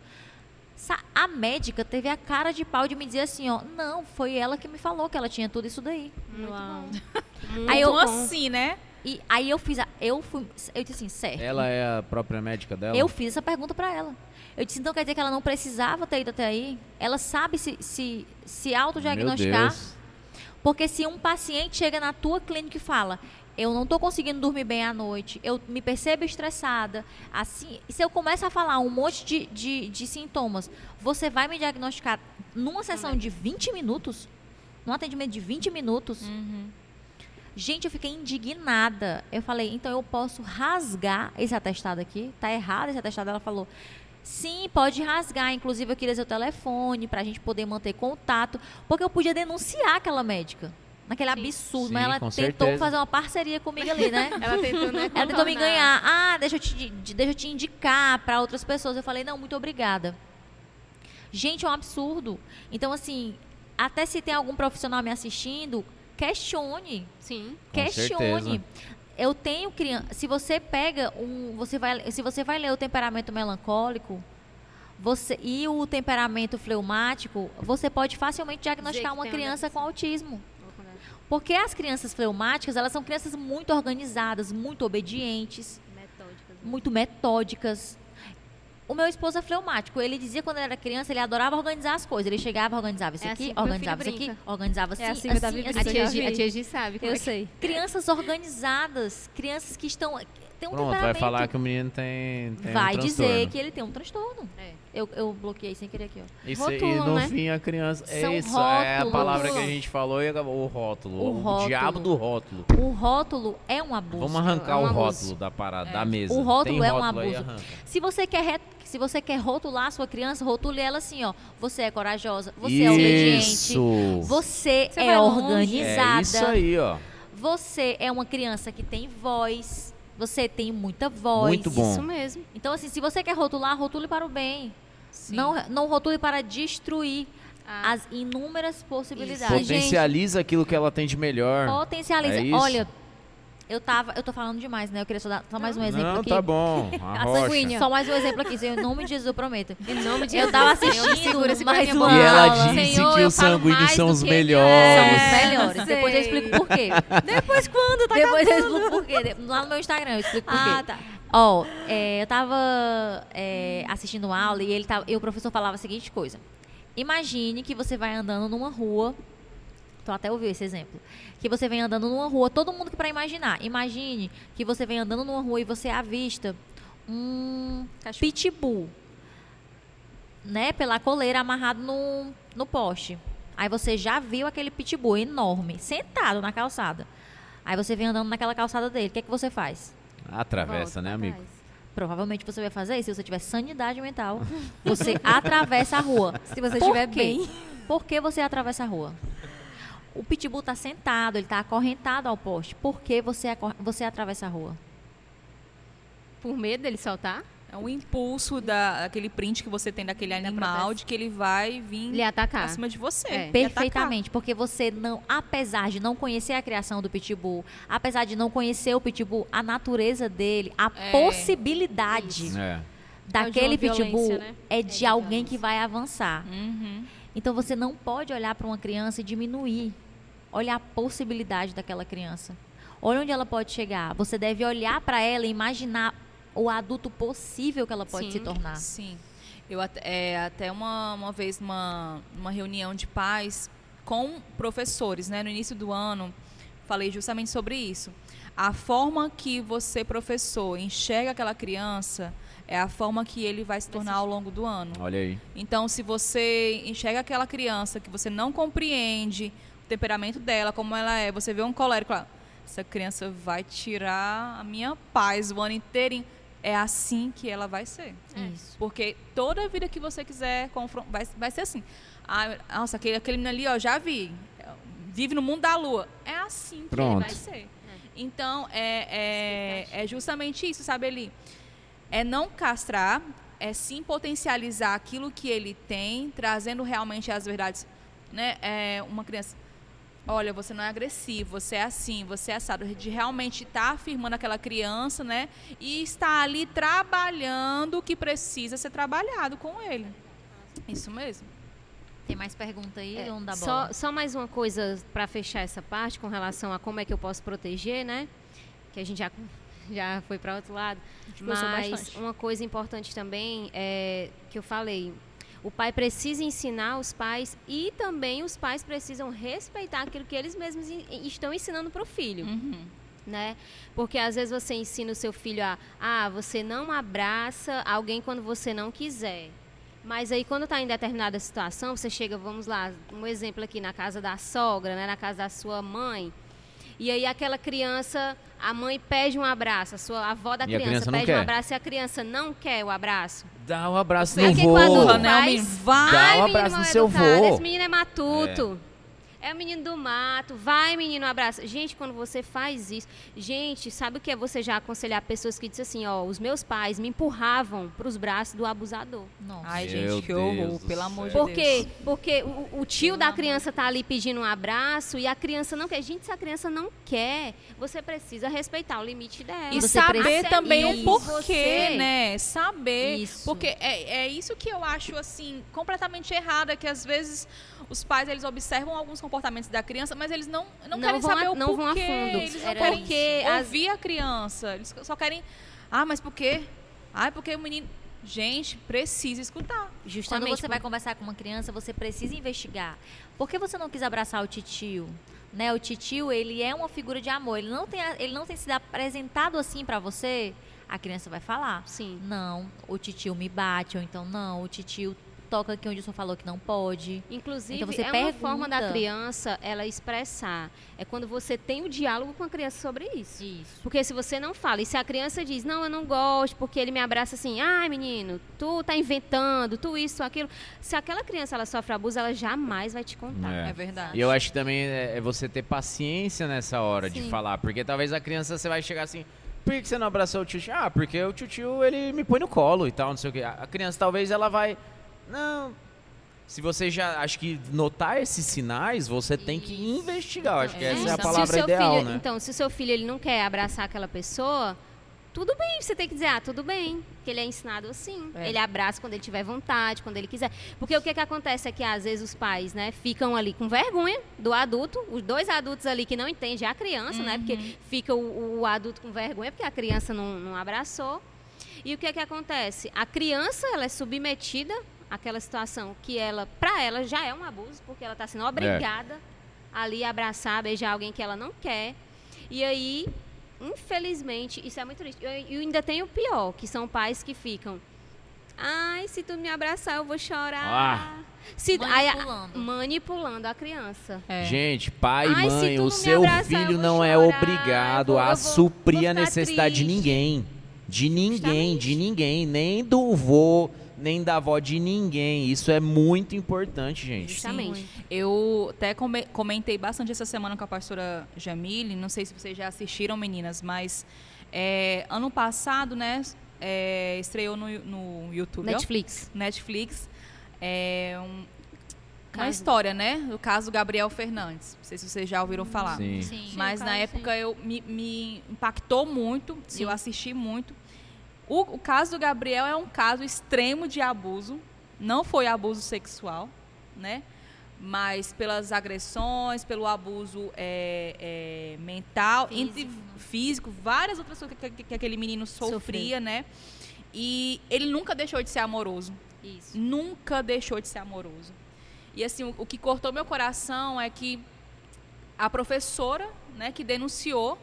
Sa- A médica teve a cara de pau de me dizer assim, ó, não, foi ela que me falou que ela tinha tudo isso daí. Muito Uau. bom. Aí eu- assim, né? E aí eu fiz, a, eu fui, eu disse assim, certo. Ela é a própria médica dela? Eu fiz essa pergunta pra ela. Eu disse, então quer dizer que ela não precisava ter ido até aí? Ela sabe se, se, se autodiagnosticar? Porque se um paciente chega na tua clínica e fala, eu não estou conseguindo dormir bem à noite, eu me percebo estressada, assim, se eu começo a falar um monte de, de, de sintomas, você vai me diagnosticar numa sessão de 20 minutos? Num atendimento de 20 minutos? Gente, eu fiquei indignada. Eu falei, então eu posso rasgar esse atestado aqui? Tá errado esse atestado? Ela falou, sim, pode rasgar. Inclusive, eu queria seu telefone pra gente poder manter contato. Porque eu podia denunciar aquela médica. Naquele absurdo. Sim, mas ela tentou certeza. fazer uma parceria comigo ali, né? Ela tentou, né, Ela tentou me ganhar. Ah, deixa eu te, de- deixa eu te indicar para outras pessoas. Eu falei, não, muito obrigada. Gente, é um absurdo. Então, assim, até se tem algum profissional me assistindo, questione. Sim. Questione. Eu tenho criança. Se você pega um. Você vai, se você vai ler o temperamento melancólico. Você, e o temperamento fleumático, você pode facilmente diagnosticar uma criança com autismo. Contar. Porque as crianças fleumáticas, elas são crianças muito organizadas, muito obedientes, Metódicas. né? muito metódicas. O meu esposo é fleumático. Ele dizia quando ele era criança, ele adorava organizar as coisas. Ele chegava, organizava isso É aqui, assim organizava isso aqui, organizava assim, É assim assim, Davi assim, A tia, Gi, Gi sabe. Eu é que- sei. Crianças organizadas, crianças que estão tem um Pronto, vai falar que o menino tem, tem vai um dizer transtorno. que ele tem um transtorno. É. Eu, eu bloqueei sem querer aqui, ó. Isso, e Rotulam, no né? fim a criança. É São isso, é a rótulos. palavra que a gente falou e acabou, o rótulo. O O, rótulo. diabo do rótulo. O rótulo é um abuso. Vamos arrancar É um o abuso. rótulo da parada, da mesa. O rótulo Tem é um rótulo abuso. Se você quer re- se você quer rotular a sua criança, rotule ela assim, ó. Você é corajosa, você é obediente, Isso. você, Você é organizada. É isso aí, ó. Você é uma criança que tem voz. Você tem muita voz. Muito bom. Isso mesmo. Então, assim, se você quer rotular, rotule para o bem. Sim. Não, não rotule para destruir Ah, as inúmeras possibilidades. Potencializa aquilo que ela tem de melhor. Potencializa. É isso. Olha, eu tava. Eu tô falando demais, né? Eu queria só dar só mais um exemplo Não, aqui. tá bom. A A rocha. sanguínea. Só mais um exemplo aqui. Em nome de Jesus, eu prometo. em nome de Eu tava Jesus, Senhor, me assistindo segura, segura mais uma. E ela aula. disse Senhor, que eu os sanguíneos são os que- São melhores. os melhores. Depois eu explico por quê. Depois quando? Tá Depois eu acabando. explico por quê. Lá no meu Instagram eu explico por quê. Ah, tá. Ó, é, eu tava é, assistindo uma aula e, ele tava, e o professor falava a seguinte coisa. Imagine que você vai andando numa rua. Então até ouviu esse exemplo. Que você vem andando numa rua, todo mundo que para imaginar. Imagine que você vem andando numa rua e você avista um pitbull, né, pela coleira amarrado no, no poste. Aí você já viu aquele pitbull enorme, sentado na calçada. Aí você vem andando naquela calçada dele. O que é que você faz? Atravessa, Volta né, amigo? trás. Provavelmente você vai fazer isso se você tiver sanidade mental. Você atravessa a rua. Se você Por estiver quê? bem. Por que você atravessa a rua? O pitbull está sentado, ele está acorrentado ao poste. Por que você, você atravessa a rua? Por medo dele soltar, É um impulso da, aquele print que você tem daquele Da animal de que ele vai vir ele atacar. acima de você. É. Perfeitamente, porque você não, apesar de não conhecer a criação do pitbull, apesar de não conhecer o pitbull, a natureza dele, a É. possibilidade É. daquele É pitbull né? é É de de alguém que vai avançar. Uhum. Então você não pode olhar para uma criança e diminuir. Olha a possibilidade daquela criança. Olha onde ela pode chegar. Você deve olhar para ela e imaginar o adulto possível que ela pode Sim. se tornar. Sim. Eu até, é, até uma, uma vez numa, numa reunião de pais com professores, né, no início do ano, falei justamente sobre isso. A forma que você, professor, enxerga aquela criança é a forma que ele vai se tornar ao longo do ano. Olha aí. Então, se você enxerga aquela criança que você não compreende o temperamento dela, como ela é, você vê um colérico lá, essa criança vai tirar a minha paz o ano inteirinho. É assim que ela vai ser. Isso. Porque toda vida que você quiser vai, vai ser assim. Ah, nossa, aquele, aquele menino ali, ó, já vi. Vive no mundo da lua. É assim que Pronto. ele vai ser. Então, é, é, é justamente isso, sabe, Eli? É não castrar, é sim potencializar aquilo que ele tem, trazendo realmente as verdades. Né? É, uma criança, olha, você não é agressivo, você é assim, você é assado. De realmente estar afirmando aquela criança, né? E estar ali trabalhando o que precisa ser trabalhado com ele. Isso mesmo. Tem mais pergunta aí, É, dono da só, bola? só mais uma coisa para fechar essa parte com relação a como é que eu posso proteger, né? Que a gente já, já foi para outro lado. Mas bastante. uma coisa importante também é que eu falei. O pai precisa ensinar os pais e também os pais precisam respeitar aquilo que eles mesmos estão ensinando para o filho Uhum. né? Porque às vezes você ensina o seu filho a, ah, você não abraça alguém quando você não quiser. Mas aí quando está em determinada situação, você chega, vamos lá, um exemplo aqui na casa da sogra, né, na casa da sua mãe, E aí aquela criança, a mãe pede um abraço, a sua a avó da criança, criança pede um abraço e a criança não quer o abraço. Dá um abraço É no que vô. né, menino? Vai. Dá um abraço no seu vô. Esse menino é matuto. É. o menino do mato. Vai, menino, abraço. Gente, quando você faz isso. Gente, sabe o que é você já aconselhar pessoas que dizem assim: ó, os meus pais me empurravam para os braços do abusador. Nossa. Ai, Meu gente, que horror, pelo amor de. Por Deus. quê? Porque o, o tio Pelo da criança tá ali pedindo um abraço e a criança não quer. Gente, se a criança não quer, você precisa respeitar o limite dela. E Você saber também o porquê, você- né? Saber. Isso. Porque é, é isso que eu acho, assim, completamente errado. É que às vezes os pais, eles observam alguns comportamentos da criança, mas eles não, não, Não querem saber a- o não vão a porquê. fundo. Eles não Era querem. As- ouvir a criança. Eles só querem... Ah, mas por quê? Ah, porque o menino... Gente, precisa escutar. Quando Justamente. você vai conversar com uma criança, você precisa investigar. Por que você não quis abraçar o titio? Né, o titio, ele é uma figura de amor. Ele não tem, ele não tem sido apresentado assim pra você. A criança vai falar. Sim. Não, o titio me bate, ou então não, o titio toca aqui onde o senhor falou que não pode. Inclusive, Então você é uma pergunta. forma da criança ela expressar. É quando você tem o diálogo com a criança sobre isso. Isso. Porque se você não fala, e se a criança diz, não, eu não gosto, porque ele me abraça assim, ai menino, tu tá inventando, tu isso, aquilo. Se aquela criança ela sofre abuso, ela jamais vai te contar. É. É verdade. E eu acho que também é é você ter paciência nessa hora de Sim. falar, porque talvez a criança você vai chegar assim, por que que você não abraçou o tio? Ah, porque o tio ele me põe no colo e tal, não sei o quê. A a criança talvez ela vai, não. Se você já, acho que notar esses sinais, você tem que investigar. Eu acho que É, essa é a palavra seu ideal, filho, né? Então, se o seu filho ele não quer abraçar aquela pessoa, tudo bem, você tem que dizer, ah, tudo bem, que ele é ensinado assim. É. Ele abraça quando ele tiver vontade, quando ele quiser. Porque o que, que acontece é que às vezes os pais, né, ficam ali com vergonha do adulto, os dois adultos ali que não entendem a criança, né? Porque fica o, o adulto com vergonha porque a criança não, não abraçou. E o que, que acontece? A criança, ela é submetida àquela situação que ela, para ela, já é um abuso, porque ela está sendo obrigada ali a abraçar, beijar alguém que ela não quer. E aí, infelizmente, isso é muito triste. E ainda tem o pior, que são pais que ficam. Ai, se tu me abraçar, eu vou chorar. Ah. Se, aí a- Manipulando. manipulando a criança. É. Gente, pai e Ai, mãe, o seu abraçar, filho não é chorar, obrigado eu vou- a vou- suprir vou a necessidade de triste. ninguém. De ninguém, de Justamente. ninguém, nem do vô, nem da avó de ninguém. Isso é muito importante, gente. Justamente. Eu até come- comentei bastante essa semana com a pastora Jamile, não sei se vocês já assistiram, meninas, mas é, ano passado, né, é, estreou no, no YouTube, ó, Netflix. Netflix, é, um- uma Caso- história, né, do caso do Gabriel Fernandes. Não sei se vocês já ouviram falar. Sim. Sim. Mas Sim, na claro, época eu me, me impactou muito, Sim. eu assisti muito. O, o caso do Gabriel é um caso extremo de abuso. Não foi abuso sexual, né? Mas pelas agressões, pelo abuso é, é, mental, entre físico, várias outras coisas que, que- que aquele menino sofria, né? E ele nunca deixou de ser amoroso. Isso. Nunca deixou de ser amoroso. E assim, o, o que cortou meu coração é que a professora, né, que denunciou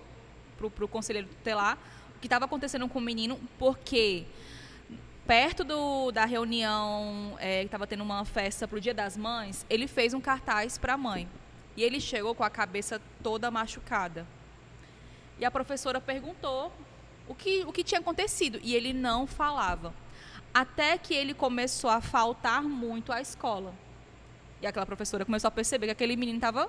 pro, pro conselheiro tutelar o que estava acontecendo com o menino, porque perto do, da reunião, é, que estava tendo uma festa pro Dia das Mães, ele fez um cartaz para a mãe. E ele chegou com a cabeça toda machucada. E a professora perguntou o que, o que tinha acontecido. E ele não falava. Até que ele começou a faltar muito à escola. E aquela professora começou a perceber que aquele menino estava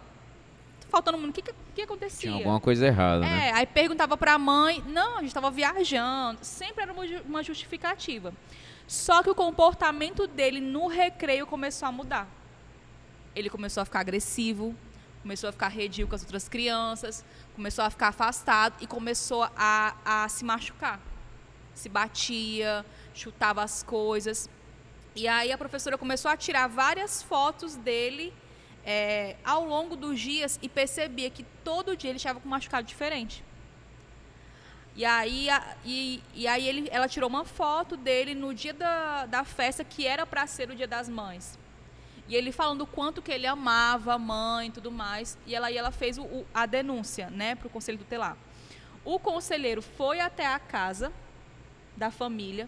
faltando muito. O que, que, que acontecia? Tinha alguma coisa errada, né? É, aí perguntava para a mãe, não, a gente estava viajando, sempre era uma justificativa. Só que o comportamento dele no recreio começou a mudar. Ele começou a ficar agressivo, começou a ficar redio com as outras crianças, começou a ficar afastado e começou a, a se machucar. Se batia, chutava as coisas. E aí a professora começou a tirar várias fotos dele é, ao longo dos dias e percebia que todo dia ele estava com um machucado diferente. E aí, a- e, e aí ele, ela tirou uma foto dele no dia da, da festa que era para ser o dia das mães. E ele falando o quanto que ele amava a mãe e tudo mais. E ela, e ela fez o- o- a denúncia né, para o conselho tutelar. O conselheiro foi até a casa da família.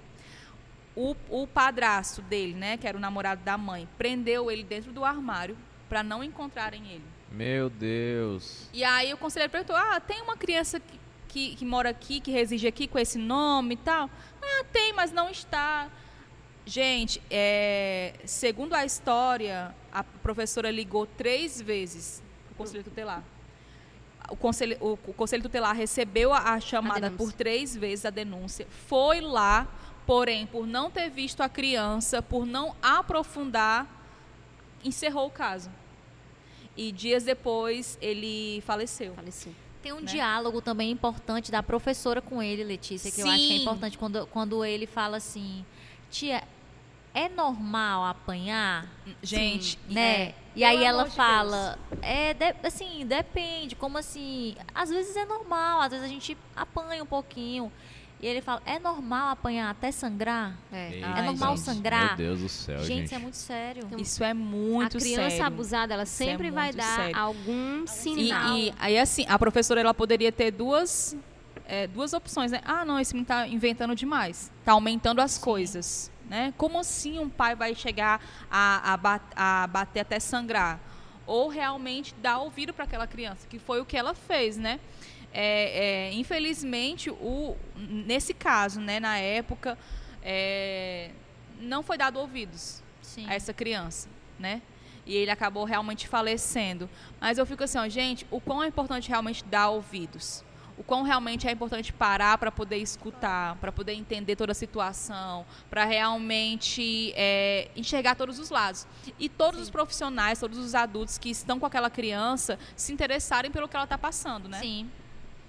O, o padrasto dele, né, que era o namorado da mãe, prendeu ele dentro do armário para não encontrarem ele. Meu Deus. E aí o conselheiro perguntou: ah, tem uma criança que, que, que mora aqui, que reside aqui com esse nome e tal? Ah, tem, mas não está. Gente, é, segundo a história, a professora ligou três vezes para o conselho tutelar. O conselho, o, o conselho tutelar recebeu a, a chamada denúncia. por três vezes, a denúncia, foi lá, porém, por não ter visto a criança, por não aprofundar, encerrou o caso. E dias depois ele faleceu. Faleceu. Tem um né? diálogo também importante da professora com ele, Letícia, que eu acho que é Sim. importante quando, quando ele fala assim, tia, é normal apanhar? Gente, né? é, e aí ela fala, é, de- assim, depende, como assim, às vezes é normal, às vezes a gente apanha um pouquinho. E ele fala, é normal apanhar até sangrar? É. Eita, Ai, normal gente. sangrar? Meu Deus do céu, gente, gente. isso é muito sério. isso é muito a criança sério. abusada, ela Isso é sempre vai dar sério. algum E, sinal. e aí, assim, a professora ela poderia ter duas, é, duas opções, né? Ah, não, esse menino tá inventando demais. Tá aumentando as coisas. Né? Como assim um pai vai chegar a, a, a bater até sangrar? Ou realmente dar ouvido para aquela criança, que foi o que ela fez, né? É, é, infelizmente, o, nesse caso, né, na época, é, não foi dado ouvidos Sim. a essa criança, né? E ele acabou realmente falecendo. Mas eu fico assim, ó, gente, o quão é importante realmente dar ouvidos. O quão realmente é importante parar para poder escutar, para poder entender toda a situação, para realmente é, enxergar todos os lados. E todos os profissionais, todos os adultos que estão com aquela criança se interessarem pelo que ela está passando, né? Sim,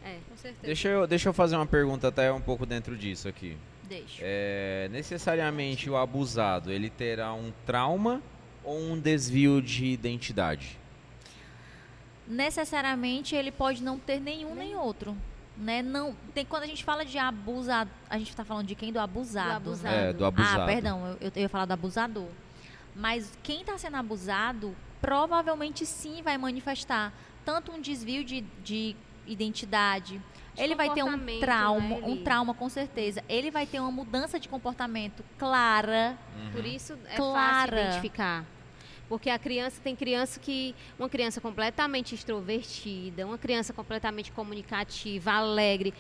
É, com certeza. Deixa eu, deixa eu fazer uma pergunta até um pouco dentro disso aqui. deixa. É, necessariamente o abusado, ele terá um trauma ou um desvio de identidade? necessariamente ele pode não ter nenhum nem outro. Né? Não, tem, quando a gente fala de abusado, a gente está falando de quem? Do abusado. Do abusado. É, do abusado. Ah, perdão, eu, eu ia falar do abusador. Mas quem está sendo abusado, provavelmente sim vai manifestar tanto um desvio de, de identidade, De ele vai ter um trauma, né, um trauma com certeza. Ele vai ter uma mudança de comportamento clara. Por isso é Clara. fácil identificar. Porque a criança tem criança que. Uma criança completamente extrovertida, uma criança completamente comunicativa, alegre.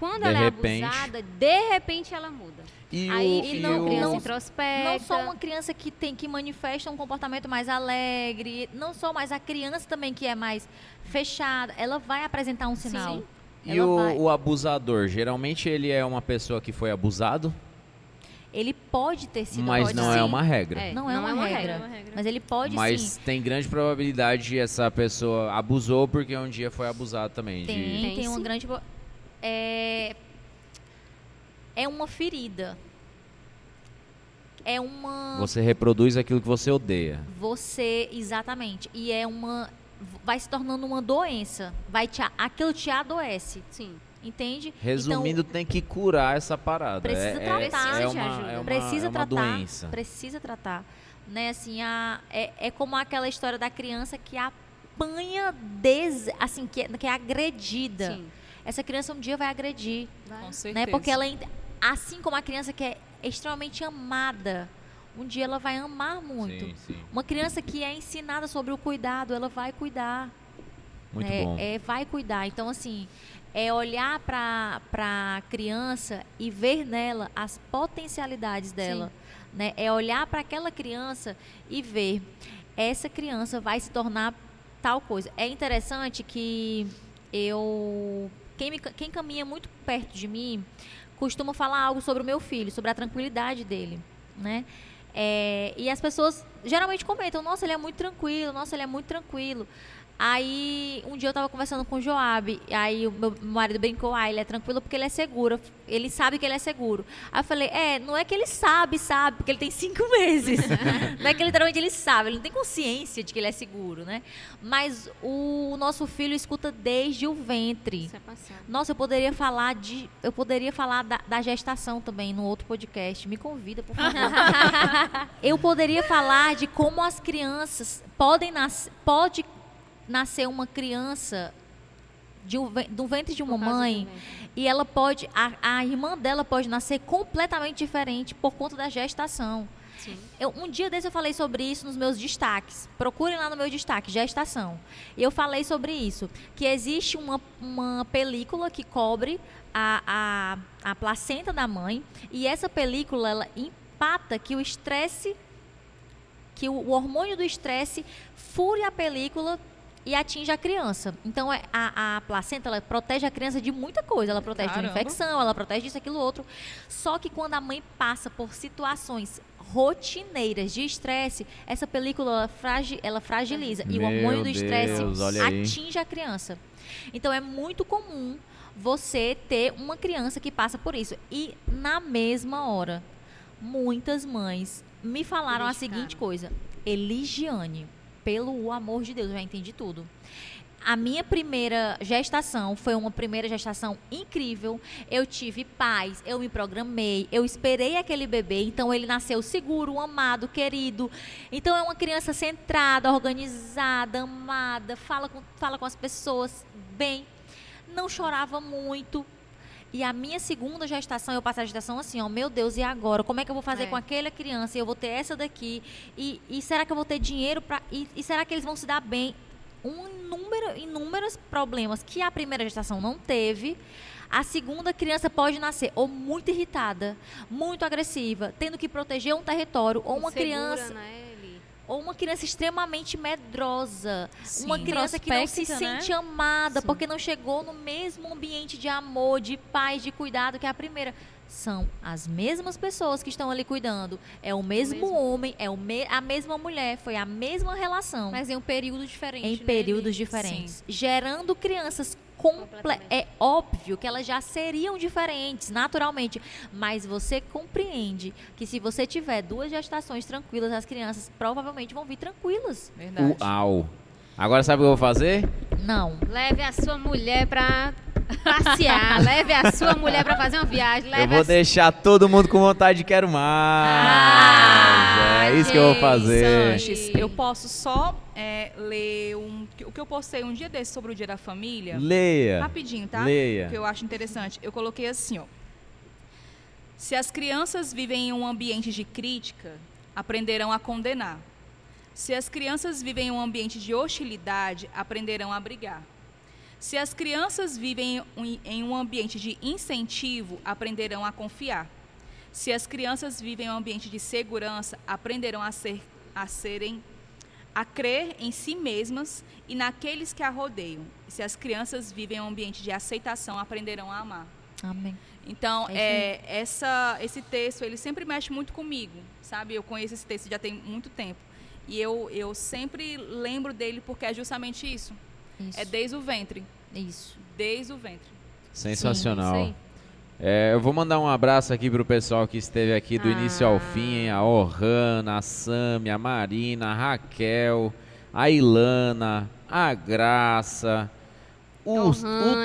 Quando De ela repente. é abusada, de repente ela muda. E Aí o, e e não, criança não- introspecta. Não só uma criança que tem que manifesta um comportamento mais alegre, não só, mas a criança também que é mais fechada, ela vai apresentar um sinal. Sim. e o, o abusador, geralmente ele é uma pessoa que foi abusado, Ele pode ter sido mas pode não é sim. uma regra. É, Não é uma regra. Mas ele pode Mas sim. tem grande probabilidade essa pessoa abusou porque um dia foi abusado também. de- Tem, tem, Tem uma grande. É, é uma ferida. É uma. Você reproduz aquilo que você odeia. Você, exatamente. E é uma. Vai se tornando uma doença. Vai te, aquilo te adoece. Sim. Entende? Resumindo, Então, tem que curar essa parada. Precisa é, é- tratar. É, Precisa de uma, é uma, precisa é uma tratar. doença. Precisa tratar. Né, assim, a, é, é como aquela história da criança que apanha des, assim, que, é- que é agredida. Sim. Essa criança um dia vai agredir. Com certeza. né? Porque ela, assim como a criança que é extremamente amada, um dia ela vai amar muito. Sim, sim. Uma criança que é ensinada sobre o cuidado, ela vai cuidar. Muito né? bom. É, vai cuidar. Então, assim, é olhar para a criança e ver nela as potencialidades dela. Né? É olhar para aquela criança e ver essa criança vai se tornar tal coisa. É interessante que eu quem, me, quem caminha muito perto de mim costuma falar algo sobre o meu filho, sobre a tranquilidade dele, né? É, e as pessoas geralmente comentam, nossa, ele é muito tranquilo, nossa, ele é muito tranquilo. Aí, um dia eu tava conversando com o Joab, aí o meu marido brincou, ah, ele é tranquilo porque ele é seguro, ele sabe que ele é seguro. Aí eu falei, é, não é que ele sabe, sabe, porque ele tem cinco meses. não é que literalmente ele sabe, ele não tem consciência de que ele é seguro, né? Mas o nosso filho escuta desde o ventre. Isso é passado. Nossa, eu poderia falar de. Eu poderia falar da, da gestação também no outro podcast. Me convida, por favor. eu poderia falar de como as crianças podem nascer. Pode nascer uma criança de um, do ventre de uma mãe e ela pode. A, a irmã dela pode nascer completamente diferente por conta da gestação. Eu, um dia desse eu falei sobre isso nos meus destaques. Procurem lá no meu destaque, gestação. E eu falei sobre isso. Que existe uma, uma película que cobre a, a, a placenta da mãe. E essa película, ela empata que o estresse, que o, o hormônio do estresse fure a película e atinge a criança. Então, é, a, a placenta ela protege a criança de muita coisa. Ela protege de uma Caramba. infecção, ela protege disso, aquilo, outro. Só que quando a mãe passa por situações rotineiras de estresse, essa película ela, fragi- ela fragiliza. e o Meu hormônio do estresse atinge a criança. Então, é muito comum você ter uma criança que passa por isso. E na mesma hora, muitas mães me falaram a Identificaram. seguinte coisa: Eligiane, pelo amor de Deus, eu já entendi tudo. A minha primeira gestação foi uma primeira gestação incrível. Eu tive paz, eu me programei, eu esperei aquele bebê, então ele nasceu seguro, amado, querido. Então é uma criança centrada, organizada, amada, fala com, fala com as pessoas bem, não chorava muito. E a minha segunda gestação, eu passei a gestação assim, ó, meu Deus, e agora? Como é que eu vou fazer É. com aquela criança? Eu vou ter essa daqui. E, e será que eu vou ter dinheiro para e, e será que eles vão se dar bem? Um número, inúmeros problemas que a primeira gestação não teve. A segunda criança pode nascer ou muito irritada, muito agressiva, tendo que proteger um território, ou uma Insegura, criança, Né? Ou uma criança extremamente medrosa, Sim. uma criança que não se né? sente amada Sim. porque não chegou no mesmo ambiente de amor, de paz, de cuidado que a primeira. São as mesmas pessoas que estão ali cuidando. É o mesmo, mesmo. homem, é o me- a mesma mulher, foi a mesma relação Mas em um período diferente. em né, períodos diferentes, gerando crianças. É óbvio que elas já seriam diferentes naturalmente, mas você compreende que se você tiver duas gestações tranquilas, as crianças provavelmente vão vir tranquilas. Verdade. Uau. Agora sabe o que eu vou fazer? Não. Leve a sua mulher pra passear. leve a sua mulher pra fazer uma viagem. Leve eu vou a deixar todo mundo com vontade de quero mais. Ah, é isso que eu vou fazer. Sanches, eu posso só é, ler um, o que eu postei um dia desse sobre o Dia da Família? Leia. Rapidinho, tá? Leia. Que eu acho interessante. Eu coloquei assim, ó. Se as crianças vivem em um ambiente de crítica, aprenderão a condenar. Se as crianças vivem em um ambiente de hostilidade, aprenderão a brigar. Se as crianças vivem em- em um ambiente de incentivo, aprenderão a confiar. Se as crianças vivem em um ambiente de segurança, aprenderão a, ser, a serem a crer em si mesmas e naqueles que a rodeiam. Se as crianças vivem em um ambiente de aceitação, aprenderão a amar. Amém. Então, É é, essa, esse texto, ele sempre mexe muito comigo, sabe? Eu conheço esse texto já tem muito tempo. E eu, eu sempre lembro dele porque é justamente isso. Isso. É desde o ventre. Isso. Desde o ventre. Sensacional. Isso aí. É, eu vou mandar um abraço aqui pro pessoal que esteve aqui do início ao Ah. fim, a Ohana, a Sami, a Marina, a Raquel, a Ilana, a Graça, o, o.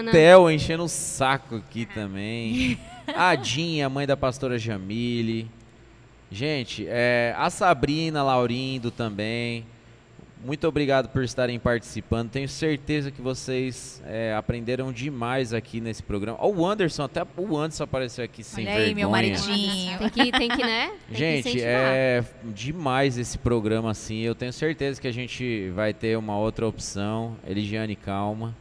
Theo enchendo o saco aqui também, a Dinha, mãe da pastora Jamile. Gente, é, a Sabrina Laurindo também. Muito obrigado por estarem participando. Tenho certeza que vocês é, aprenderam demais aqui nesse programa. Ó, o Anderson, até o Anderson apareceu aqui sem Olha aí, vergonha. meu maridinho. Tem que, tem que, né? Tem que Gente, incentivar. é demais esse programa assim. Eu tenho certeza que a gente vai ter uma outra opção. Eligiane, calma.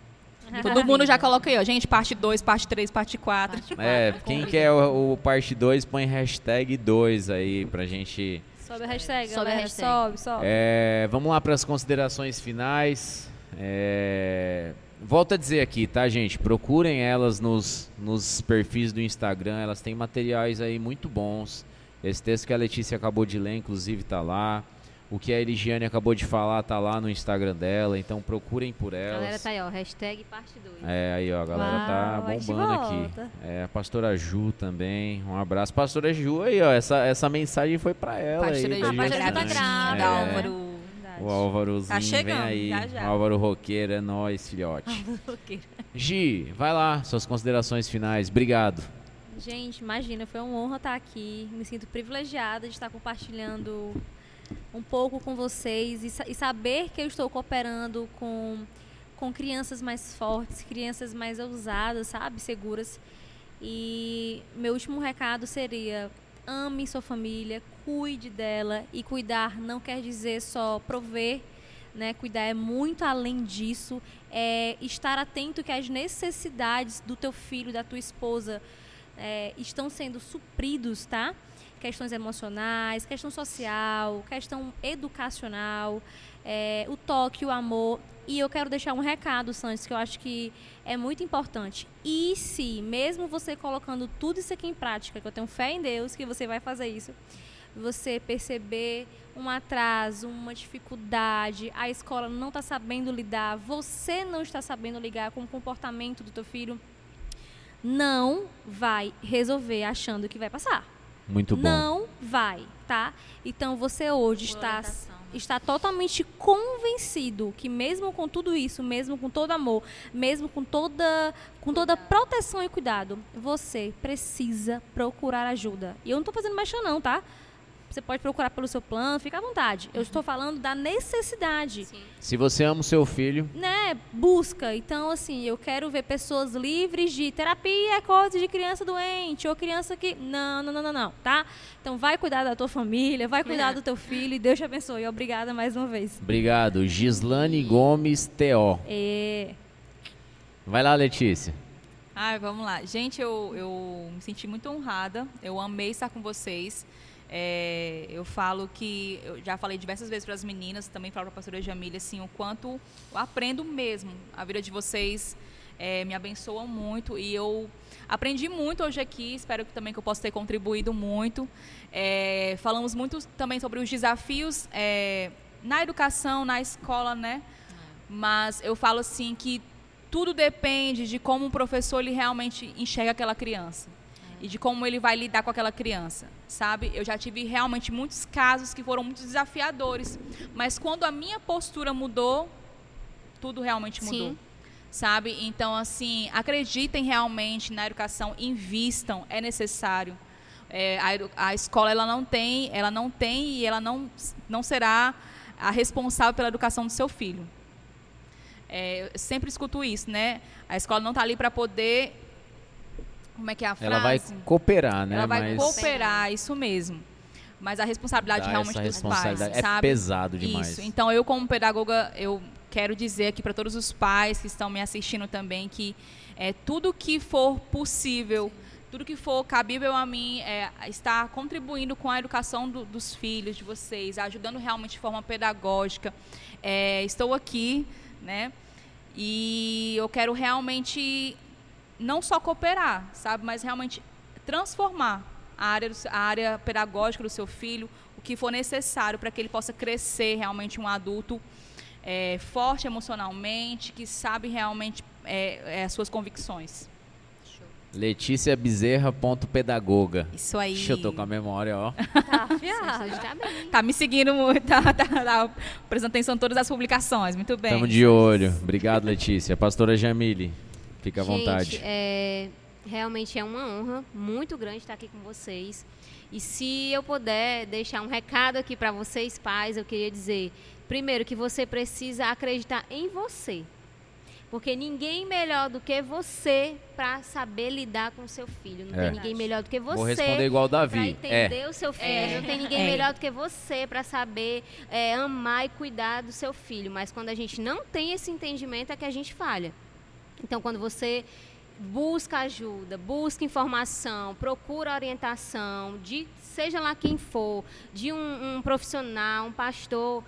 Todo mundo já coloca aí, ó. Gente, parte 2, parte 3, parte 4. É, quem quer o, o parte 2, põe hashtag 2 aí pra gente. Sobe a hashtag, Sobe a galera. hashtag. Sobe, sobe. É, vamos lá para as considerações finais. É, volto a dizer aqui, tá, gente? Procurem elas nos, nos perfis do Instagram. Elas têm materiais aí muito bons. Esse texto que a Letícia acabou de ler, inclusive, tá lá. O que a Eligiane acabou de falar tá lá no Instagram dela. Então procurem por A elas. galera tá aí, ó. Hashtag parte 2. É, aí ó, a galera tá Uau, a gente bombando aqui. É, a pastora Ju também. Um abraço. Pastora Ju aí, ó. Essa, essa mensagem foi pra ela. Pastora aí, Ju da pastora Ju tá né? grávida, É. Álvaro. O Álvarozinho Tá chegando, vem aí. já, já. O Álvaro Roqueiro é nóis, filhote. Gi, vai lá, suas considerações finais. Obrigado. Gente, imagina, foi uma honra estar aqui. Me sinto privilegiada de estar compartilhando um pouco com vocês e, e saber que eu estou cooperando com, com crianças mais fortes, crianças mais ousadas, sabe? Seguras. E meu último recado seria: ame sua família, cuide dela e cuidar não quer dizer só prover, né? Cuidar é muito além disso, é estar atento que as necessidades do teu filho, da tua esposa é, estão sendo supridos, tá? Questões emocionais, questão social, questão educacional, é, o toque, o amor. E eu quero deixar um recado, Santos, que eu acho que é muito importante. E se, mesmo você colocando tudo isso aqui em prática, que eu tenho fé em Deus que você vai fazer isso, você perceber um atraso, uma dificuldade, a escola não está sabendo lidar, você não está sabendo ligar com o comportamento do teu filho, não vai resolver achando que vai passar. Muito bom. Não vai, tá? Então você hoje está está totalmente convencido que mesmo com tudo isso, mesmo com todo amor, mesmo com toda com toda proteção e cuidado, você precisa procurar ajuda. E eu não estou fazendo mexer não, tá? Você pode procurar pelo seu plano, fica à vontade. Eu estou falando da necessidade. Sim. Se você ama o seu filho, Né? Busca. Então, assim, eu quero ver pessoas livres de terapia é coisa de criança doente ou criança que. Não, não, não, não, não, tá? Então, vai cuidar da tua família, vai cuidar do teu filho e Deus te abençoe. Obrigada mais uma vez. obrigado. Gislane Gomes T.O. É. Vai lá, Letícia. Ai, vamos lá. Gente, eu, eu me senti muito honrada. Eu amei estar com vocês. É, eu falo que, eu já falei diversas vezes para as meninas, também falo para a pastora Jamília, assim, o quanto eu aprendo mesmo. A vida de vocês é, me abençoa muito e eu aprendi muito hoje aqui, espero que também que eu possa ter contribuído muito. É, falamos muito também sobre os desafios é, na educação, na escola, né? Mas eu falo assim que tudo depende de como o professor ele realmente enxerga aquela criança e de como ele vai lidar com aquela criança, sabe? Eu já tive realmente muitos casos que foram muito desafiadores, mas quando a minha postura mudou, tudo realmente mudou. Sim. Sabe? Então, assim, acreditem realmente na educação, invistam, é necessário. É, a, a escola ela não tem, ela não tem e ela não, não será a responsável pela educação do seu filho. É, eu sempre escuto isso, né? A escola não está ali para poder. Como é que é a frase? Ela vai cooperar, né? Ela vai Mas cooperar, isso mesmo. Mas a responsabilidade dá realmente dos responsabilidade. pais, É sabe? pesado demais. Isso. Então eu como pedagoga, eu quero dizer aqui para todos os pais que estão me assistindo também que é, tudo que for possível, tudo que for cabível a mim, é, está contribuindo com a educação do- dos filhos de vocês, ajudando realmente de forma pedagógica. É, estou aqui, né? E eu quero realmente não só cooperar, sabe, mas realmente transformar a área, a área pedagógica do seu filho, o que for necessário para que ele possa crescer realmente um adulto é, forte emocionalmente, que sabe realmente é, é, as suas convicções. Letícia Bezerra, ponto pedagoga. Isso aí. Ixi, eu tô com a memória, ó. Tá está bem. Tá me seguindo muito, tá, tá, tá prestando atenção em todas as publicações. Muito bem. Tamo de olho. Obrigado, Letícia. Pastora Jamile, fica à Gente, vontade. é, realmente é uma honra muito grande estar aqui com vocês. E se eu puder deixar um recado aqui para vocês, pais, eu queria dizer, primeiro, que você precisa acreditar em você. Porque ninguém melhor do que você para saber lidar com o seu filho. Não É. tem ninguém melhor do que você. Vou responder igual o Para Davi. entender É. o seu filho. É. Não tem ninguém É. melhor do que você para saber é, amar e cuidar do seu filho. Mas quando a gente não tem esse entendimento, é que a gente falha. Então, quando você busca ajuda, busca informação, procura orientação, de seja lá quem for, de um, um profissional, um pastor,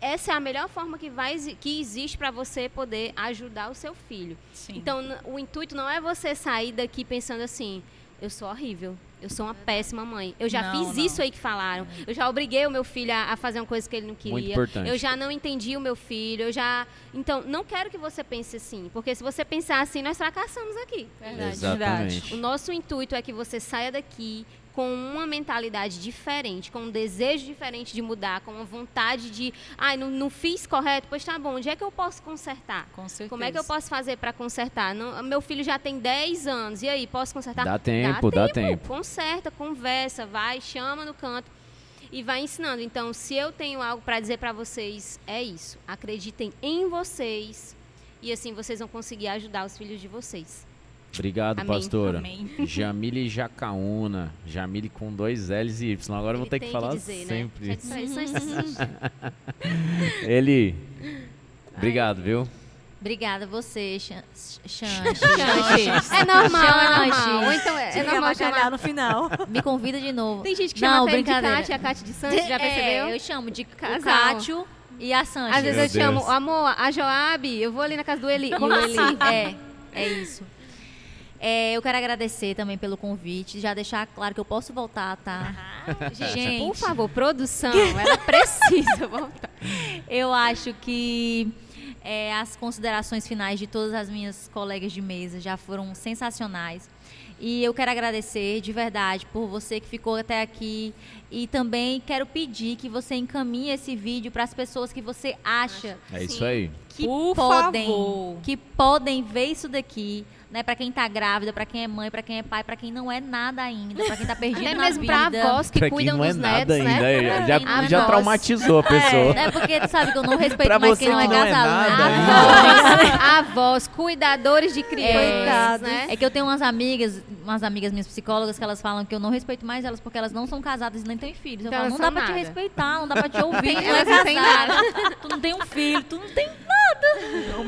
essa é a melhor forma que, vai, que existe para você poder ajudar o seu filho. Sim. Então, o intuito não é você sair daqui pensando assim, eu sou horrível, eu sou uma péssima mãe. Eu já Não, fiz não. isso aí que falaram. Eu já obriguei o meu filho a, a fazer uma coisa que ele não queria. Muito importante. Eu já não entendi o meu filho, eu já... Então, não quero que você pense assim, porque se você pensar assim, nós fracassamos aqui. Verdade. Exatamente. O nosso intuito é que você saia daqui com uma mentalidade diferente, com um desejo diferente de mudar, com uma vontade de, ai, não, não fiz correto, pois tá bom, onde é que eu posso consertar? Com certeza. Como é que eu posso fazer para consertar? Não- meu filho já tem 10 anos, e aí, posso consertar? Dá tempo, dá tempo. Conserta, conversa, vai, chama no canto e vai ensinando. Então, se eu tenho algo para dizer para vocês, é isso. Acreditem em vocês e assim vocês vão conseguir ajudar os filhos de vocês. Obrigado, Amém. pastora. Amém. Jamile Jacaúna. Jamile com dois L's e Y. Agora eu vou ter que falar dizer, sempre. Né? Disse pra ele. Obrigado, viu? Obrigada a você. Chan. É normal, é normal. Ou então é, é normal chamar. no final. Me convida de novo. Tem gente que Não, chama de. Kátia, a Kátia de Santos, já É, percebeu? eu chamo de Casal. Cátio e a Sanches. Às vezes Meu eu chamo, Deus. amor, a Joab, eu vou ali na casa do Eli. E o Eli. É, é isso. É, eu quero agradecer também pelo convite, já deixar claro que eu posso voltar, tá? Gente, Por favor, produção, ela precisa voltar. eu acho que é, as considerações finais de todas as minhas colegas de mesa já foram sensacionais. E eu quero agradecer de verdade por você que ficou até aqui. E também quero pedir que você encaminhe esse vídeo para as pessoas que você acha É isso aí. que Por podem, favor. que podem ver isso daqui, né? Para quem tá grávida, para quem é mãe, para quem é pai, para quem não é nada ainda, para quem tá perdido Até na mesmo vida. pra avós que pra quem cuidam não é dos nada netos, ainda. né? é, Já, Avós. já traumatizou a pessoa. É porque tu sabe que eu não respeito Pra mais quem não é não é casado, né? Avós, avós, cuidadores de crianças, Coitados. né? É que eu tenho umas amigas, umas amigas minhas psicólogas que elas falam que eu não respeito mais elas porque elas não são casadas e nem têm filhos. Eu Então falo, não dá pra te respeitar, não dá pra te ouvir, tu não é elas não têm casada, tu não tem um filho, tu não tem nada.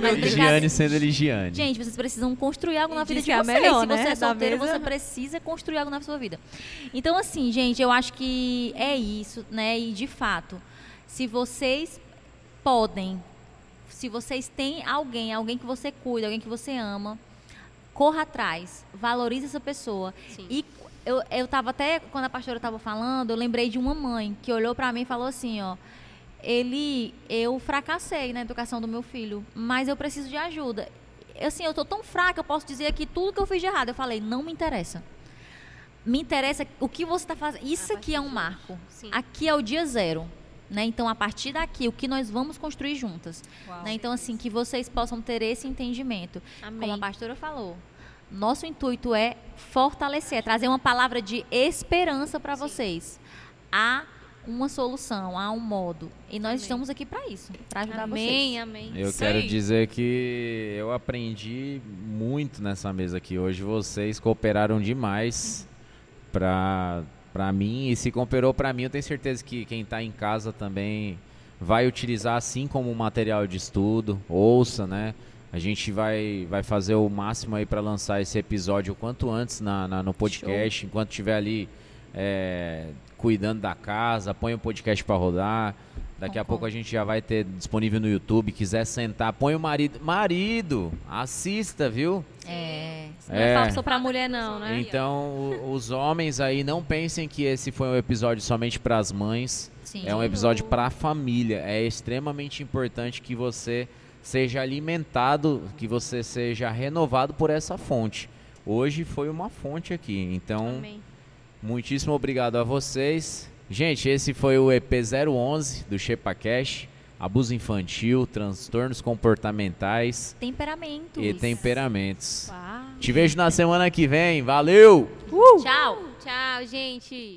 Mas brincadeira- Giane sendo Eligiane. Gente, vocês precisam construir algo na vida de é a vocês. melhor, Se você né, é da solteiro, mesa. você precisa construir algo na sua vida. Então, assim, gente, eu acho que é isso, né? E de fato, se vocês podem, se vocês têm alguém, alguém que você cuida, alguém que você ama, corra atrás, valorize essa pessoa. Sim. E eu, eu tava até, quando a pastora estava falando, eu lembrei de uma mãe que olhou para mim e falou assim, ó. Ele, eu fracassei na educação do meu filho, mas eu preciso de ajuda. Assim, eu tô tão fraca, eu posso dizer aqui tudo que eu fiz de errado. Eu falei, não me interessa. Me interessa o que você está fazendo. Isso aqui é um marco. Sim. Aqui é o dia zero. Né? Então, a partir daqui, o que nós vamos construir juntas. Né? Então, assim, que vocês possam ter esse entendimento. Como a Amém. pastora falou, nosso intuito é fortalecer, é trazer uma palavra de esperança para vocês. Há uma solução, há um modo. E nós Amém. estamos aqui para isso, para ajudar Amém, vocês. amém. Eu Isso quero dizer que eu aprendi muito nessa mesa aqui hoje. Vocês cooperaram demais pra, pra mim. E se cooperou pra mim, eu tenho certeza que quem tá em casa também vai utilizar assim como material de estudo. Ouça, né? A gente vai, vai fazer o máximo aí pra lançar esse episódio o quanto antes na, na- no podcast. Enquanto estiver ali é, cuidando da casa, põe o podcast pra rodar. Daqui a pouco a gente já vai ter disponível no YouTube. Quiser sentar, põe o marido. Marido, assista, viu? É, Não é fácil só pra mulher, não, né? Então, os homens aí não pensem que esse foi um episódio somente para as mães. sim. É um episódio para a família. É extremamente importante que você seja alimentado, que você seja renovado por essa fonte. Hoje foi uma fonte aqui. Então, Amém. Muitíssimo obrigado a vocês. Gente, esse foi o EP011 do Shepa Cash. Abuso infantil, transtornos comportamentais Temperamentos. e temperamentos. Uau. Te vejo na semana que vem. Valeu! Tchau. Tchau, gente.